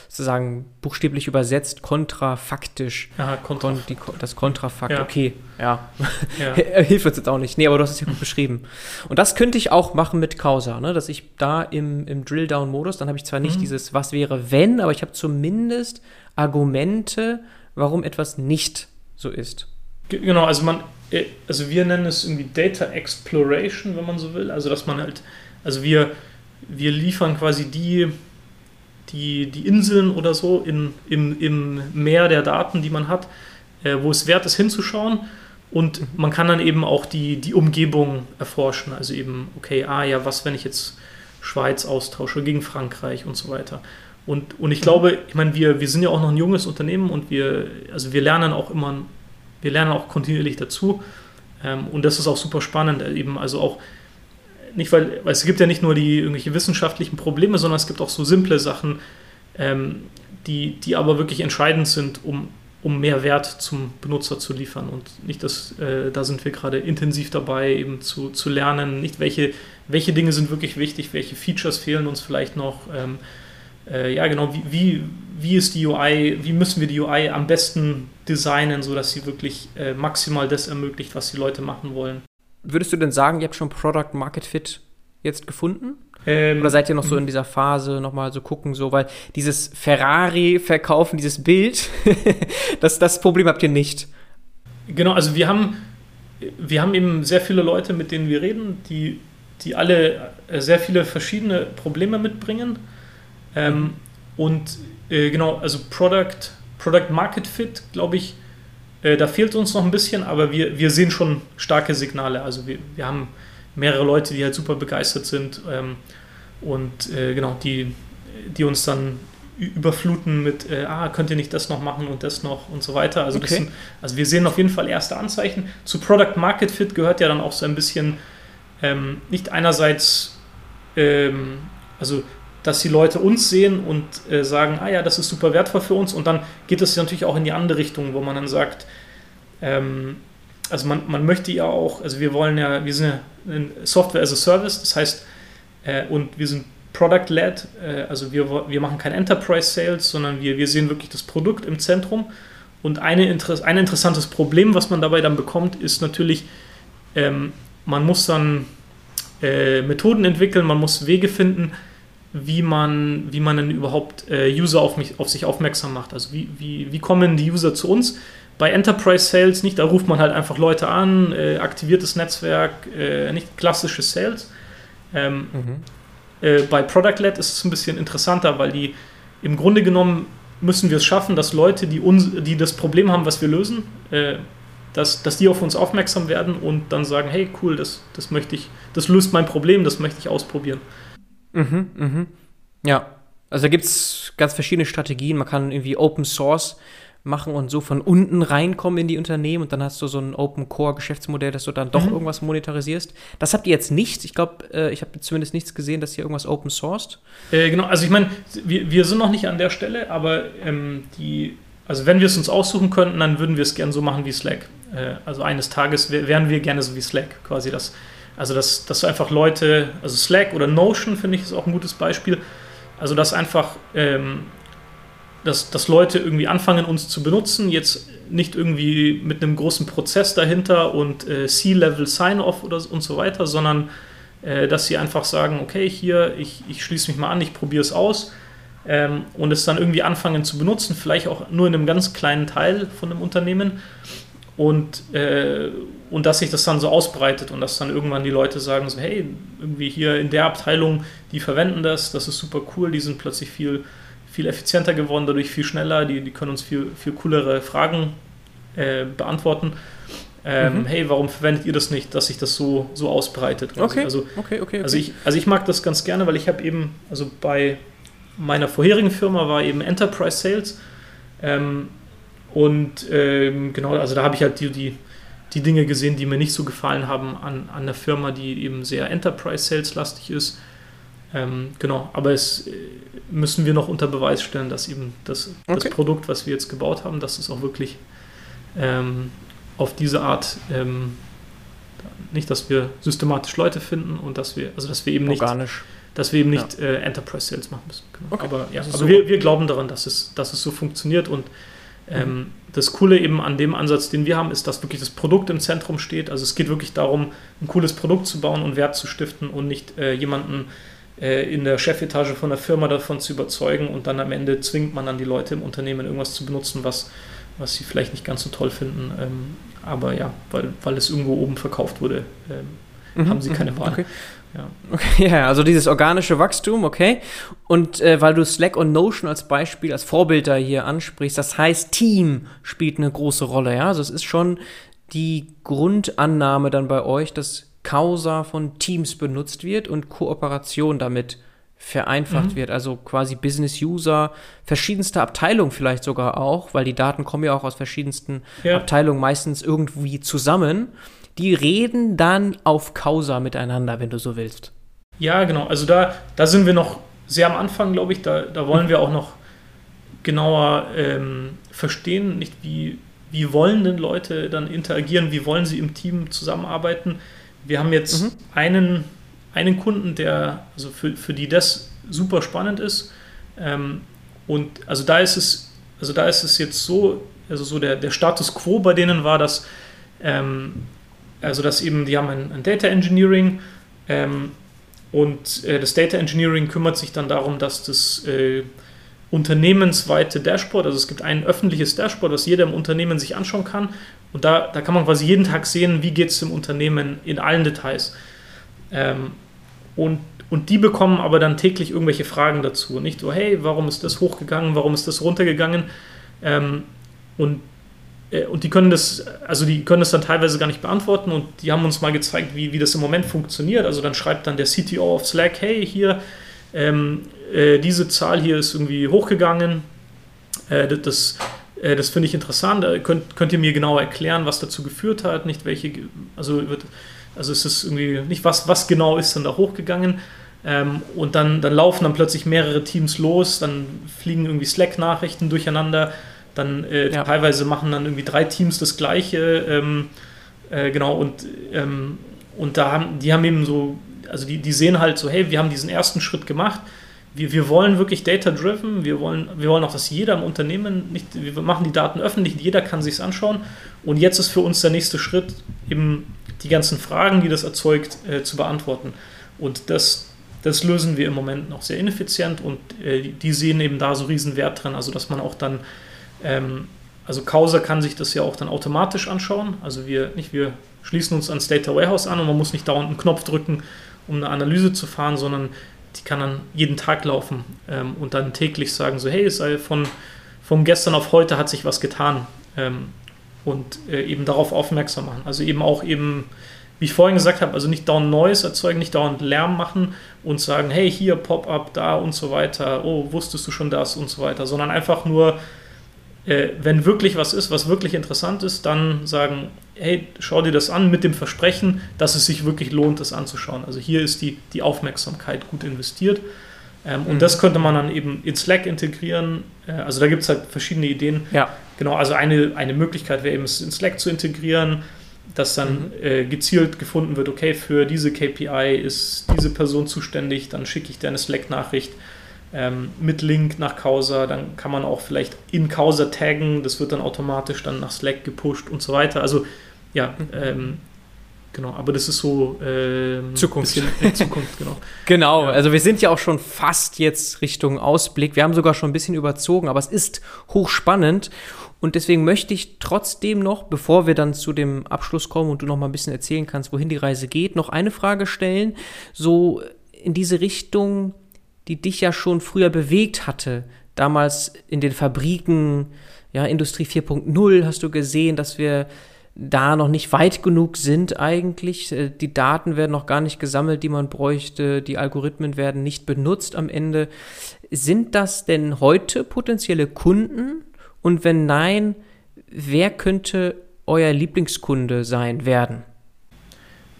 sozusagen buchstäblich übersetzt kontrafaktisch.
Aha, kontra
die, das Kontrafakt. Ja. Okay, ja. ja. Hilft uns jetzt auch nicht. Nee, aber du hast es ja gut beschrieben. Und das könnte ich auch machen mit Causa, ne? dass ich da im, im Drill-Down-Modus, dann habe ich zwar nicht mhm. dieses Was wäre wenn, aber ich habe zumindest Argumente, warum etwas nicht so ist.
Genau, also man, äh, also wir nennen es irgendwie Data Exploration, wenn man so will. Also dass man halt, also wir, wir liefern quasi die, die, die Inseln oder so in, im, im Meer der Daten, die man hat, äh, wo es wert ist hinzuschauen. Und man kann dann eben auch die, die Umgebung erforschen. Also eben, okay, ah ja, was, wenn ich jetzt Schweiz austausche, gegen Frankreich und so weiter. Und, und ich glaube, ich meine, wir, wir sind ja auch noch ein junges Unternehmen und wir, also wir lernen auch immer, wir lernen auch kontinuierlich dazu. Ähm, und das ist auch super spannend, äh, eben also auch nicht, weil, weil es gibt ja nicht nur die irgendwelche wissenschaftlichen Probleme, sondern es gibt auch so simple Sachen, ähm, die, die aber wirklich entscheidend sind, um, um mehr Wert zum Benutzer zu liefern. Und nicht, dass äh, da sind wir gerade intensiv dabei, eben zu, zu lernen, nicht welche, welche Dinge sind wirklich wichtig, welche Features fehlen uns vielleicht noch. Ähm, äh, ja, genau, wie, wie, wie ist die UI, wie müssen wir die UI am besten designen, sodass sie wirklich äh, maximal das ermöglicht, was die Leute machen wollen.
Würdest du denn sagen, ihr habt schon Product Market Fit jetzt gefunden? Ähm, Oder seid ihr noch so in dieser Phase, nochmal so gucken, so, weil dieses Ferrari-Verkaufen, dieses Bild, das, das Problem habt ihr nicht.
Genau, also wir haben, wir haben eben sehr viele Leute, mit denen wir reden, die, die alle äh, sehr viele verschiedene Probleme mitbringen. Ähm. Und äh, genau, also Product, Product Market Fit, glaube ich, äh, da fehlt uns noch ein bisschen, aber wir, wir sehen schon starke Signale. Also wir, wir haben mehrere Leute, die halt super begeistert sind ähm, und äh, genau, die, die uns dann überfluten mit, äh, ah, könnt ihr nicht das noch machen und das noch und so weiter. Also, okay. sind, also wir sehen auf jeden Fall erste Anzeichen. Zu Product Market Fit gehört ja dann auch so ein bisschen ähm, nicht einerseits, ähm, also dass die Leute uns sehen und äh, sagen, ah ja, das ist super wertvoll für uns und dann geht es natürlich auch in die andere Richtung, wo man dann sagt, ähm, also man, man möchte ja auch, also wir wollen ja, wir sind ja Software as a Service, das heißt, äh, und wir sind Product-led, äh, also wir, wir machen kein Enterprise-Sales, sondern wir, wir sehen wirklich das Produkt im Zentrum. Und eine, ein interessantes Problem, was man dabei dann bekommt, ist natürlich, ähm, man muss dann äh, Methoden entwickeln, man muss Wege finden, wie man, wie man denn überhaupt äh, User auf, mich, auf sich aufmerksam macht. Also wie, wie, wie kommen die User zu uns? Bei Enterprise Sales nicht, da ruft man halt einfach Leute an, äh, aktiviertes Netzwerk, äh, nicht klassische Sales. Ähm, mhm. Äh, bei Product-Led ist es ein bisschen interessanter, weil die im Grunde genommen müssen wir es schaffen, dass Leute, die, uns, die das Problem haben, was wir lösen, äh, dass, dass die auf uns aufmerksam werden und dann sagen, hey cool, das, das möchte ich, das löst mein Problem, das möchte ich ausprobieren.
Mhm, mhm. Ja, also da gibt es ganz verschiedene Strategien. Man kann irgendwie Open Source machen und so von unten reinkommen in die Unternehmen und dann hast du so ein Open Core Geschäftsmodell, dass du dann doch mhm. irgendwas monetarisierst. Das habt ihr jetzt nicht. Ich glaube, äh, ich habe zumindest nichts gesehen, dass ihr irgendwas Open Sourced.
Äh, genau, also ich meine, wir, wir sind noch nicht an der Stelle, aber ähm, die, also wenn wir es uns aussuchen könnten, dann würden wir es gerne so machen wie Slack. Äh, also eines Tages wären wir gerne so wie Slack, quasi das also, dass, dass einfach Leute, also Slack oder Notion finde ich ist auch ein gutes Beispiel. Also, dass einfach, ähm, dass, dass Leute irgendwie anfangen, uns zu benutzen, jetzt nicht irgendwie mit einem großen Prozess dahinter und äh, C-Level Sign-Off und so weiter, sondern äh, dass sie einfach sagen, okay, hier, ich, ich schließe mich mal an, ich probiere es aus ähm, und es dann irgendwie anfangen zu benutzen, vielleicht auch nur in einem ganz kleinen Teil von einem Unternehmen und, äh, und dass sich das dann so ausbreitet und dass dann irgendwann die Leute sagen so, hey, irgendwie hier in der Abteilung, die verwenden das, das ist super cool, die sind plötzlich viel, viel effizienter geworden, dadurch viel schneller, die, die können uns viel, viel coolere Fragen äh, beantworten. Ähm, mhm. Hey, warum verwendet ihr das nicht, dass sich das so, so ausbreitet?
Also, okay. Also, okay, okay, okay.
Also, ich, also ich mag das ganz gerne, weil ich habe eben, also bei meiner vorherigen Firma war eben Enterprise Sales. Ähm, und ähm, genau, also da habe ich halt die, die, die Dinge gesehen, die mir nicht so gefallen haben an, an der Firma, die eben sehr Enterprise-Sales-lastig ist. Ähm, genau, aber es äh, müssen wir noch unter Beweis stellen, dass eben das, okay. das Produkt, was wir jetzt gebaut haben, dass es auch wirklich ähm, auf diese Art ähm, nicht, dass wir systematisch Leute finden und dass wir, also dass wir eben nicht,
Organisch.
dass wir eben nicht ja. äh, Enterprise Sales machen müssen. Genau. Okay. Aber ja, also wir, wir glauben daran, dass es, dass es so funktioniert und ähm, das Coole eben an dem Ansatz, den wir haben, ist, dass wirklich das Produkt im Zentrum steht. Also es geht wirklich darum, ein cooles Produkt zu bauen und Wert zu stiften und nicht äh, jemanden äh, in der Chefetage von der Firma davon zu überzeugen und dann am Ende zwingt man dann die Leute im Unternehmen irgendwas zu benutzen, was, was sie vielleicht nicht ganz so toll finden. Ähm, aber ja, weil, weil es irgendwo oben verkauft wurde, ähm, mhm, haben sie keine Wahl.
Okay. Ja. Okay, ja, also dieses organische Wachstum, okay. Und äh, weil du Slack und Notion als Beispiel, als Vorbilder hier ansprichst, das heißt, Team spielt eine große Rolle, ja. Also es ist schon die Grundannahme dann bei euch, dass Causa von Teams benutzt wird und Kooperation damit vereinfacht mhm. wird. Also quasi Business-User, verschiedenste Abteilungen vielleicht sogar auch, weil die Daten kommen ja auch aus verschiedensten ja. Abteilungen meistens irgendwie zusammen. Die reden dann auf Causa miteinander, wenn du so willst.
Ja, genau. Also da, da sind wir noch sehr am Anfang, glaube ich. Da, da wollen wir auch noch genauer ähm, verstehen, nicht wie, wie wollen denn Leute dann interagieren, wie wollen sie im Team zusammenarbeiten. Wir haben jetzt mhm. einen einen Kunden, der, also für, für die das super spannend ist. Ähm, und also da ist es, also da ist es jetzt so, also so der, der Status quo bei denen war, dass, ähm, also dass eben, die haben ein, ein Data Engineering ähm, und äh, das Data Engineering kümmert sich dann darum, dass das äh, unternehmensweite Dashboard, also es gibt ein öffentliches Dashboard, was jeder im Unternehmen sich anschauen kann. Und da, da kann man quasi jeden Tag sehen, wie geht es im Unternehmen in allen Details. Ähm, und, und die bekommen aber dann täglich irgendwelche Fragen dazu. Nicht so, hey, warum ist das hochgegangen, warum ist das runtergegangen? Ähm, und, und die können das, also die können das dann teilweise gar nicht beantworten und die haben uns mal gezeigt, wie, wie das im Moment funktioniert. Also dann schreibt dann der CTO auf Slack, hey, hier, ähm, äh, diese Zahl hier ist irgendwie hochgegangen. Äh, das, äh, das finde ich interessant. Könnt, könnt ihr mir genauer erklären, was dazu geführt hat? Nicht welche, also wird also es ist irgendwie nicht, was, was genau ist dann da hochgegangen. Ähm, und dann, dann laufen dann plötzlich mehrere Teams los, dann fliegen irgendwie Slack-Nachrichten durcheinander, dann äh, ja. teilweise machen dann irgendwie drei Teams das gleiche. Ähm, äh, genau, und, ähm, und da haben, die haben eben so, also die, die sehen halt so, hey, wir haben diesen ersten Schritt gemacht. Wir, wir wollen wirklich data-driven, wir wollen, wir wollen auch, dass jeder im Unternehmen, nicht, wir machen die Daten öffentlich, jeder kann sich anschauen. Und jetzt ist für uns der nächste Schritt, eben die ganzen Fragen, die das erzeugt, äh, zu beantworten. Und das, das lösen wir im Moment noch sehr ineffizient und äh, die sehen eben da so riesen Wert dran, also dass man auch dann, ähm, also Causa kann sich das ja auch dann automatisch anschauen, also wir, nicht, wir schließen uns ans Data Warehouse an und man muss nicht dauernd einen Knopf drücken, um eine Analyse zu fahren, sondern die kann dann jeden Tag laufen ähm, und dann täglich sagen, so hey, sei von, von gestern auf heute hat sich was getan. Ähm, und äh, eben darauf aufmerksam machen. Also eben auch eben, wie ich vorhin gesagt habe, also nicht dauernd Neues erzeugen, nicht dauernd Lärm machen und sagen, hey, hier Pop-up, da und so weiter, oh, wusstest du schon das und so weiter, sondern einfach nur, äh, wenn wirklich was ist, was wirklich interessant ist, dann sagen, hey, schau dir das an mit dem Versprechen, dass es sich wirklich lohnt, das anzuschauen. Also hier ist die, die Aufmerksamkeit gut investiert. Ähm, und mhm. das könnte man dann eben in Slack integrieren. Äh, also da gibt es halt verschiedene Ideen.
Ja.
Genau, also eine, eine Möglichkeit wäre eben es in Slack zu integrieren, dass dann mhm. äh, gezielt gefunden wird, okay, für diese KPI ist diese Person zuständig, dann schicke ich dir eine Slack-Nachricht ähm, mit Link nach Causa, dann kann man auch vielleicht in Causa taggen, das wird dann automatisch dann nach Slack gepusht und so weiter. Also ja, mhm. ähm, Genau, aber das ist so
ähm, Zukunft. Bisschen, Zukunft, genau. genau, ja. also wir sind ja auch schon fast jetzt Richtung Ausblick. Wir haben sogar schon ein bisschen überzogen, aber es ist hochspannend. Und deswegen möchte ich trotzdem noch, bevor wir dann zu dem Abschluss kommen und du noch mal ein bisschen erzählen kannst, wohin die Reise geht, noch eine Frage stellen. So in diese Richtung, die dich ja schon früher bewegt hatte. Damals in den Fabriken, ja, Industrie 4.0 hast du gesehen, dass wir da noch nicht weit genug sind eigentlich. Äh, die Daten werden noch gar nicht gesammelt, die man bräuchte. Die Algorithmen werden nicht benutzt am Ende. Sind das denn heute potenzielle Kunden? Und wenn nein, wer könnte euer Lieblingskunde sein werden?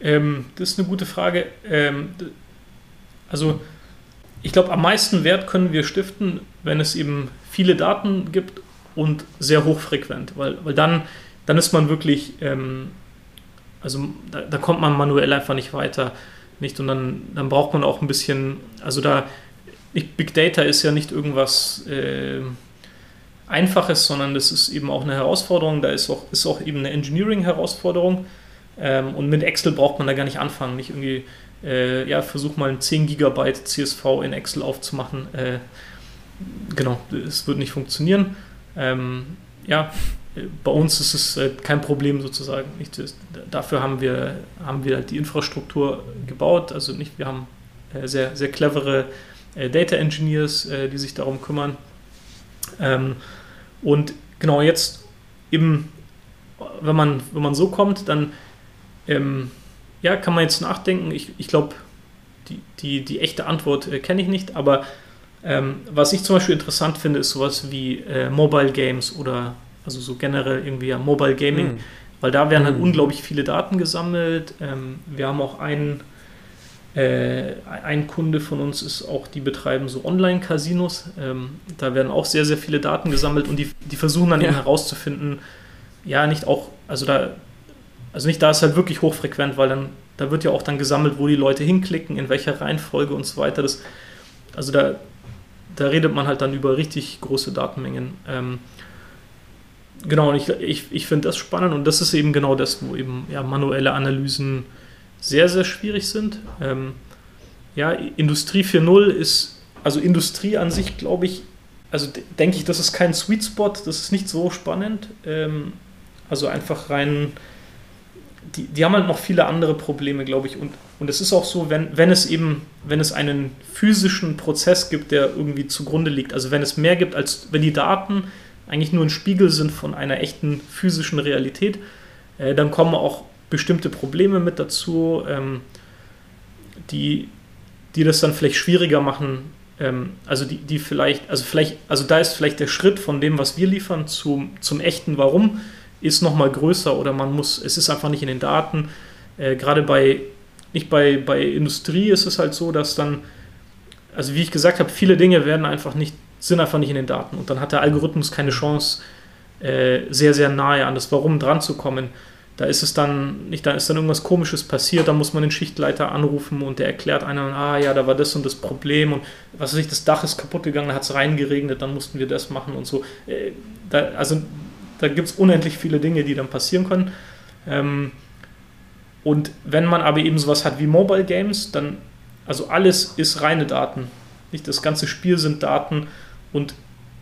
Ähm, das ist eine gute Frage. Ähm, also ich glaube, am meisten Wert können wir stiften, wenn es eben viele Daten gibt und sehr hochfrequent, weil, weil dann dann ist man wirklich, ähm, also da, da, kommt man manuell einfach nicht weiter. Nicht? Und dann, dann braucht man auch ein bisschen, also da, Big Data ist ja nicht irgendwas äh, Einfaches, sondern das ist eben auch eine Herausforderung. Da ist auch, ist auch eben eine Engineering-Herausforderung. Ähm, und mit Excel braucht man da gar nicht anfangen. Nicht irgendwie, äh, ja, versuch mal ein 10 GB CSV in Excel aufzumachen. Äh, genau, es wird nicht funktionieren. Ähm, ja, bei uns ist es äh, kein Problem sozusagen. Nicht, dafür haben wir, haben wir die Infrastruktur gebaut. Also nicht, wir haben äh, sehr, sehr clevere äh, Data Engineers, die sich darum kümmern. Ähm, und genau jetzt eben, wenn man, wenn man so kommt, dann ähm, ja, kann man jetzt nachdenken. Ich, ich glaube, die, die, die echte Antwort äh, kenne ich nicht, aber ähm, was ich zum Beispiel interessant finde, ist sowas wie äh, Mobile Games oder also so generell irgendwie ja Mobile Gaming, mhm. weil da werden halt mhm. unglaublich viele Daten gesammelt. Ähm, wir haben auch einen, äh, ein Kunde von uns ist auch, die betreiben so Online-Casinos. Ähm, da werden auch sehr, sehr viele Daten gesammelt und die, die versuchen dann ja. eben herauszufinden, ja, nicht auch, also da, also nicht da ist halt wirklich hochfrequent, weil dann, da wird ja auch dann gesammelt, wo die Leute hinklicken, in welcher Reihenfolge und so weiter. Das, also da, da redet man halt dann über richtig große Datenmengen. Ähm, genau, und ich, ich, ich finde das spannend und das ist eben genau das, wo eben ja, manuelle Analysen sehr, sehr schwierig sind. Ähm, ja, Industrie 4.0 ist, also Industrie an sich, glaube ich, also denke ich, das ist kein Sweet Spot, das ist nicht so spannend. Ähm, also einfach rein, die, die haben halt noch viele andere Probleme, glaube ich. Und, und es ist auch so, wenn, wenn es eben, wenn es einen physischen Prozess gibt, der irgendwie zugrunde liegt, also wenn es mehr gibt, als wenn die Daten eigentlich nur ein Spiegel sind von einer echten physischen Realität, äh, dann kommen auch bestimmte Probleme mit dazu, ähm, die, die das dann vielleicht schwieriger machen. Ähm, also die, die vielleicht, also vielleicht, also da ist vielleicht der Schritt von dem, was wir liefern, zum, zum echten Warum, ist nochmal größer oder man muss, es ist einfach nicht in den Daten. Äh, Gerade bei, nicht bei, bei Industrie ist es halt so, dass dann, also wie ich gesagt habe, viele Dinge werden einfach nicht sind einfach nicht in den Daten. Und dann hat der Algorithmus keine Chance, äh, sehr, sehr nahe an das Warum dran zu kommen. Da ist es dann nicht, da ist dann irgendwas Komisches passiert, da muss man den Schichtleiter anrufen und der erklärt einem, ah ja, da war das und das Problem und was weiß ich, das Dach ist kaputt gegangen, da hat es reingeregnet, dann mussten wir das machen und so. Äh, da, also da gibt es unendlich viele Dinge, die dann passieren können. Ähm, und wenn man aber eben sowas hat wie Mobile Games, dann, also alles ist reine Daten. Nicht das ganze Spiel sind Daten und,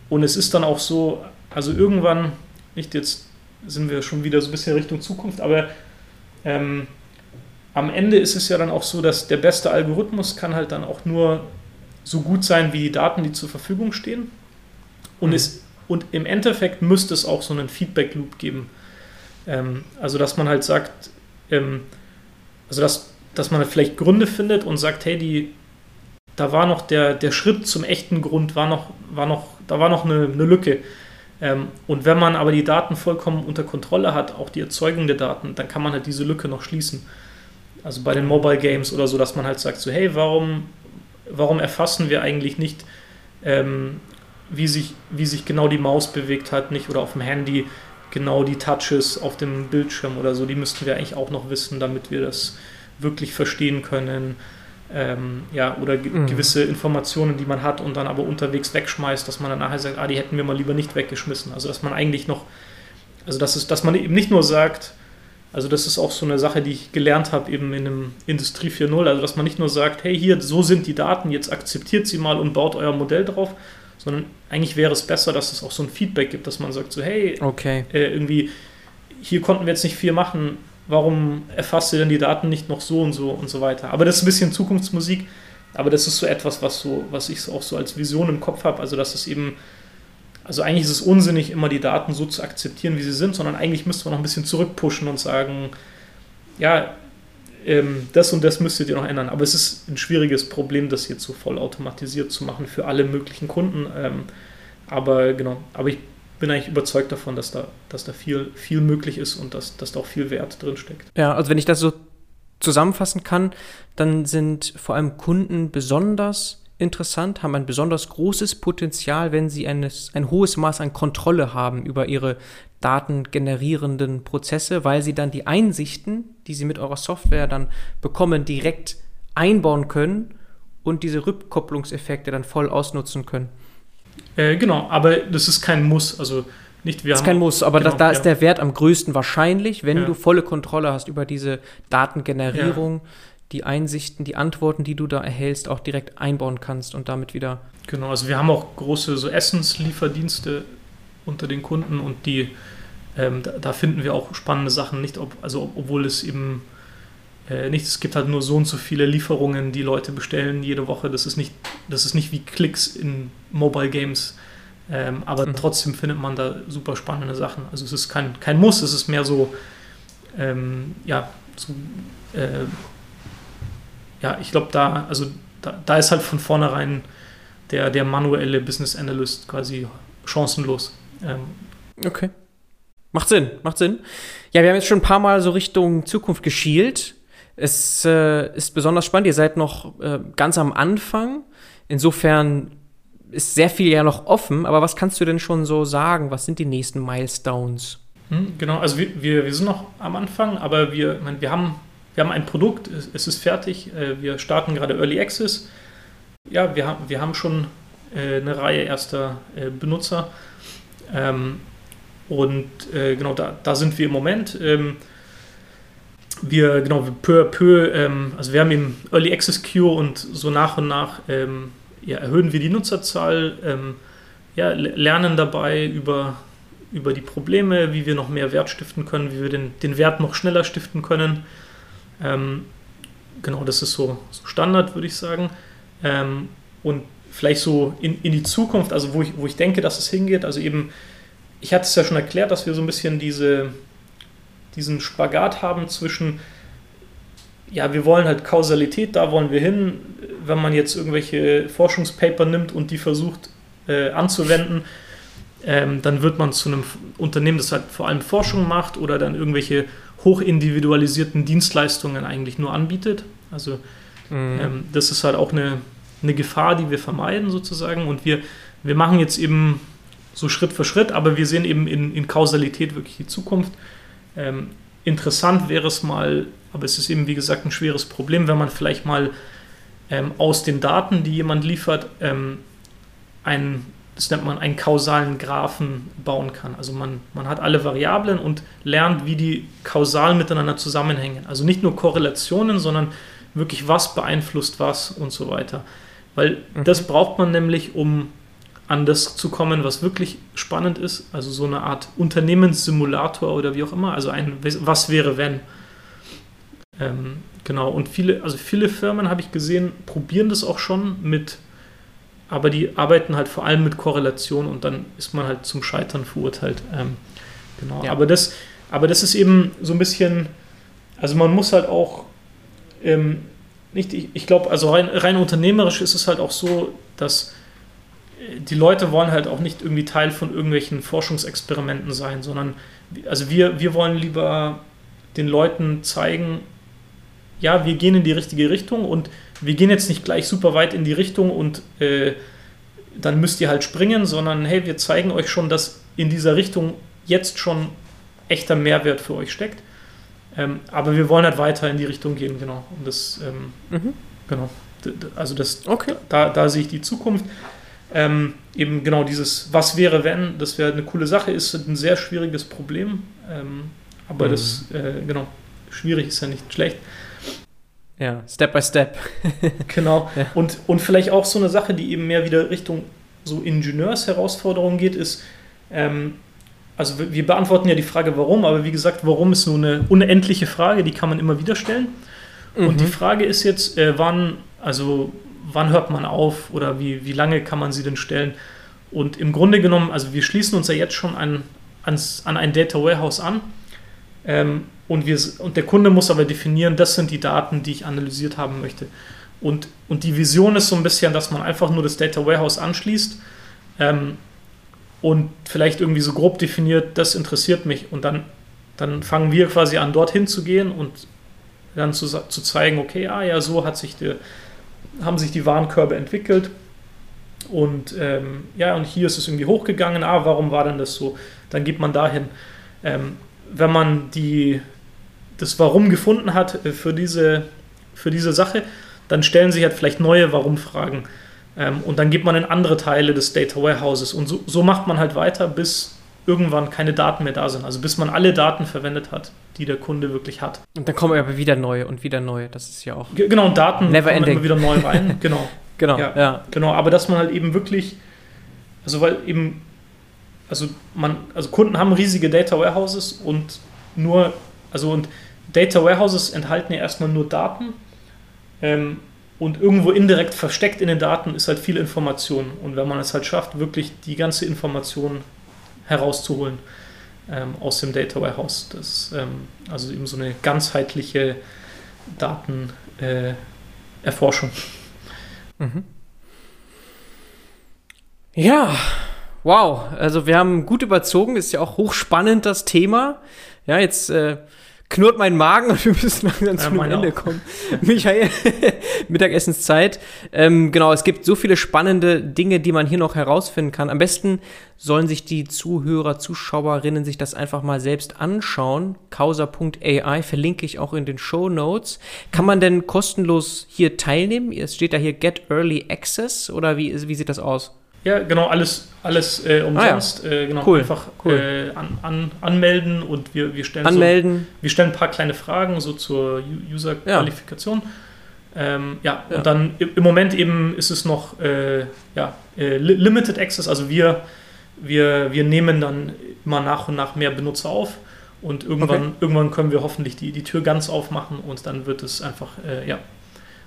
und es ist dann auch so, also irgendwann, nicht jetzt sind wir schon wieder so ein bisschen Richtung Zukunft, aber ähm, am Ende ist es ja dann auch so, dass der beste Algorithmus kann halt dann auch nur so gut sein wie die Daten, die zur Verfügung stehen. Und, mhm. es, und im Endeffekt müsste es auch so einen Feedback-Loop geben. Ähm, also, dass man halt sagt, ähm, also dass, dass man vielleicht Gründe findet und sagt, hey, die, da war noch der, der Schritt zum echten Grund, war noch, war noch, da war noch eine, eine Lücke. Ähm, und wenn man aber die Daten vollkommen unter Kontrolle hat, auch die Erzeugung der Daten, dann kann man halt diese Lücke noch schließen. Also bei den Mobile Games oder so, dass man halt sagt, so, hey, warum, warum erfassen wir eigentlich nicht, ähm, wie, sich, wie sich genau die Maus bewegt hat, nicht oder auf dem Handy genau die Touches auf dem Bildschirm oder so, die müssten wir eigentlich auch noch wissen, damit wir das wirklich verstehen können ähm, ja, oder ge mhm. gewisse Informationen, die man hat und dann aber unterwegs wegschmeißt, dass man dann nachher sagt, ah, die hätten wir mal lieber nicht weggeschmissen. Also dass man eigentlich noch, also das ist, dass man eben nicht nur sagt, also das ist auch so eine Sache, die ich gelernt habe eben in einem Industrie 4.0, also dass man nicht nur sagt, hey, hier, so sind die Daten, jetzt akzeptiert sie mal und baut euer Modell drauf, sondern eigentlich wäre es besser, dass es auch so ein Feedback gibt, dass man sagt so, hey,
okay.
äh, irgendwie, hier konnten wir jetzt nicht viel machen, warum erfasst ihr denn die Daten nicht noch so und so und so weiter. Aber das ist ein bisschen Zukunftsmusik, aber das ist so etwas, was, so, was ich auch so als Vision im Kopf habe, also dass es eben, also eigentlich ist es unsinnig, immer die Daten so zu akzeptieren, wie sie sind, sondern eigentlich müsste man noch ein bisschen zurückpushen und sagen, ja, ähm, das und das müsstet ihr noch ändern. Aber es ist ein schwieriges Problem, das jetzt so voll automatisiert zu machen für alle möglichen Kunden. Ähm, aber genau, aber ich bin eigentlich überzeugt davon, dass da, dass da viel, viel möglich ist und dass, dass da auch viel Wert drin steckt.
Ja, also wenn ich das so zusammenfassen kann, dann sind vor allem Kunden besonders interessant, haben ein besonders großes Potenzial, wenn sie ein, ein hohes Maß an Kontrolle haben über ihre datengenerierenden Prozesse, weil sie dann die Einsichten, die sie mit eurer Software dann bekommen, direkt einbauen können und diese Rückkopplungseffekte dann voll ausnutzen können.
Äh, genau, aber das ist kein Muss. Also nicht
wir. Das ist kein Muss, aber genau, das, da ja. ist der Wert am größten wahrscheinlich, wenn ja. du volle Kontrolle hast über diese Datengenerierung, ja. Die Einsichten, die Antworten, die du da erhältst, auch direkt einbauen kannst und damit wieder.
Genau, also wir haben auch große so Essenslieferdienste unter den Kunden und die ähm, da, da, finden wir auch spannende Sachen, nicht ob, also obwohl es eben äh, nicht, es gibt halt nur so und so viele Lieferungen, die Leute bestellen jede Woche. Das ist nicht, das ist nicht wie Klicks in Mobile Games. Ähm, aber mhm. trotzdem findet man da super spannende Sachen. Also es ist kein, kein Muss, es ist mehr so, ähm, ja, so, äh, ja, ich glaube, da, also da, da, ist halt von vornherein der, der manuelle Business Analyst quasi chancenlos. Ähm,
okay. Macht Sinn, macht Sinn. Ja, wir haben jetzt schon ein paar Mal so Richtung Zukunft geschielt. Es äh, ist besonders spannend. Ihr seid noch äh, ganz am Anfang. Insofern ist sehr viel ja noch offen. Aber was kannst du denn schon so sagen? Was sind die nächsten Milestones?
Hm, genau, also wir, wir, wir sind noch am Anfang, aber wir, ich meine, wir, haben, wir haben ein Produkt, es, ist fertig. Äh, wir starten gerade Early Access. Ja, wir, haben, wir haben schon äh, eine Reihe erster äh, Benutzer. Ähm, und genau da, da sind wir im Moment. Ähm, wir, genau, peu à peu, ähm, also wir haben im Early Access Queue und so nach und nach ja, erhöhen wir die Nutzerzahl, ja, lernen dabei über, über die Probleme, wie wir noch mehr Wert stiften können, wie wir den, den Wert noch schneller stiften können. Ähm, genau, das ist so, so Standard, würde ich sagen. Ähm, und vielleicht so in, in die Zukunft, also wo ich, wo ich denke, dass es hingeht, also eben ich hatte es ja schon erklärt, dass wir so ein bisschen diese, diesen Spagat haben zwischen, ja, wir wollen halt Kausalität, da wollen wir hin. Wenn man jetzt irgendwelche Forschungspaper nimmt und die versucht äh, anzuwenden, ähm, dann wird man zu einem Unternehmen, das halt vor allem Forschung macht oder dann irgendwelche hochindividualisierten Dienstleistungen eigentlich nur anbietet. Also mhm. ähm, das ist halt auch eine, eine Gefahr, die wir vermeiden sozusagen. Und wir, wir machen jetzt eben so Schritt für Schritt, aber wir sehen eben in, in Kausalität wirklich die Zukunft. Ähm, interessant wäre es mal, aber es ist eben wie gesagt ein schweres Problem, wenn man vielleicht mal ähm, aus den Daten, die jemand liefert, ähm, einen, das nennt man einen kausalen Graphen bauen kann. Also man, man hat alle Variablen und lernt, wie die kausal miteinander zusammenhängen. Also nicht nur Korrelationen, sondern wirklich was beeinflusst was und so weiter. Weil mhm. das braucht man nämlich, um an das zu kommen, was wirklich spannend ist. Also so eine Art Unternehmenssimulator oder wie auch immer. Also ein Was wäre wenn. Ähm, genau. Und viele, also viele Firmen habe ich gesehen, probieren das auch schon mit, aber die arbeiten halt vor allem mit Korrelation und dann ist man halt zum Scheitern verurteilt. Ähm, genau. Ja. Aber das, aber das ist eben so ein bisschen, also man muss halt auch ähm, nicht, ich, ich glaube, also rein, rein unternehmerisch ist es halt auch so, dass die Leute wollen halt auch nicht irgendwie Teil von irgendwelchen Forschungsexperimenten sein, sondern also wir, wir wollen lieber den Leuten zeigen, ja, wir gehen in die richtige Richtung und wir gehen jetzt nicht gleich super weit in die Richtung und äh, dann müsst ihr halt springen, sondern hey, wir zeigen euch schon, dass in dieser Richtung jetzt schon echter Mehrwert für euch steckt. Ähm, aber wir wollen halt weiter in die Richtung gehen, genau. Und das, ähm, mhm. genau. Also das, okay. da, da sehe ich die Zukunft. Ähm, eben genau dieses Was wäre, wenn, das wäre eine coole Sache, ist ein sehr schwieriges Problem. Ähm, aber mhm. das, äh, genau, schwierig ist ja nicht schlecht.
Ja, Step by Step.
genau. Ja. Und, und vielleicht auch so eine Sache, die eben mehr wieder Richtung so Ingenieursherausforderungen geht, ist, ähm, also wir beantworten ja die Frage, warum, aber wie gesagt, warum ist nur eine unendliche Frage, die kann man immer wieder stellen. Mhm. Und die mhm. Frage ist jetzt, äh, wann, also wann hört man auf oder wie, wie lange kann man sie denn stellen? Und im Grunde genommen, also wir schließen uns ja jetzt schon an, ans, an ein Data Warehouse an ähm, und, wir, und der Kunde muss aber definieren, das sind die Daten, die ich analysiert haben möchte. Und, und die Vision ist so ein bisschen, dass man einfach nur das Data Warehouse anschließt ähm, und vielleicht irgendwie so grob definiert, das interessiert mich. Und dann, dann fangen wir quasi an, dorthin zu gehen und dann zu, zu zeigen, okay, ah ja, so hat sich der, haben sich die Warenkörbe entwickelt. Und ähm, ja, und hier ist es irgendwie hochgegangen. Ah, warum war denn das so? Dann geht man dahin. Ähm, wenn man die, das Warum gefunden hat äh, für diese, für diese Sache, dann stellen sich halt vielleicht neue Warum-Fragen. Ähm, und dann geht man in andere Teile des Data Warehouses. Und so, so macht man halt weiter, bis irgendwann keine Daten mehr da sind. Also bis man alle Daten verwendet hat, die der Kunde wirklich hat.
Und dann kommen aber wieder neue und wieder neue. Das ist ja auch.
G genau, und Daten
never kommen
immer wieder neu rein. Genau.
genau.
Ja, ja. Genau, aber dass man halt eben wirklich, also weil eben, also man, also Kunden haben riesige Data Warehouses und nur, also und Data Warehouses enthalten ja erstmal nur Daten. Ähm, und irgendwo indirekt versteckt in den Daten ist halt viel Information. Und wenn man es halt schafft, wirklich die ganze Information herauszuholen, ähm, aus dem Data Warehouse. Das, ähm, also eben so eine ganzheitliche Datenerforschung. Äh, mhm.
Ja, wow. Also wir haben gut überzogen, ist ja auch hochspannend das Thema. Ja, jetzt äh, knurrt mein Magen und wir müssen langsam ja, zu einem Ende auch. kommen. Michael, Mittagessenszeit. Ähm, genau, es gibt so viele spannende Dinge, die man hier noch herausfinden kann. Am besten sollen sich die Zuhörer, Zuschauerinnen sich das einfach mal selbst anschauen. Causa.ai verlinke ich auch in den Show Notes. Kann man denn kostenlos hier teilnehmen? Es steht da hier Get Early Access oder wie, wie sieht das aus?
Ja, genau, alles, alles äh, umsonst. Ah, ja. äh, genau,
cool.
einfach
cool.
Äh, an, an, anmelden und wir, wir stellen
anmelden.
So, wir stellen ein paar kleine Fragen so zur User-Qualifikation. Ja. Ähm, ja, ja, und dann im Moment eben ist es noch äh, ja, äh, Limited Access, also wir, wir, wir nehmen dann immer nach und nach mehr Benutzer auf und irgendwann, okay. irgendwann können wir hoffentlich die, die Tür ganz aufmachen und dann wird es einfach äh, ja,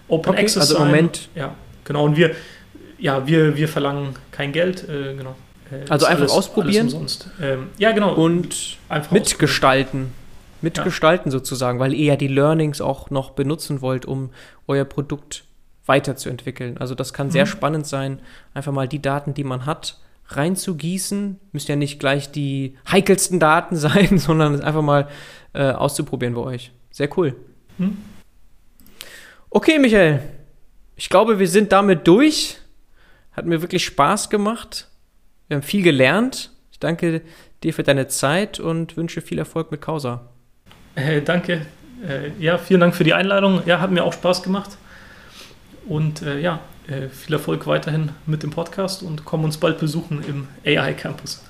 Open okay, Access also sein. Moment.
Ja, genau. Und wir, ja, wir, wir verlangen kein Geld, äh, genau.
Äh, also einfach alles, ausprobieren.
Alles ähm, ja, genau.
Und mitgestalten. Mitgestalten ja. sozusagen, weil ihr ja die Learnings auch noch benutzen wollt, um euer Produkt weiterzuentwickeln. Also das kann mhm. sehr spannend sein, einfach mal die Daten, die man hat, reinzugießen. Müssen ja nicht gleich die heikelsten Daten sein, sondern es einfach mal äh, auszuprobieren bei euch. Sehr cool. Mhm. Okay, Michael. Ich glaube, wir sind damit durch. Hat mir wirklich Spaß gemacht. Wir haben viel gelernt. Ich danke dir für deine Zeit und wünsche viel Erfolg mit Causa.
Äh, danke. Äh, ja, vielen Dank für die Einladung. Ja, hat mir auch Spaß gemacht. Und äh, ja, äh, viel Erfolg weiterhin mit dem Podcast und komm uns bald besuchen im AI Campus.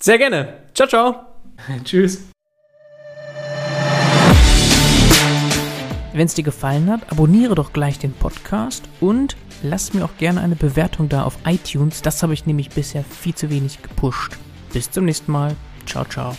Sehr gerne. Ciao, ciao.
Tschüss.
Wenn es dir gefallen hat, abonniere doch gleich den Podcast und lass mir auch gerne eine Bewertung da auf iTunes. Das habe ich nämlich bisher viel zu wenig gepusht. Bis zum nächsten Mal. Ciao, ciao.